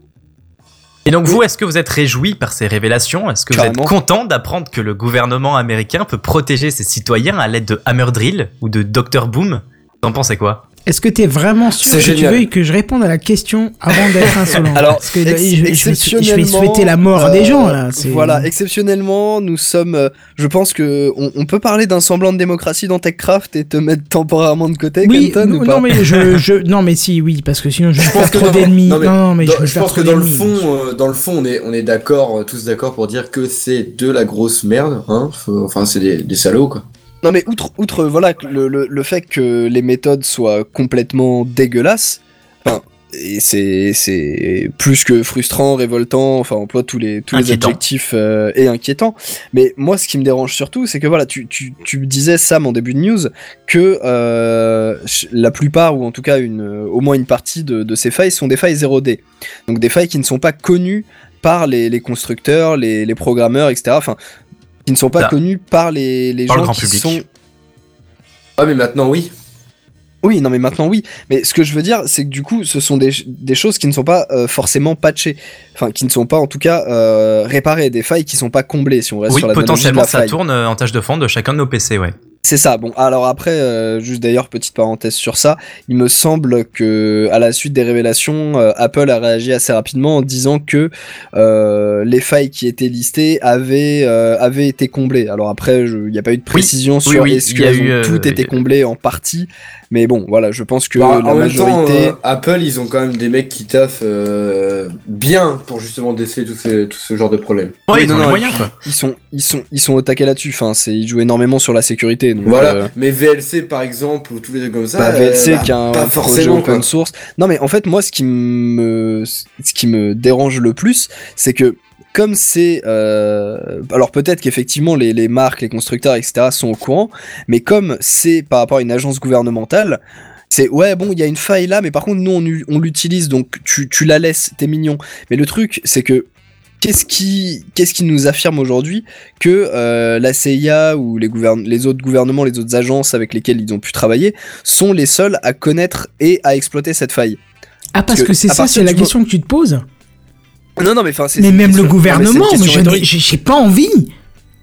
Et donc vous, est-ce que vous êtes réjoui par ces révélations? Est-ce que vous êtes content d'apprendre que le gouvernement américain peut protéger ses citoyens à l'aide de Hammer Drill ou de Dr Boom? T'en pensais quoi? Est-ce que t'es vraiment sûr que tu veux que je réponde à la question avant d'être insolent Alors, Parce que ex- je, vais- je vais exceptionnellement, souhaiter la mort à des gens là. c'est- Voilà, exceptionnellement, nous sommes. euh, je pense que on, on peut parler d'un semblant de démocratie dans TechCraft et te mettre temporairement de côté, Oui, Kenton, ou pas non, mais je, je, non mais si, oui, parce que sinon je Je pense que trop dans- d'ennemis. non, Non, mais je pense que dans le fond, euh, dans le fond, on est, on est d'accord, euh, tous d'accord pour dire que c'est de la grosse merde, hein. Faut- enfin, c'est des, des salauds, quoi. Non mais outre, outre voilà le, le, le fait que les méthodes soient complètement dégueulasses, enfin et c'est c'est plus que frustrant, révoltant, enfin on emploie tous les tous les Inquiétant. adjectifs euh, et inquiétants. Mais moi ce qui me dérange surtout c'est que voilà tu, tu, tu me disais Sam en début de news que euh, la plupart ou en tout cas une au moins une partie de, de ces failles sont des failles 0D. Donc des failles qui ne sont pas connues par les, les constructeurs, les, les programmeurs, etc. Enfin qui ne sont pas Ça. connues par les, les Par le gens grand qui public. sont Ah, mais maintenant, oui. oui, non, mais maintenant oui. Mais ce que je veux dire, c'est que du coup, ce sont des, des choses qui ne sont pas euh, forcément patchées. Enfin, qui ne sont pas en tout cas euh, réparées, des failles qui sont pas comblées, si on reste Oui, sur la potentiellement de la ça faille. tourne euh, en tâche de fond de chacun de nos PC, ouais. C'est ça. Bon, alors après, euh, juste d'ailleurs, petite parenthèse sur ça, il me semble que à la suite des révélations, euh, Apple a réagi assez rapidement en disant que euh, les failles qui étaient listées avaient euh, avaient été comblées. Alors après, je- il n'y a pas eu de précision sur oui, est-ce que eu, ont tout été comblé en partie. Mais bon, voilà, je pense que Bah, la en même majorité. temps, euh, Apple, ils ont quand même des mecs qui taffent euh, bien pour justement déceler tout, ces- tout ce genre de problème. Ouais, Oui, ils non, ont les non, moyens, quoi. ils sont ils sont ils sont au taquet là-dessus enfin c'est ils jouent énormément sur la sécurité donc Voilà. euh, Mais VLC, par exemple, ou tous les trucs comme ça. bah, VLC euh, bah, qui a un pas projet forcément, open quoi. source non mais en fait moi ce qui me ce qui me dérange le plus c'est que comme c'est euh, alors peut-être qu'effectivement les, les marques les constructeurs etc sont au courant mais comme c'est par rapport à une agence gouvernementale c'est ouais bon il y a une faille là mais par contre nous on, l'utilise donc tu, tu la laisses t'es mignon mais le truc c'est que qu'est-ce qui qu'est-ce qui nous affirme aujourd'hui que euh, la CIA ou les, autres gouvernements, les autres agences avec lesquelles ils ont pu travailler sont les seuls à connaître et à exploiter cette faille? Ah, parce Parce que que c'est ça, c'est la question que tu te poses. Non, non, mais enfin, c'est. Mais même question- le gouvernement, mais j'ai pas envie.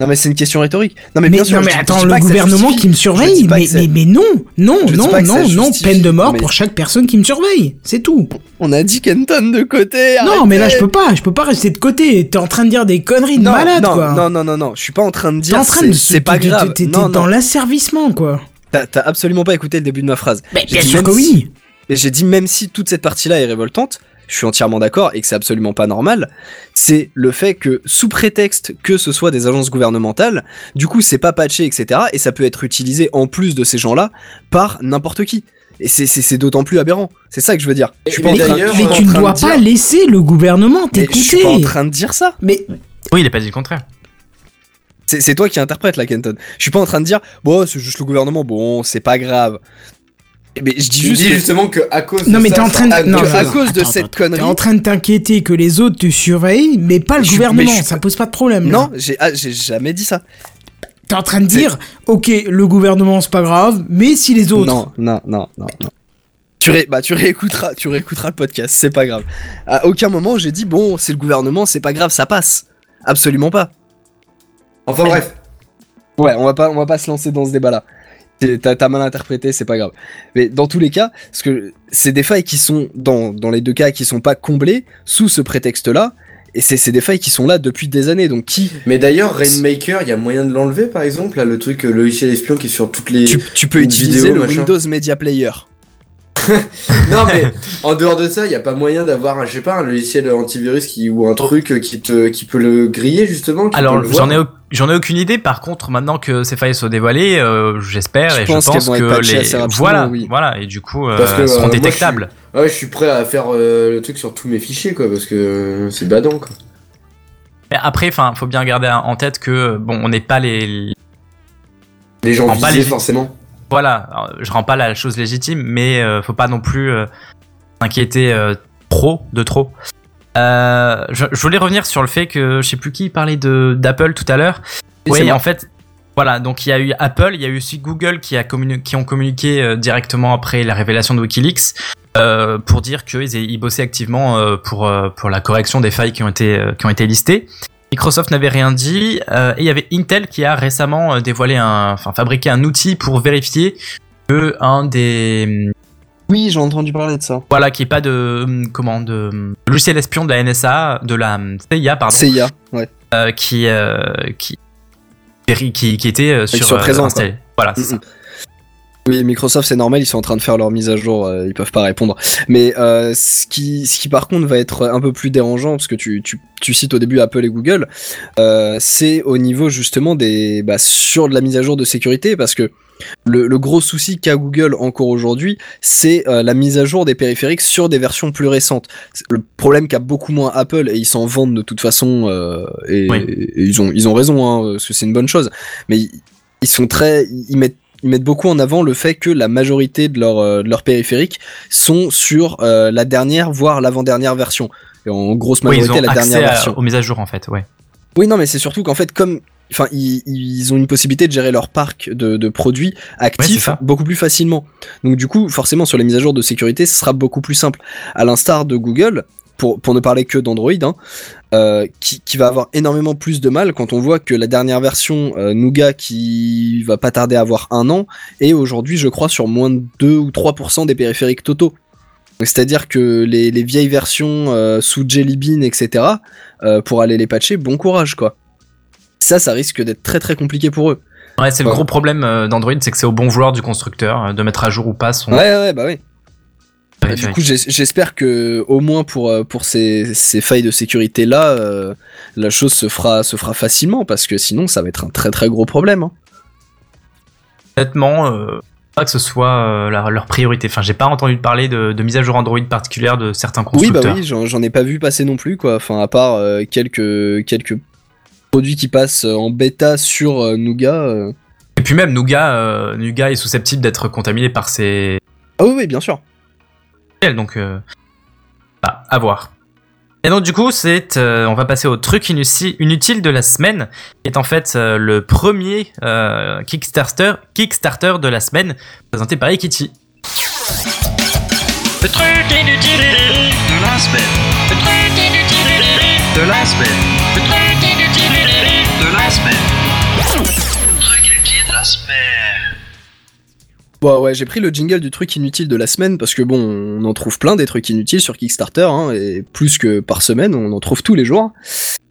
Non, mais c'est une question rhétorique. Non, mais, Mais, bien sûr. non, mais attends, le gouvernement qui me surveille, mais, mais, mais non, non, Je non, non, non, peine de mort pour chaque personne qui me surveille, c'est tout. On a dit Kenton de côté. Non, mais là je arrêtez. peux pas, je peux pas rester de côté. T'es en train de dire des conneries de Non, malade, non, quoi. non, non, non, non, je suis pas en train de dire. en train de, c'est- pas grave. T'es dans l'asservissement, quoi. t'as absolument pas écouté le début de ma phrase. Mais bien sûr que oui. J'ai dit même si toute cette partie-là est révoltante, je suis entièrement d'accord et que c'est absolument pas normal, c'est le fait que sous prétexte que ce soit des agences gouvernementales, du coup c'est pas patché, etc. Et ça peut être utilisé en plus de ces gens-là par n'importe qui. Et c'est- d'autant plus aberrant. C'est ça que je veux dire. Je suis pas Mais tu ne dois pas dire- laisser le gouvernement Mais je suis pas en t'écouter. train de dire ça. Mais Oui, il a pas dit le contraire. C'est c'est toi qui interprète là, Kenton. Je suis pas en train de dire, bon, c'est juste le gouvernement, bon, c'est pas grave. Mais je dis Tu juste dis que- justement que à cause Non, de mais ça, t'es en train de- non, à cause de attends, cette attends, connerie. T'es en train de t'inquiéter que les autres te surveillent, mais pas le Je gouvernement. suis Ça pose pas de problème. là. Non, j'ai ah, j'ai jamais dit ça. T'es en train de dire, ok, le gouvernement c'est pas grave, mais si les autres. Non, non, non, non, non. Tu, ré- bah, tu réécouteras, tu réécouteras le podcast, c'est pas grave. À aucun moment j'ai dit bon, c'est le gouvernement, c'est pas grave, ça passe. Absolument pas. Enfin bref. Ouais, on va pas, on va pas se lancer dans ce débat-là. C'est- T'as mal interprété, c'est pas grave. Mais dans tous les cas, parce que c'est des failles qui sont dans, dans les deux cas qui sont pas comblées sous ce prétexte-là, et c'est c'est des failles qui sont là depuis des années. Donc qui, Mais d'ailleurs, Rainmaker, il y a moyen de l'enlever par exemple, là, le truc, euh, le logiciel espion qui est sur toutes les. tu, tu peux utiliser le machin. Windows Media Player. non mais en dehors de ça, il y a pas moyen d'avoir, un- je sais pas, un logiciel antivirus qui ou un truc euh, qui te qui peut le griller justement. Alors j'en ai j'en ai aucune idée. Par contre, maintenant que ces failles sont dévoilées, euh, j'espère Je et pense je pense que les voilà oui. voilà et du coup euh, que, seront euh, moi, je suis- détectables. Ouais, je suis prêt à faire euh, le truc sur tous mes fichiers quoi, parce que c'est badant quoi. Mais après, enfin, faut bien garder en tête que bon, on n'est pas les Les gens En pas visés les- forcément. voilà, alors, je rends pas la chose légitime, mais euh, faut pas non plus euh, s'inquiéter euh, trop de trop. Euh, je, je voulais revenir sur le fait que je sais plus qui parlait de d'Apple tout à l'heure. Oui, en fait, voilà, donc il y a eu Apple, il y a eu aussi Google qui a qui ont communiqué euh, directement après la révélation de WikiLeaks euh, pour dire qu'ils ils bossaient activement euh, pour pour la correction des failles qui ont été qui ont été listées. Microsoft n'avait rien dit et il y avait Intel qui a récemment dévoilé un, enfin fabriqué un outil pour vérifier que un des Oui, j'ai entendu parler de ça. voilà qui est pas de hum, comment de hum, logiciel espion de la NSA de la hum, CIA pardon CIA, ouais. euh, qui euh, qui qui qui était euh, sur euh, présent. Voilà, c'est. Mm, mm. Oui, Microsoft, c'est normal, ils sont en train de faire leur mise à jour, euh, ils peuvent pas répondre. Mais euh, ce, qui, ce qui, par contre, va être un peu plus dérangeant, parce que tu, tu, tu cites au début Apple et Google, euh, c'est au niveau justement des. Bah, sur de la mise à jour de sécurité, parce que le, le gros souci qu'a Google encore aujourd'hui, c'est euh, la mise à jour des périphériques sur des versions plus récentes. Le problème qu'a beaucoup moins Apple, et ils s'en vendent de toute façon, euh, et, Oui. et ils, ont, ils ont raison, hein, parce que c'est une bonne chose, mais ils, ils sont très. Ils mettent ils mettent beaucoup en avant le fait que la majorité de leurs euh, leurs périphériques sont sur euh, la dernière, voire l'avant-dernière version. Et en grosse Oui, ils majorité, ont la dernière à- version. aux mises à jour en fait, ouais. Oui, non, mais c'est surtout qu'en fait, comme. Enfin, ils, ils ont une possibilité de gérer leur parc de, de produits actifs beaucoup plus facilement. Donc, du coup, forcément, sur les mises à jour de sécurité, ce sera beaucoup plus simple. À l'instar de Google, pour, pour ne parler que d'Android, hein, euh, qui, qui va avoir énormément plus de mal quand on voit que la dernière version euh, Nougat, qui va pas tarder à avoir un an, est aujourd'hui, je crois, sur moins de 2 ou 3% des périphériques totaux. C'est-à-dire que les, les vieilles versions euh, sous Jelly Bean, etc., euh, pour aller les patcher, bon courage, quoi. Ça, ça risque d'être très très compliqué pour eux. Ouais, c'est le gros problème euh, d'Android, c'est que c'est au bon vouloir du constructeur euh, de mettre à jour ou pas son Ouais, ouais, bah oui. Du périphérique. coup, j'es- j'espère que au moins pour euh, pour ces, ces failles de sécurité là, euh, la chose se fera se fera facilement parce que sinon ça va être un très très gros problème. hein. Honnêtement, euh, pas que ce soit euh, la- leur priorité. Enfin, j'ai pas entendu parler de, de mise à jour Android particulière de certains Oui, constructeurs. bah oui, j'en ai pas vu passer non plus quoi. Enfin, à part quelques quelques produits qui passent en bêta sur euh, Nougat. euh. Et puis même Nougat, euh, Nougat est susceptible d'être contaminé par ces Ah oui, oui, bien sûr. donc euh, bah, à voir. Et donc du coup, c'est euh, on va passer au truc inuti- inutile de la semaine, qui est en fait euh, le premier euh, Kickstarter Kickstarter de la semaine présenté par Ekiti. Le truc inutile de la semaine. Le truc inutile de la semaine. Le truc semaine. Ouais, j'ai pris le jingle du truc inutile de la semaine parce que bon, on en trouve plein des trucs inutiles sur Kickstarter, hein, et plus que par semaine, on en trouve tous les jours.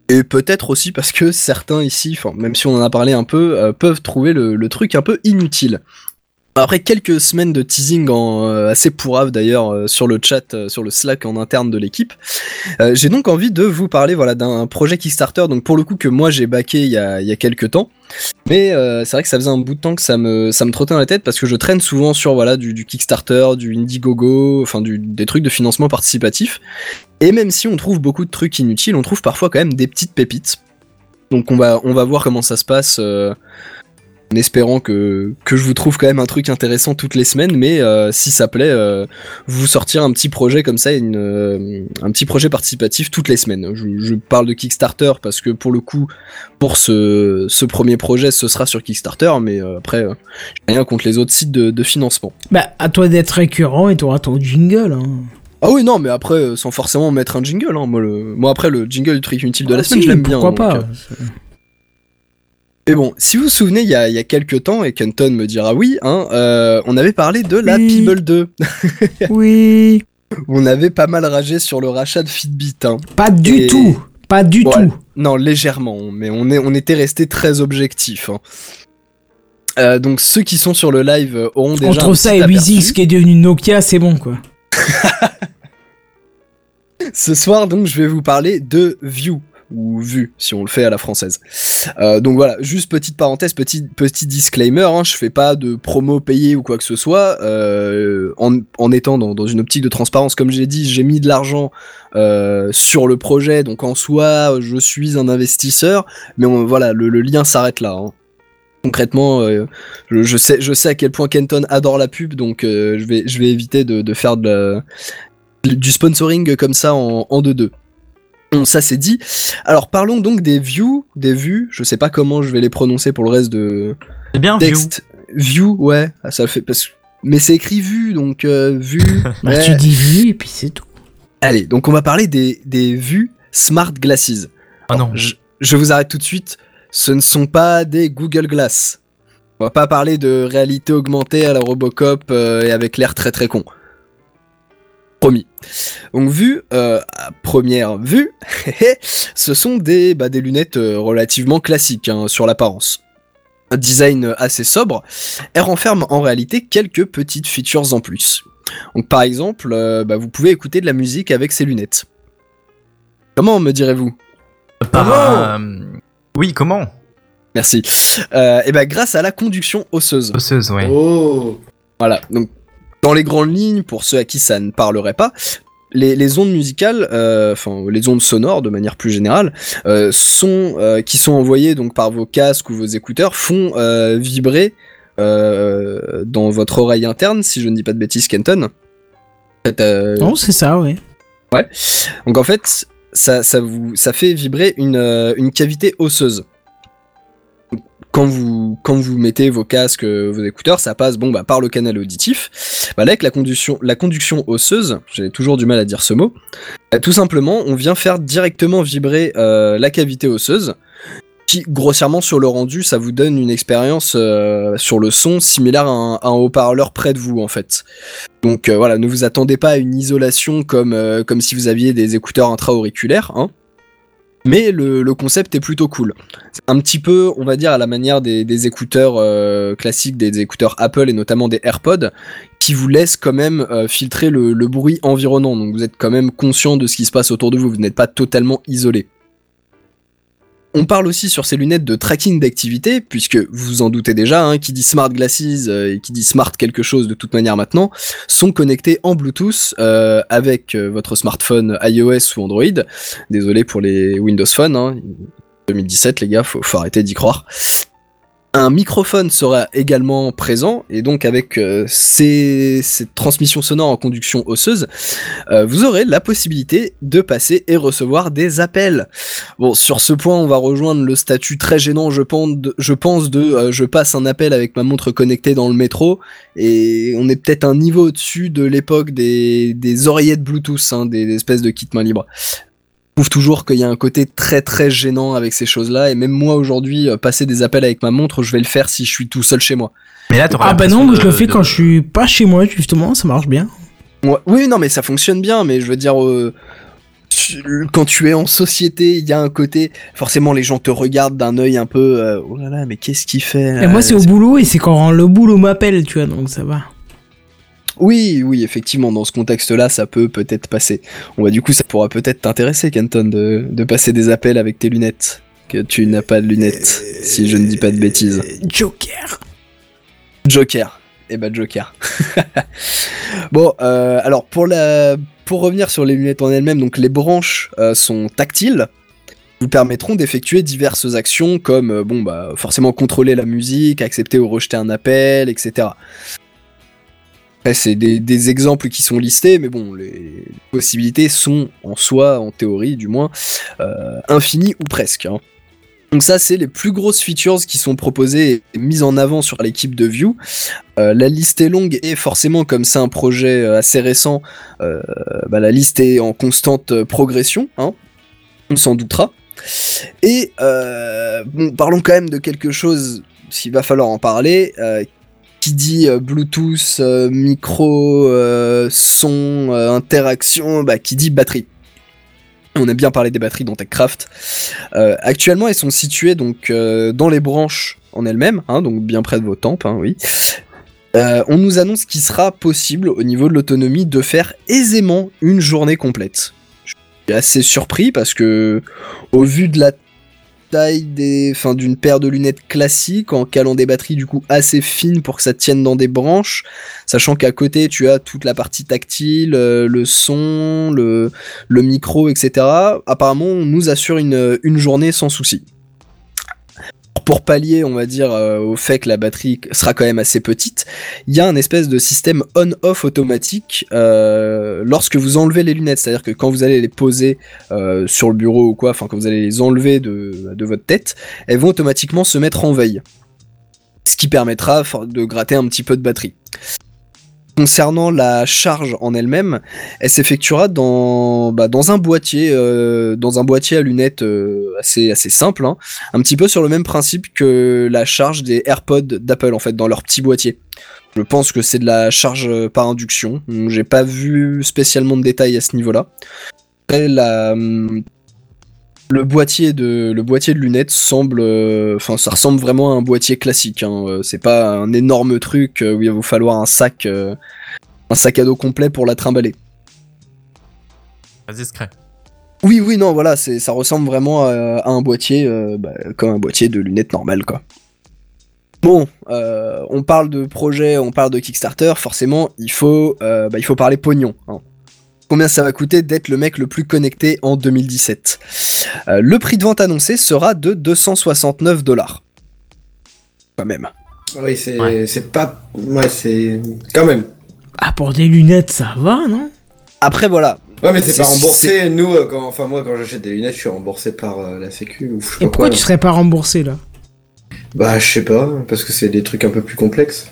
Et peut-être aussi parce que certains ici, même si on en a parlé un peu, euh, peuvent trouver le truc un peu inutile. Après quelques semaines de teasing euh, assez pourrave d'ailleurs euh, sur le chat, euh, sur le Slack en interne de l'équipe, j'ai donc envie de vous parler voilà d'un projet Kickstarter, donc pour le coup que moi j'ai backé il y a, y a quelques temps. Mais c'est vrai que ça faisait un bout de temps que ça me, ça me trottait dans la tête parce que je traîne souvent sur voilà du, Kickstarter, du Indiegogo, enfin du, des trucs de financement participatif. Et même si on trouve beaucoup de trucs inutiles, on trouve parfois quand même des petites pépites. Donc on va, on va voir comment ça se passe. En espérant que, que je vous trouve quand même un truc intéressant toutes les semaines, mais euh, si ça plaît, euh, vous sortir un petit projet comme ça, une, euh, un petit projet participatif toutes les semaines. Je, je parle de Kickstarter parce que pour le coup, pour ce, ce premier projet, ce sera sur Kickstarter, mais après, rien contre les autres sites de, de financement. Bah, à toi d'être récurrent et t'auras ton jingle. Hein. Ah oui, non, mais après, sans forcément mettre un jingle. Hein, moi, le... moi, après, le jingle du truc inutile de la Ah, semaine, je l'aime bien. Pourquoi donc, pas. Mais bon, si vous vous souvenez, il y a, il y a quelques temps, et Kenton me dira oui, hein, euh, on avait parlé de la Oui. People 2. Oui. on avait pas mal ragé sur le rachat de Fitbit. Hein. Pas du Et- tout. Pas du Ouais. tout. Non, légèrement, mais on, est, on était resté très objectif. hein. Euh, donc ceux qui sont sur le live euh, auront déjà. Entre un ça petit et aperçu. 8X qui est devenu Nokia, c'est bon quoi. Ce soir, donc, je vais vous parler de View ou Vue, si on le fait à la française. Euh, donc voilà, juste petite parenthèse, petit petit disclaimer, hein, je fais pas de promo payée ou quoi que ce soit. euh, en, en étant dans, dans une optique de transparence, comme j'ai dit, j'ai mis de l'argent euh, sur le projet, donc en soi, je suis un investisseur, mais voilà, le, lien s'arrête là. hein. Concrètement, je, sais, je sais à quel point Kenton adore la pub, donc je vais, je vais éviter de, de faire de du sponsoring comme ça en 2-2. Bon, ça c'est dit. Alors parlons donc des views, des vues. Je sais pas comment je vais les prononcer pour le reste de C'est bien, View. texte. View, ouais, ah, ça fait parce mais c'est écrit vue donc euh, vue. Bah, ouais. tu dis vu et puis c'est tout. Allez, donc on va parler des des vues Smart Glasses. Oh non. Je, je vous arrête tout de suite. Ce ne sont pas des Google Glass. On va pas parler de réalité augmentée à la Robocop euh, et avec l'air très très con. Promis. Donc vu euh, à première vue, ce sont des, bah, des lunettes euh, relativement classiques hein, sur l'apparence. Un design assez sobre, elles renferment en réalité quelques petites features en plus. Donc par exemple, euh, bah, vous pouvez écouter de la musique avec ces lunettes. Comment me direz-vous? Par, Comment? euh, Oui, comment? Merci. Euh, et ben grâce à la conduction osseuse. Osseuse, ouais. Oh Voilà. Donc dans les grandes lignes, pour ceux à qui ça ne parlerait pas, les, les ondes musicales, euh, enfin les ondes sonores de manière plus générale, euh, sont euh, qui sont envoyées donc par vos casques ou vos écouteurs font vibrer dans votre oreille interne, si je ne dis pas de bêtises, Kenton. Non, c'est ça, ouais. donc en fait, ça, ça, vous, ça fait vibrer une, une cavité osseuse. Quand vous, mettez vos casques, euh, vos écouteurs, ça passe bon, bah, par le canal auditif. Bah, avec la conduction, osseuse, j'ai toujours du mal à dire ce mot, bah, tout simplement, on vient faire directement vibrer euh, la cavité osseuse, qui, grossièrement, sur le rendu, ça vous donne une expérience euh, sur le son similaire à un, haut-parleur près de vous, en fait. Donc voilà, ne vous attendez pas à une isolation comme, comme si vous aviez des écouteurs intra-auriculaires, hein. Mais le, concept est plutôt cool. Un petit peu, on va dire, à la manière des, écouteurs euh, classiques, des, écouteurs Apple et notamment des AirPods, qui vous laissent quand même euh, filtrer le bruit environnant. Donc vous êtes quand même conscient de ce qui se passe autour de vous, vous n'êtes pas totalement isolé. On parle aussi sur ces lunettes de tracking d'activité, puisque vous en doutez déjà, hein, qui dit smart glasses euh, et qui dit smart quelque chose de toute manière maintenant, sont connectés en Bluetooth euh, avec euh, votre smartphone iOS ou Android. Désolé pour les Windows Phone, hein. 2017 les gars, faut arrêter d'y croire. Un microphone sera également présent et donc avec euh, ces, cette transmission sonore en conduction osseuse, euh, vous aurez la possibilité de passer et recevoir des appels. Bon, sur ce point, on va rejoindre le statut très gênant, je pense, de, je euh, passe un appel avec ma montre connectée dans le métro et on est peut-être un niveau au-dessus de l'époque des, oreillettes Bluetooth, hein, des, des espèces de kits main libre. Je trouve toujours qu'il y a un côté très très gênant avec ces choses-là et même moi aujourd'hui, euh, passer des appels avec ma montre, je vais le faire si je suis tout seul chez moi. Mais là, Ah bah non, je le fais de- quand je suis pas chez moi, justement, ça marche bien. Ouais, oui, non, mais ça fonctionne bien, mais je veux dire, euh, tu- quand tu es en société, il y a un côté, forcément, les gens te regardent d'un œil un peu, euh, oh là là, mais qu'est-ce qu'il fait là Et moi c'est au boulot et c'est quand le boulot m'appelle, tu vois, donc ça va. Oui, oui, effectivement, dans ce contexte-là, ça peut peut-être passer. Bon, bah, du coup, ça pourra peut-être t'intéresser, Kenton, de, de passer des appels avec tes lunettes. Que tu n'as pas de lunettes, si je ne dis pas de bêtises. Joker. Joker. Eh ben Joker. bon, euh, alors pour la, pour revenir sur les lunettes en elles-mêmes, donc les branches euh, sont tactiles, vous permettront d'effectuer diverses actions comme euh, bon bah forcément contrôler la musique, accepter ou rejeter un appel, etc. C'est des, exemples qui sont listés, mais bon les possibilités sont en soi, en théorie du moins, euh, infinies ou presque. hein. Donc ça, c'est les plus grosses features qui sont proposées et mises en avant sur l'équipe de View. Euh, la liste est longue et forcément, comme c'est un projet euh, assez récent, bah, la liste est en constante progression, hein, on s'en doutera. Et parlons quand même de quelque chose, s'il va falloir en parler, dit euh, Bluetooth, euh, micro, euh, son, interaction, bah, qui dit batterie. On a bien parlé des batteries dans TechCraft. Actuellement, elles sont situées donc dans les branches en elle-même, hein, donc bien près de vos tempes, hein, oui. On nous annonce qu'il sera possible au niveau de l'autonomie de faire aisément une journée complète. Je suis assez surpris parce que au vu de la taille des, enfin d'une paire de lunettes classiques en calant des batteries du coup assez fines pour que ça tienne dans des branches, sachant qu'à côté tu as toute la partie tactile, euh, le son, le, le micro, etc. Apparemment on nous assure une, une journée sans souci pour pallier, on va dire, euh, au fait que la batterie sera quand même assez petite, il y a un espèce de système on-off automatique euh, lorsque vous enlevez les lunettes. C'est-à-dire que quand vous allez les poser euh, sur le bureau ou quoi, enfin quand vous allez les enlever de, votre tête, elles vont automatiquement se mettre en veille. Ce qui permettra de gratter un petit peu de batterie. Concernant la charge en elle-même, elle s'effectuera dans, bah, dans un boîtier, euh, un boîtier à lunettes euh, assez, simple, hein, un petit peu sur le même principe que la charge des AirPods d'Apple en fait dans leur petit boîtier. Je pense que c'est de la charge euh, par induction. J'ai pas vu spécialement de détails à ce niveau-là. La, hum, le boîtier de le boîtier de lunettes semble, euh, enfin ça ressemble vraiment à un boîtier classique. Hein. Euh, C'est pas un énorme truc euh, où il va vous falloir un sac, euh, un sac à dos complet pour la trimballer. Pas discret. Oui, oui, non, voilà, c'est, ça ressemble vraiment à, à un boîtier, euh, bah, comme un boîtier de lunettes normal, quoi. Bon, on parle de projet, on parle de Kickstarter, forcément, il faut, bah, il faut parler pognon. hein. Combien ça va coûter d'être le mec le plus connecté en 2017 Euh, Le prix de vente annoncé sera de 269 dollars. Quand même. Oui, c'est Ouais. c'est pas. Ouais, c'est. Quand même. Ah, pour des lunettes, ça va, non? Après, voilà. Ouais, mais c'est pas remboursé. Nous, euh, quand... enfin, moi, quand j'achète des lunettes, je suis remboursé par euh, la Sécu ou je sais Et pas pourquoi quoi. tu serais pas remboursé là? Bah, je sais pas, parce que c'est des trucs un peu plus complexes.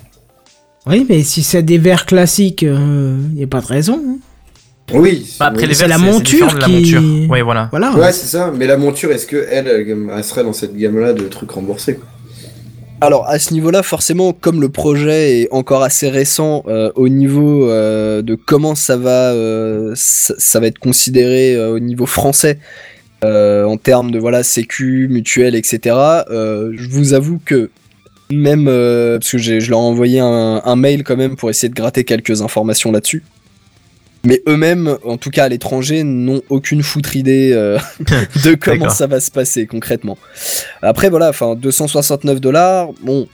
Oui, mais si c'est des verres classiques, il y a pas de raison. hein. Oui. Bah, après oui. les C'est verres, la monture la monture. Oui, voilà. Voilà. Ouais, c'est ça. Mais la monture, est-ce que elle, elle, serait dans cette gamme-là de trucs remboursés quoi? Alors à ce niveau-là, forcément, comme le projet est encore assez récent euh, au niveau euh, de comment ça va, euh, ça, ça va être considéré euh, au niveau français euh, en termes de voilà sécu, mutuelle, etc. euh, je vous avoue que même euh, parce que j'ai- je leur ai envoyé un, un mail quand même pour essayer de gratter quelques informations là-dessus. Mais eux-mêmes, en tout cas à l'étranger, n'ont aucune foutre idée euh, de comment ça va se passer concrètement. Après voilà, enfin 269 dollars, bon,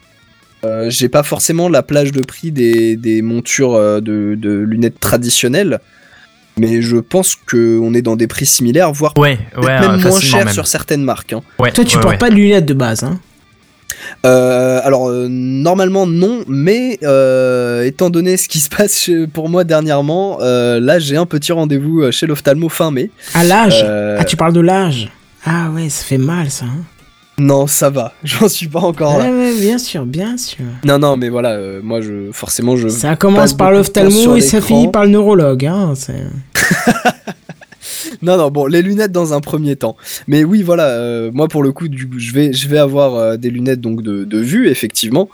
euh, j'ai pas forcément la plage de prix des, des montures euh, de, de lunettes traditionnelles, mais je pense que on est dans des prix similaires, voire Ouais, peut-être ouais, même euh, moins chers même. sur certaines marques. hein. Ouais, Toi, tu ouais, portes ouais. pas de lunettes de base, hein Euh, alors euh, normalement non, mais euh, étant donné ce qui se passe chez- pour moi dernièrement, là j'ai un petit rendez-vous chez l'ophtalmo fin mai. À l'âge Ah, tu parles de l'âge Ah ouais, ça fait mal ça. hein. Non, ça va, j'en suis pas encore là. Ouais, ouais, bien sûr, bien sûr. Non, non, mais voilà, euh, moi je forcément je Ça commence par l'ophtalmo et ça finit par le neurologue. Hein. Non, non, bon, les lunettes dans un premier temps. Mais oui, voilà, euh, moi pour le coup, du, je vais, je vais avoir euh, des lunettes donc de, de vue, effectivement,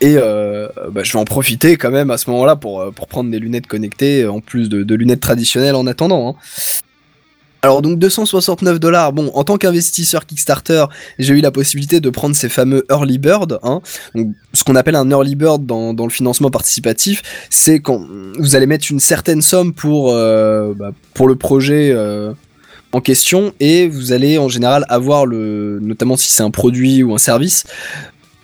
et euh, bah, je vais en profiter quand même à ce moment-là pour, pour prendre des lunettes connectées en plus de, de lunettes traditionnelles en attendant. hein. Alors donc 269 dollars. Bon, en tant qu'investisseur Kickstarter, j'ai eu la possibilité de prendre ces fameux early bird. Hein. Ce qu'on appelle un early bird dans, le financement participatif, c'est quand vous allez mettre une certaine somme pour euh, bah, pour le projet euh, en question et vous allez en général avoir le, notamment si c'est un produit ou un service,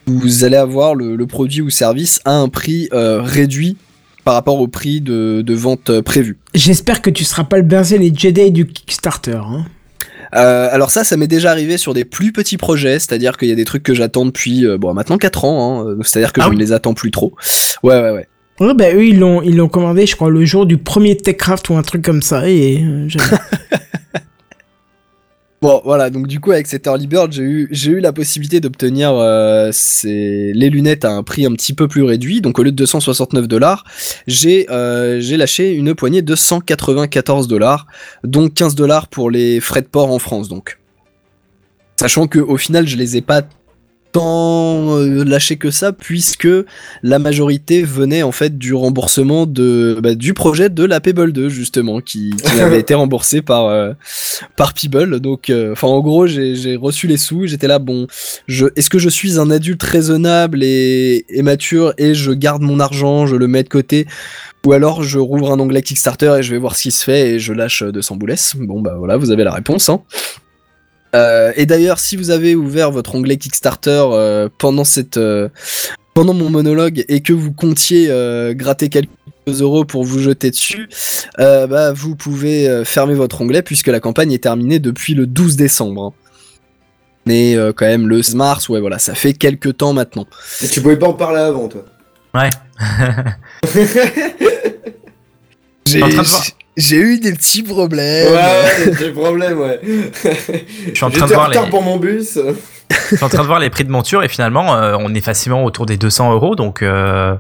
vous allez avoir le, le produit ou service à un prix euh, réduit par rapport au prix de, de vente euh, prévu. J'espère que tu seras pas le berger les Jedi du Kickstarter. Hein. Euh, alors ça, ça m'est déjà arrivé sur des plus petits projets, c'est-à-dire qu'il y a des trucs que j'attends depuis euh, bon maintenant 4 ans, hein, c'est-à-dire que Ah je oui. ne les attends plus trop. Ouais ouais ouais. Ouais, bah eux, ils l'ont, ils l'ont commandé, je crois, le jour du premier Techcraft ou un truc comme ça. Et euh, Bon voilà, donc du coup avec cet early bird, j'ai eu eu la possibilité d'obtenir euh, les lunettes à un prix un petit peu plus réduit. Donc au lieu de 269 dollars, j'ai euh, j'ai lâché une poignée de 194 dollars, donc 15 dollars pour les frais de port en France donc. Sachant que au final, je les ai pas tant euh, lâché que ça puisque la majorité venait en fait du remboursement de bah, du projet de la Pebble 2 justement qui, qui avait été remboursé par euh, par Pebble. Donc euh, enfin en gros j'ai j'ai reçu les sous j'étais là bon je est-ce que je suis un adulte raisonnable et, et mature et je garde mon argent je le mets de côté ou alors je rouvre un onglet Kickstarter et je vais voir ce qui se fait et je lâche 200 boulesses bon bah voilà vous avez la réponse hein euh, et d'ailleurs, si vous avez ouvert votre onglet Kickstarter euh, pendant cette, euh, pendant mon monologue et que vous comptiez euh, gratter quelques euros pour vous jeter dessus, euh, bah vous pouvez euh, fermer votre onglet puisque la campagne est terminée depuis le 12 décembre. hein. Mais euh, quand même le mars, ouais voilà, ça fait quelques temps maintenant. Et tu pouvais pas en parler avant, toi. Ouais. J'ai en train de voir. J'ai eu des petits problèmes. Ouais, j'ai problème, ouais. Je suis en train de voir les, retard pour mon bus. je suis en train de voir les prix de monture et finalement, euh, on est facilement autour des 200 euros. Donc, euh,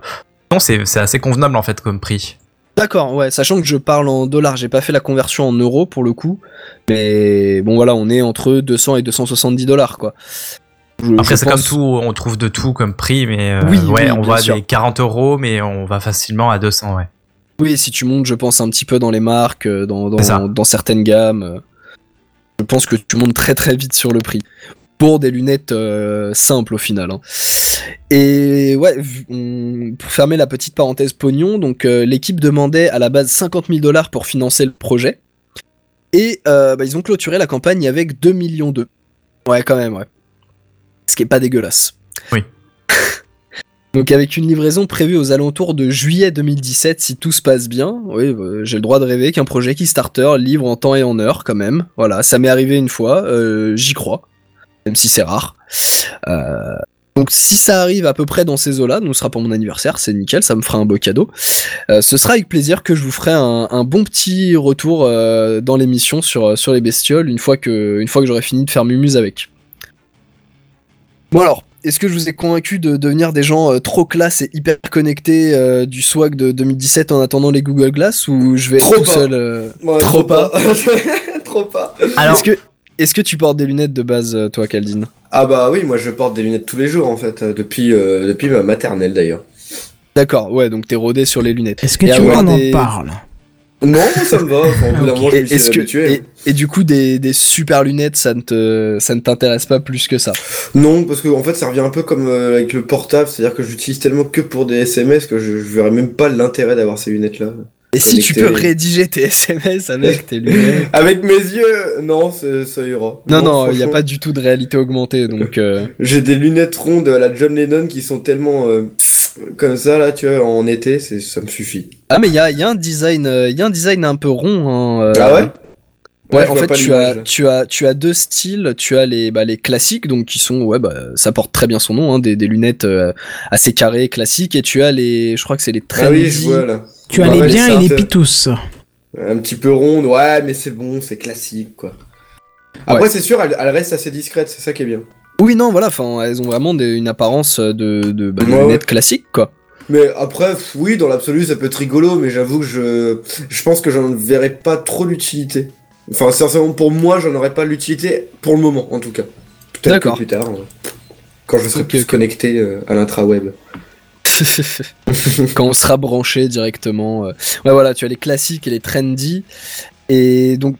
non, c'est assez convenable en fait comme prix. D'accord, ouais, sachant que je parle en dollars, j'ai pas fait la conversion en euros pour le coup, mais bon voilà, on est entre 200 et 270 dollars quoi. Je- Après, c'est pense- comme tout, on trouve de tout comme prix, mais euh, Oui, ouais, oui, on va sûr. des 40 euros, mais on va facilement à 200, ouais. Oui, si tu montes, je pense un petit peu dans les marques, euh, dans, certaines gammes, euh, je pense que tu montes très très vite sur le prix. Pour des lunettes euh, simples au final. hein. Et ouais, on- pour fermer la petite parenthèse pognon, donc euh, l'équipe demandait à la base 50 000 dollars pour financer le projet. Et euh, bah, ils ont clôturé la campagne avec 2 millions d'eux. Ouais, quand même, ouais. Ce qui est pas dégueulasse. Oui. Donc avec une livraison prévue aux alentours de juillet 2017, si tout se passe bien, oui, euh, j'ai le droit de rêver qu'un projet Kickstarter livre en temps et en heure quand même. Voilà, ça m'est arrivé une fois, euh, j'y crois, même si c'est rare. Euh, donc si ça arrive à peu près dans ces eaux-là, nous sera pour mon anniversaire, c'est nickel, ça me fera un beau cadeau. Euh, ce sera avec plaisir que je vous ferai un, bon petit retour dans l'émission sur, sur les bestioles une fois que, une fois que j'aurai fini de faire Mumuse avec. Bon alors, est-ce que je vous ai convaincu de devenir des gens euh, trop classe et hyper connectés euh, du swag de 2017 en attendant les Google Glass ou je vais être Trop tout pas. seul euh, Ouais, Trop pas. trop pas. Alors, Est-ce que est-ce que tu portes des lunettes de base toi Caldine Ah bah oui, moi je porte des lunettes tous les jours en fait, depuis, euh, depuis ma maternelle d'ailleurs. D'accord, ouais, donc t'es rodé sur les lunettes. Est-ce que Et tu des- en parle Non, ça me va, enfin, est-ce que, et, et du coup des, des super lunettes ça ne te ça ne t'intéresse pas plus que ça? Non, parce que en fait ça revient un peu comme euh, avec le portable, c'est-à-dire que j'utilise tellement que pour des SMS que je, je verrais même pas l'intérêt d'avoir ces lunettes là. Et si tu peux rédiger tes SMS avec tes lunettes? Avec mes yeux, non, ça ira. Non non, il y a pas du tout de réalité augmentée donc euh, J'ai des lunettes rondes à la John Lennon qui sont tellement euh, comme ça là, tu vois, en été, c'est ça me suffit. Ah mais il y a, il y a un design euh, il y a un design un peu rond hein, euh, Ah ouais? Ouais, en fait, tu as, tu as, tu as deux styles. Tu as les, bah, les classiques, donc qui sont, ouais, bah, ça porte très bien son nom, hein, des, des lunettes euh, assez carrées, classiques. Et tu as les, je crois que c'est les Ah oui, je vois là. Tu Bah as les biens et un les pitous. Un petit peu ronde, ouais, mais c'est bon, c'est classique quoi. Après, Ouais. c'est sûr, elle, elle reste assez discrète, c'est ça qui est bien. Oui, non, voilà. Enfin, elles ont vraiment des- une apparence de, de, bah, de Ouais, lunettes ouais. classiques, quoi. Mais après, oui, dans l'absolu, ça peut être rigolo, mais j'avoue que je, je pense que j'en verrai pas trop l'utilité. Enfin, sincèrement, pour moi, j'en aurais pas l'utilité pour le moment, en tout cas. Peut-être plus tard, euh, quand je serai plus connecté euh, à l'intraweb. Quand on sera branché directement. euh. Ouais, voilà, tu as les classiques et les trendy. Et donc,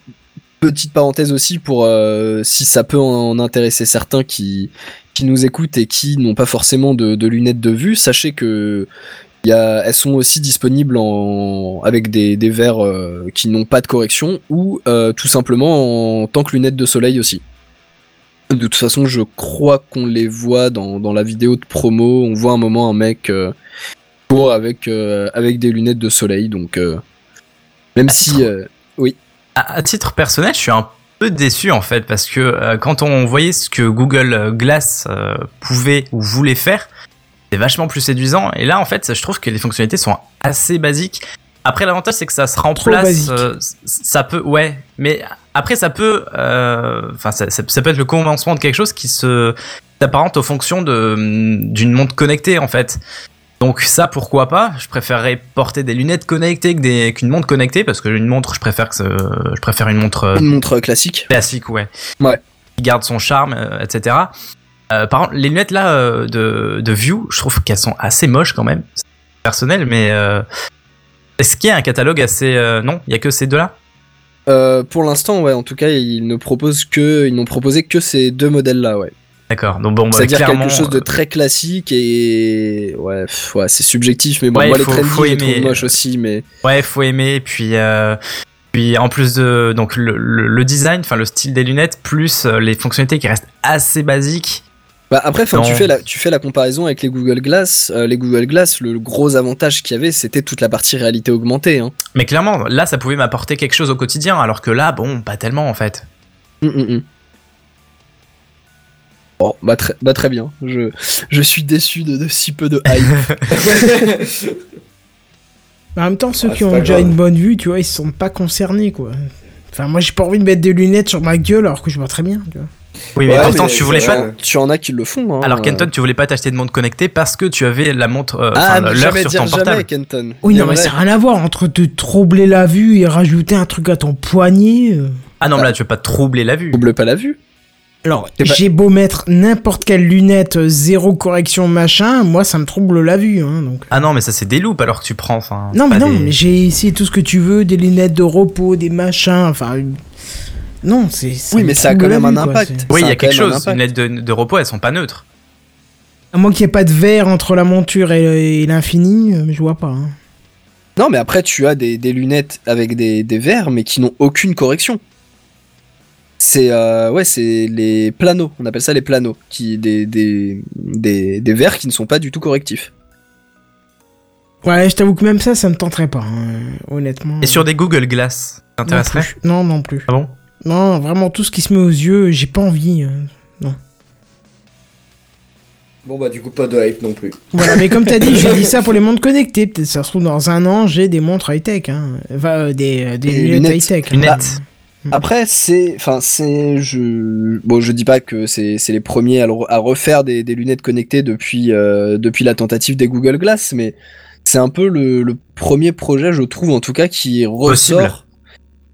petite parenthèse aussi pour euh, si ça peut en intéresser certains qui, qui nous écoutent et qui n'ont pas forcément de, de lunettes de vue, sachez que y a, elles sont aussi disponibles en, avec des, des verres euh, qui n'ont pas de correction ou euh, tout simplement en tant que lunettes de soleil aussi. De toute façon, je crois qu'on les voit dans, dans la vidéo de promo. On voit un moment un mec court avec, avec des lunettes de soleil. Donc, même si. euh, à, à titre personnel, je suis un peu déçu en fait parce que euh, quand on voyait ce que Google Glass euh, pouvait ou voulait faire, c'est vachement plus séduisant. Et là, en fait, je trouve que les fonctionnalités sont assez basiques. Après, l'avantage, c'est que ça se remplace. euh, ça peut, ouais, mais après, ça peut, euh, enfin, ça, ça- ça peut être le commencement de quelque chose qui se s'apparente aux fonctions de d'une montre connectée, en fait. Donc ça, pourquoi pas? Je préférerais porter des lunettes connectées qu'une montre connectée parce que une montre, je préfère que ce- je préfère une montre euh, une montre classique. classique, ouais. Ouais. Qui garde son charme, euh, etc. Euh, par contre, les lunettes là euh, de, de View, je trouve qu'elles sont assez moches quand même. C'est personnel, mais euh, est-ce qu'il y a un catalogue assez euh, non? Il y a que ces deux-là? Euh, pour l'instant, ouais, en tout cas, ils ne proposent que, ils n'ont proposé que ces deux modèles-là, ouais. D'accord. Donc bon, bah, C'est-à-dire quelque chose de euh, très classique et ouais, pff, ouais, c'est subjectif, mais bon, Ouais, moi les faut- trendy, faut je les aimer. moches aussi, mais Ouais, faut aimer. Puis, euh, puis en plus de donc le, le- le design, enfin le style des lunettes, plus euh, les fonctionnalités qui restent assez basiques. Bah après, tu fais la, tu fais la comparaison avec les Google Glass. Euh, les Google Glass, le gros avantage qu'il y avait, c'était toute la partie réalité augmentée. Hein. Mais clairement, là, ça pouvait m'apporter quelque chose au quotidien, alors que là, bon, pas tellement en fait. Hum, hum, hum. Bon, bah très, bah très bien. Je, je suis déçu de, de si peu de hype. Mais en même temps, ceux Ah, qui c'est ont pas déjà grave. une bonne vue, tu vois, ils se sont pas concernés, quoi. Enfin, moi, j'ai pas envie de mettre des lunettes sur ma gueule alors que je vois très bien, tu vois. Oui, mais Ouais, pourtant, mais tu voulais c'est pas. vrai. tu en as qui le font. Hein. Alors, Kenton, tu voulais pas t'acheter de montre connectée parce que tu avais la montre, euh, ah, l'heure jamais sur dire ton portable. jamais, Kenton. Oui, non, mais n'a rien à voir entre te troubler la vue et rajouter un truc à ton poignet. euh. Ah non, mais là, tu veux pas troubler la vue. Double pas la vue. Alors, pas- j'ai beau mettre n'importe quelle lunette, euh, zéro correction, machin, moi, ça me trouble la vue, hein, donc. Ah non, mais ça, c'est des loupes alors que tu prends. Enfin, Non, mais non, des- mais j'ai essayé tout ce que tu veux, des lunettes de repos, des machins, enfin. Non, c'est. Oui, mais ça a quand même un impact. Oui, il y a quelque chose. Les lettres de, de repos, elles sont pas neutres. À moins qu'il n'y ait pas de verre entre la monture et, et l'infini, euh, je vois pas. hein. Non, mais après, tu as des, des lunettes avec des, des verres, mais qui n'ont aucune correction. C'est euh, ouais, c'est les planos, on appelle ça les planos, qui des, des, des, des verres qui ne sont pas du tout correctifs. Ouais, je t'avoue que même ça, ça me tenterait pas, hein, honnêtement. Et sur des Google Glass, Non t'intéresserait. Non, non plus. Ah bon? Non, vraiment, tout ce qui se met aux yeux, j'ai pas envie. euh. Bon bah du coup pas de hype non plus. Voilà, mais comme t'as dit, j'ai dit ça pour les montres connectées. Peut-être ça se trouve dans un an, j'ai des montres high-tech. Hein. Enfin, euh, des, euh, des Des lunettes, lunettes. high-tech. hein. Lunettes. Après, c'est, enfin, c'est, je, bon, je dis pas que c'est, c'est les premiers à, le re- à refaire des, des lunettes connectées depuis, euh, depuis la tentative des Google Glass, mais c'est un peu le, le premier projet, je trouve, en tout cas, qui ressort. Possible.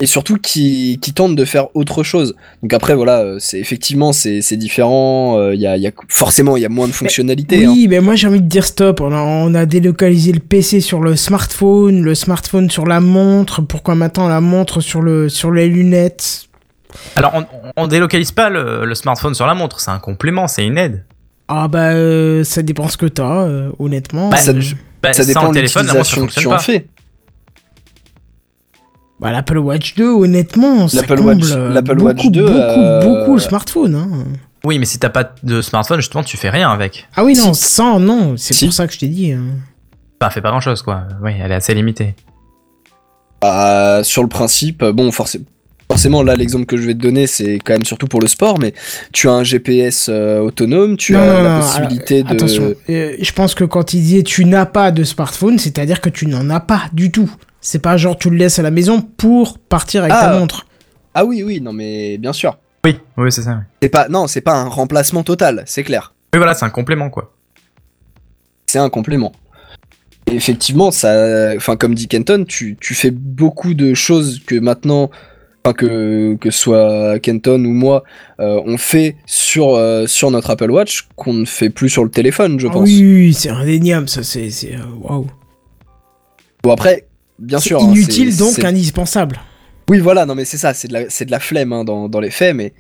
Et surtout qui, qui tente de faire autre chose. Donc après voilà, euh, c'est effectivement c'est c'est différent. euh, Il y a, il y a forcément il y a moins de fonctionnalités. hein. Oui, mais moi j'ai envie de dire stop. On a, on a délocalisé le PC sur le smartphone, le smartphone sur la montre. Pourquoi maintenant la montre sur, le, sur les lunettes? Alors, on, on délocalise pas le, le smartphone sur la montre, c'est un complément, c'est une aide. Ah bah, euh, ça dépend ce que t'as, euh, honnêtement. Bah, ça, Bah, ça dépend de l'utilisation que tu en fais. Bah, L'Apple Watch 2, honnêtement, ça L'Apple comble Watch- euh, l'Apple beaucoup, Watch 2, beaucoup, euh, beaucoup le smartphone. Hein. Oui, mais si t'as pas de smartphone, justement, tu fais rien avec. Ah oui, non, sans, non, c'est Si. pour ça que je t'ai dit. hein. Bah, fait pas grand chose, quoi. Oui, elle est assez limitée. Bah, sur le principe, euh, bon forcément. Forcément, là, l'exemple que je vais te donner, c'est quand même surtout pour le sport, mais tu as un GPS euh, autonome, tu Non, as non, la non, possibilité alors, de. Attention, euh, je pense que quand il disait tu n'as pas de smartphone, c'est-à-dire que tu n'en as pas du tout. C'est pas genre tu le laisses à la maison pour partir avec Ah. ta montre. Ah oui, oui, non, mais bien sûr. Oui, oui, c'est ça. Oui. C'est pas, non, c'est pas un remplacement total, c'est clair. Oui, voilà, c'est un complément, quoi. c'est un complément. Et effectivement, ça, enfin comme dit Kenton, tu, tu fais beaucoup de choses que maintenant, enfin que que ce soit Kenton ou moi, euh, on fait sur euh, sur notre Apple Watch qu'on ne fait plus sur le téléphone, je Ah pense. oui, oui, c'est indéniable, ça, c'est. euh, Waouh. Bon après, bien sûr. hein, inutile, donc indispensable. Oui, voilà, non mais c'est ça, c'est de la c'est de la flemme hein, dans dans les faits, mais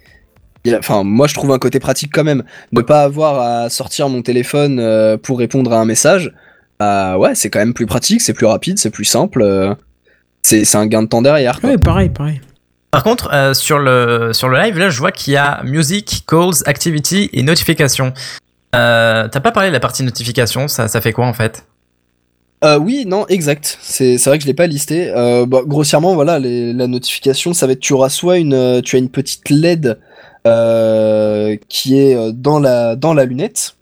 il y a- Enfin, moi je trouve un côté pratique quand même. Ne pas avoir à sortir mon téléphone euh, pour répondre à un message, bah ouais, c'est quand même plus pratique, c'est plus rapide, c'est plus simple. euh, c'est c'est un gain de temps derrière. quoi. Ouais, pareil, pareil. Par contre, euh, sur, le, sur le live, là, je vois qu'il y a music, calls, activity et notification. Euh, T'as pas parlé de la partie notification, ça, ça fait quoi en fait? Euh, oui, non, exact. C'est vrai que je l'ai pas listé. Euh, bah, grossièrement, voilà, les- la notification, ça va être tu auras soit une, euh, tu as une petite LED euh, qui est dans la dans la lunette.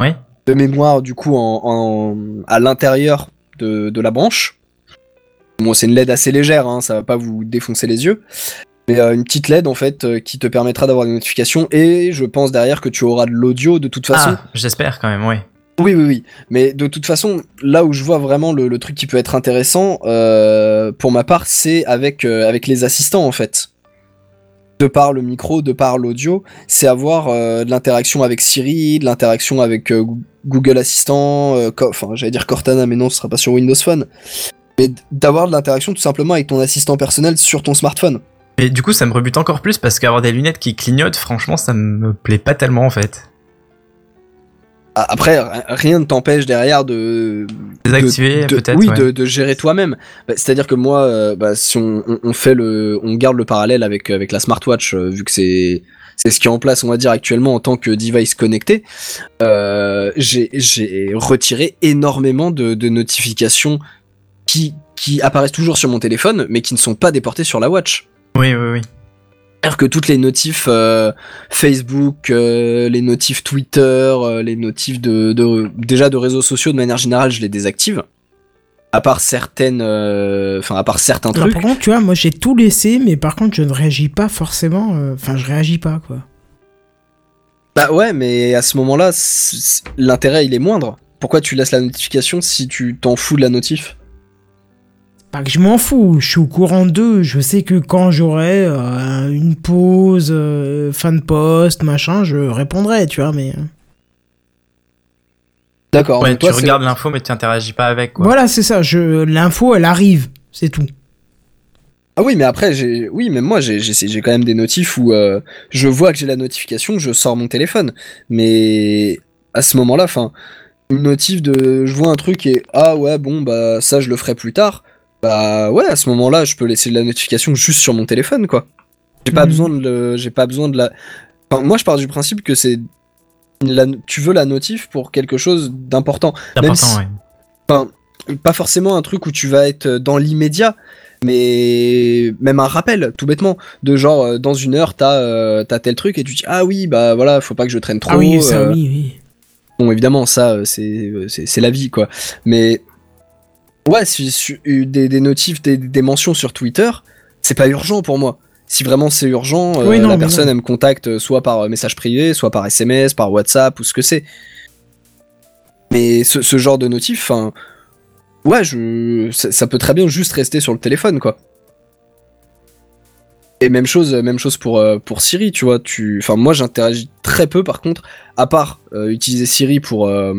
Oui. De mémoire, du coup, en, en- à l'intérieur de, de la branche. Bon, c'est une LED assez légère, hein, ça va pas vous défoncer les yeux. Mais une petite LED en fait qui te permettra d'avoir des notifications et je pense derrière que tu auras de l'audio de toute façon. Ah, j'espère quand même, oui. Oui, oui, oui. Mais de toute façon, là où je vois vraiment le, truc qui peut être intéressant, euh, pour ma part, c'est avec, euh, avec les assistants, en fait. de par le micro, de par l'audio, c'est avoir euh, de l'interaction avec Siri, de l'interaction avec Goo- Google Assistant, enfin j'allais dire Cortana, mais non, ce sera pas sur Windows Phone. Mais d'avoir de l'interaction tout simplement avec ton assistant personnel sur ton smartphone. Et du coup, ça me rebute encore plus parce qu'avoir des lunettes qui clignotent, franchement, ça me plaît pas tellement en fait. Après, ri- rien ne t'empêche derrière de Désactiver de- peut-être. Oui, ouais. de, de gérer toi-même. Bah, C'est-à-dire que moi, euh, bah, si on, fait le, on garde le parallèle avec avec la smartwatch, euh, vu que c'est c'est ce qui est en place, on va dire actuellement en tant que device connecté. euh, j'ai j'ai retiré énormément de, de notifications qui qui apparaissent toujours sur mon téléphone, mais qui ne sont pas déportées sur la watch. Oui, oui, oui. C'est-à-dire que toutes les notifs euh, Facebook, euh, les notifs Twitter, euh, les notifs de, de déjà de réseaux sociaux de manière générale, je les désactive. À part certaines, euh, enfin à part certains trucs. par contre, tu vois, moi j'ai tout laissé, mais par contre, je ne réagis pas forcément. euh, Enfin, je réagis pas, quoi. Bah ouais, mais à ce moment-là, l'intérêt il est moindre. Pourquoi tu laisses la notification si tu t'en fous de la notif? Pas que je m'en fous, je suis au courant d'eux. Je sais que quand j'aurai euh, une pause, euh, fin de poste, machin, je répondrai, tu vois, mais. euh, D'accord. Ouais, tu regardes l'info, mais tu interagis pas avec. Quoi. Voilà, c'est ça. Je... L'info, elle arrive, c'est tout. Ah oui, mais après, j'ai, oui, même moi, j'ai, j'ai, j'ai quand même des notifs où euh, je vois que j'ai la notification, je sors mon téléphone. Mais à ce moment-là, enfin, une notif de, je vois un truc et ah ouais, bon bah ça, je le ferai plus tard. Bah ouais, à ce moment-là, je peux laisser la notification juste sur mon téléphone, quoi. J'ai pas Mhm. besoin de, le, j'ai pas besoin de la. Enfin, moi, je pars du principe que c'est, la, tu veux la notif pour quelque chose d'important. C'est même important, si- ouais. Enfin, pas forcément un truc où tu vas être dans l'immédiat, mais même un rappel, tout bêtement, de genre euh, dans une heure t'as euh, t'as tel truc et tu dis ah oui bah voilà faut pas que je traîne trop. ah oui, ça, euh, oui, oui. Bon évidemment ça euh, c'est la vie quoi, mais ouais si, si- des des notifs des, des mentions sur Twitter c'est pas urgent pour moi. Si vraiment c'est urgent, euh, non, la personne non. elle me contacte euh, soit par euh, message privé, soit par SMS, par WhatsApp ou ce que c'est. Mais ce, ce genre de notif, enfin, ouais, je, ça, ça peut très bien juste rester sur le téléphone, quoi. Et même chose, même chose pour pour Siri, tu vois. Tu, enfin, moi, j'interagis très peu, par contre, à part euh, utiliser Siri pour euh,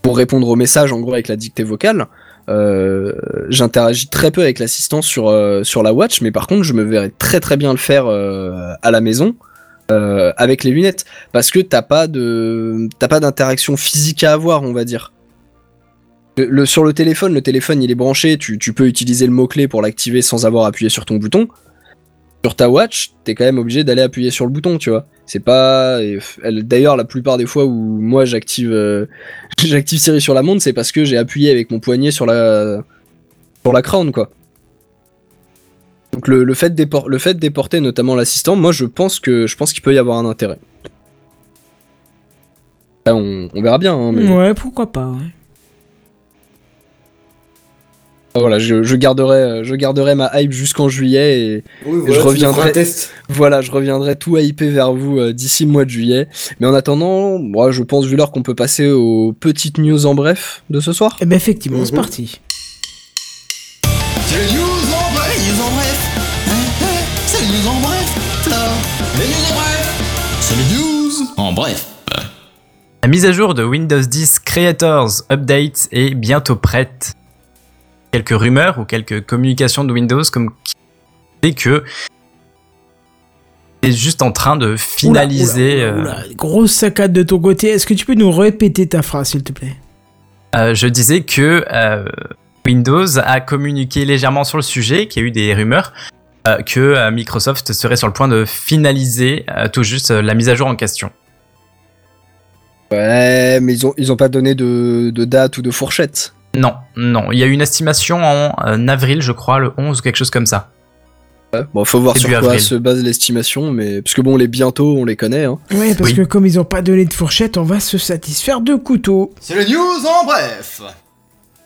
pour répondre aux messages, en gros, avec la dictée vocale. Euh, j'interagis très peu avec l'assistant sur euh, sur la watch, mais par contre, je me verrais très très bien le faire euh, à la maison. avec les lunettes parce que t'as pas d'interaction physique à avoir on va dire sur le téléphone le téléphone il est branché tu, tu peux utiliser le mot clé pour l'activer sans avoir appuyé sur ton bouton sur ta watch t'es quand même obligé d'aller appuyer sur le bouton tu vois c'est pas d'ailleurs la plupart des fois où moi j'active euh, j'active sur la montre c'est parce que j'ai appuyé avec mon poignet sur la sur la crown quoi donc le, fait d'épor- le déporter notamment l'assistant, moi je pense que je pense qu'il peut y avoir un intérêt. On, verra bien, hein, Ouais, pourquoi pas. Voilà, je, je garderai euh, je garderai ma hype jusqu'en juillet et Oui, je reviendrai- test. voilà, je reviendrai tout hypé vers vous euh, d'ici le mois de juillet. Mais en attendant, moi je pense vu l'heure qu'on peut passer aux petites news en bref de ce soir. Eh ben, effectivement, c'est Mhm. parti. C'est les news en bref, les news en bref. C'est les news en bref, là. Les news en bref. C'est les news en bref. La mise à jour de Windows 10 Creators Update est bientôt prête. Quelques rumeurs ou quelques communications de Windows comme qui fait que c'est juste en train de finaliser. Oula, euh, oula, oula, Grosse saccade de ton côté. Est-ce que tu peux nous répéter ta phrase, s'il te plaît? Euh, je disais que euh, Windows a communiqué légèrement sur le sujet, qu'il y a eu des rumeurs, euh, que Microsoft serait sur le point de finaliser euh, tout juste euh, la mise à jour en question. Ouais, mais ils ont ils ont pas donné de, de date ou de fourchette. Non, non, il y a eu une estimation en euh, avril, je crois, le 11 ou quelque chose comme ça. Ouais, Bon, faut voir sur quoi avril. se base l'estimation, mais parce que bon, les bientôt, on les connaît. Hein. Ouais, parce Oui. que comme ils ont pas donné de fourchette, on va se satisfaire de couteaux. C'est les news en bref.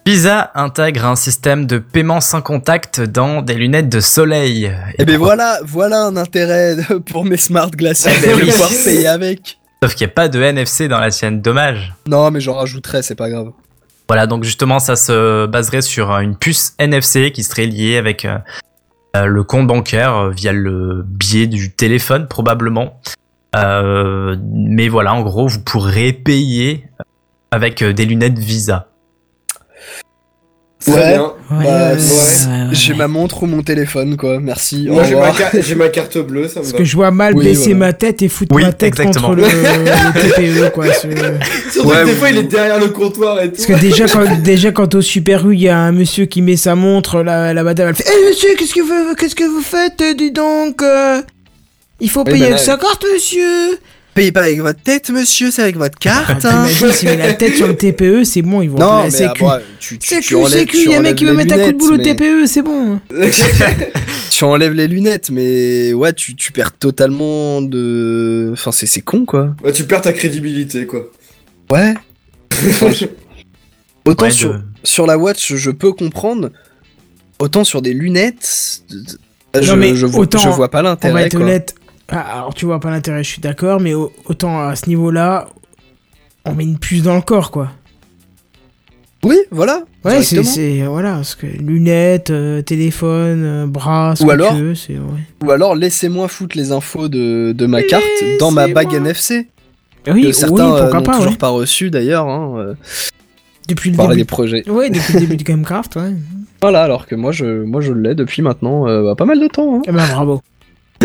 Visa intègre un système de paiement sans contact dans des lunettes de soleil. Et ben voilà, voilà un intérêt pour mes smart glasses, Eh ben de oui. pouvoir payer avec. Sauf qu'il n'y a pas de NFC dans la sienne, dommage. Non, mais j'en rajouterai, c'est pas grave. Voilà, donc justement, ça se baserait sur euh, une puce NFC qui serait liée avec euh, euh, le compte bancaire via le biais du téléphone probablement. Mais voilà, en gros, vous pourrez payer avec des lunettes Visa. Très Ouais. bien. Ouais, Bah, ouais, ouais. ouais, ouais. J'ai ma montre ou mon téléphone, quoi. Merci. Moi j'ai ma, j'ai carte bleue, ça me Parce va. que je vois mal Oui, baisser voilà. ma tête et foutre Oui, ma tête exactement. contre le, le TPE, quoi. ce- Surtout Ouais, que des fois il est derrière le comptoir et tout. Parce que déjà quand, déjà quand au Super U, il y a un monsieur qui met sa montre, la, la madame elle fait Eh monsieur, qu'est-ce que vous, qu'est-ce que vous faites, euh, dis donc euh? Il faut Oui, payer bah avec sa carte, monsieur Payez pas avec votre tête, monsieur, c'est avec votre carte. hein. T'imagines, s'il met la tête sur le TPE, c'est bon, ils vont Non, appeler mais la sécu. ah, bah, tu, tu, tu Sécu, enlèves, sécu, tu il y a un enlèves mec qui veut les mettre un coup de boule au TPE, c'est bon. Tu enlèves les lunettes, mais ouais, tu, tu perds totalement de. Enfin, c'est c'est con, quoi. Ouais, tu perds ta crédibilité quoi. Ouais. Autant Ouais, sur, de- sur la watch, je peux comprendre. Autant sur des lunettes. Je, Non, mais je, vois, autant, je vois pas On va l'intérêt, être quoi. honnête. Alors tu vois pas l'intérêt, je suis d'accord, mais au- autant à ce niveau-là, on met une puce dans le corps, quoi. Oui, voilà. Ouais, c'est, voilà, parce que lunettes, euh, téléphone, euh, bras, Ou alors- ouais. Ou alors, laissez-moi foutre les infos de, de ma carte dans ma bague. NFC. Oui, que oui, certains euh, n'ont toujours ouais. pas reçu d'ailleurs. Hein, Depuis le début. des projets. Ouais, depuis le début du Gamecraft, ouais. Voilà, alors que moi, je, moi, je l'ai depuis maintenant bah, pas mal de temps. hein. Eh ben bravo.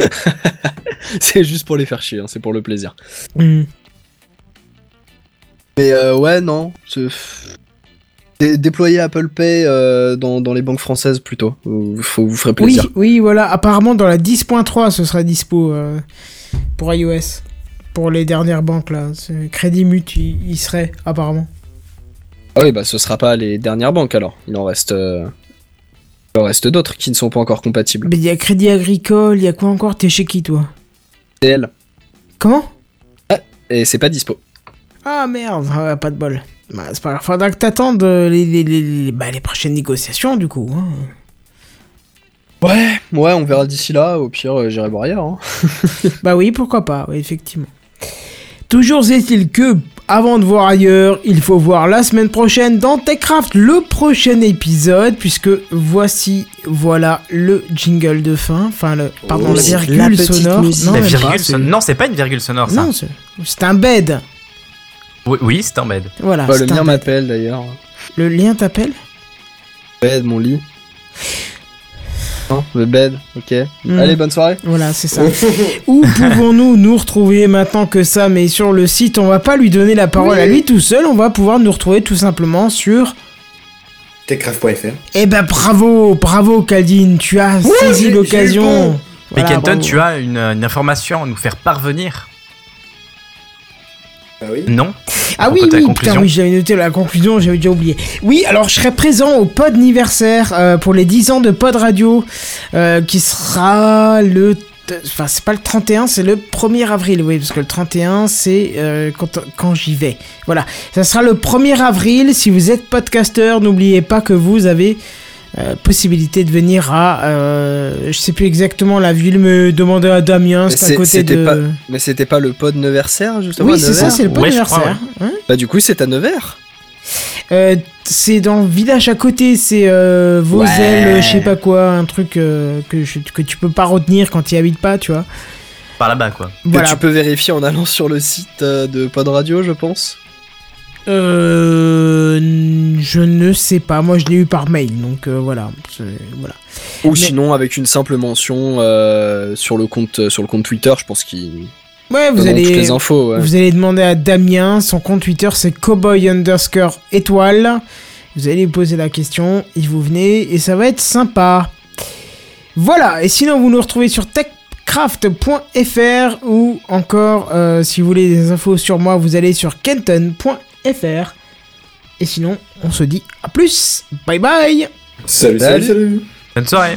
c'est juste pour les faire chier, hein, c'est pour le plaisir. Hmm. Mais euh, ouais, non. Dé- Déployer Apple Pay euh, dans, dans les banques françaises plutôt. Vous, faut- vous ferez Oui, plaisir. oui, voilà. Apparemment, dans la 10.3, ce sera dispo euh, pour iOS. Pour les dernières banques, là. Crédit Mut, il, il serait, apparemment. Ah oui, bah ce sera pas les dernières banques alors. Il en reste. Il en reste d'autres qui ne sont pas encore compatibles. Mais il y a Crédit Agricole, il y a quoi encore? T'es chez qui, toi? TL. Comment? Et c'est pas dispo. Ah merde, ah, pas de bol. Bah, c'est pas grave. Faudra que t'attendes euh, les, les, les, les- bah, les prochaines négociations, du coup. hein. Ouais, ouais, on verra d'ici là. Au pire, euh, j'irai voir ailleurs. hein. Bah oui, pourquoi pas, effectivement. Toujours est-il que, avant de voir ailleurs, il faut voir la semaine prochaine dans TechCraft le prochain épisode, puisque voici, voilà, le jingle de fin. Enfin, le, pardon, Oh, la la virgule sonore. Non, La même virgule pas, son- Non, c'est pas une virgule sonore, ça. non, c'est un bed. Oui, oui, c'est un bed. Voilà. Bah, le c'est un mien m'appelle d'ailleurs. Le lien t'appelle? Bed, mon lit. Non, le bed, ok. Hmm. Allez, bonne soirée. Voilà, c'est ça. Où pouvons-nous nous retrouver maintenant que ça Mais sur le site, on va pas lui donner la parole à lui tout seul, on va pouvoir nous retrouver tout simplement sur... Techcraft.fr. Eh ben bravo, bravo Caldine, tu as saisi l'occasion. bon. Mais Kenton, bravo. tu as une, une information à nous faire parvenir Ah oui Non Ah oui, oui, putain, oui, j'avais noté la conclusion, j'avais déjà oublié. Oui, alors je serai présent au pod anniversaire euh, pour les 10 ans de pod radio, euh, qui sera le... Enfin, c'est pas le 31, c'est le 1er avril, oui, parce que le 31, c'est euh, quand, quand j'y vais. Voilà, ça sera le 1er avril. Si vous êtes podcasteur, n'oubliez pas que vous avez euh, possibilité de venir à... euh, je sais plus exactement la ville, mais demandez à Damien, c'est à côté de... pas- Mais c'était pas le pod anniversaire, justement Oui, c'est ça, Nevers c'est le pod Ouais, crois. Hein Bah, du coup, c'est à Nevers. Euh, c'est dans le village à côté, c'est euh, Vosel, Ouais. je sais pas quoi, un truc euh, que, je- que tu peux pas retenir quand tu y habites pas, tu vois. Par là-bas, quoi. Voilà. Que tu peux vérifier en allant sur le site de Pod Radio, je pense. Euh, je ne sais pas, moi je l'ai eu par mail, donc euh, voilà. Ou Mais- sinon, avec une simple mention euh, sur, le compte, sur le compte Twitter, je pense qu'ils Ouais, vous allez, les infos. ouais. vous allez demander à Damien, son compte Twitter c'est cowboy underscore étoile. Vous allez lui poser la question, et vous venez, et ça va être sympa. Voilà, et sinon vous nous retrouvez sur techcraft.fr ou encore, euh, si vous voulez des infos sur moi, vous allez sur kenton.fr. Et sinon, on se dit à plus, bye bye. Salut, salut, Salut. salut. Bonne soirée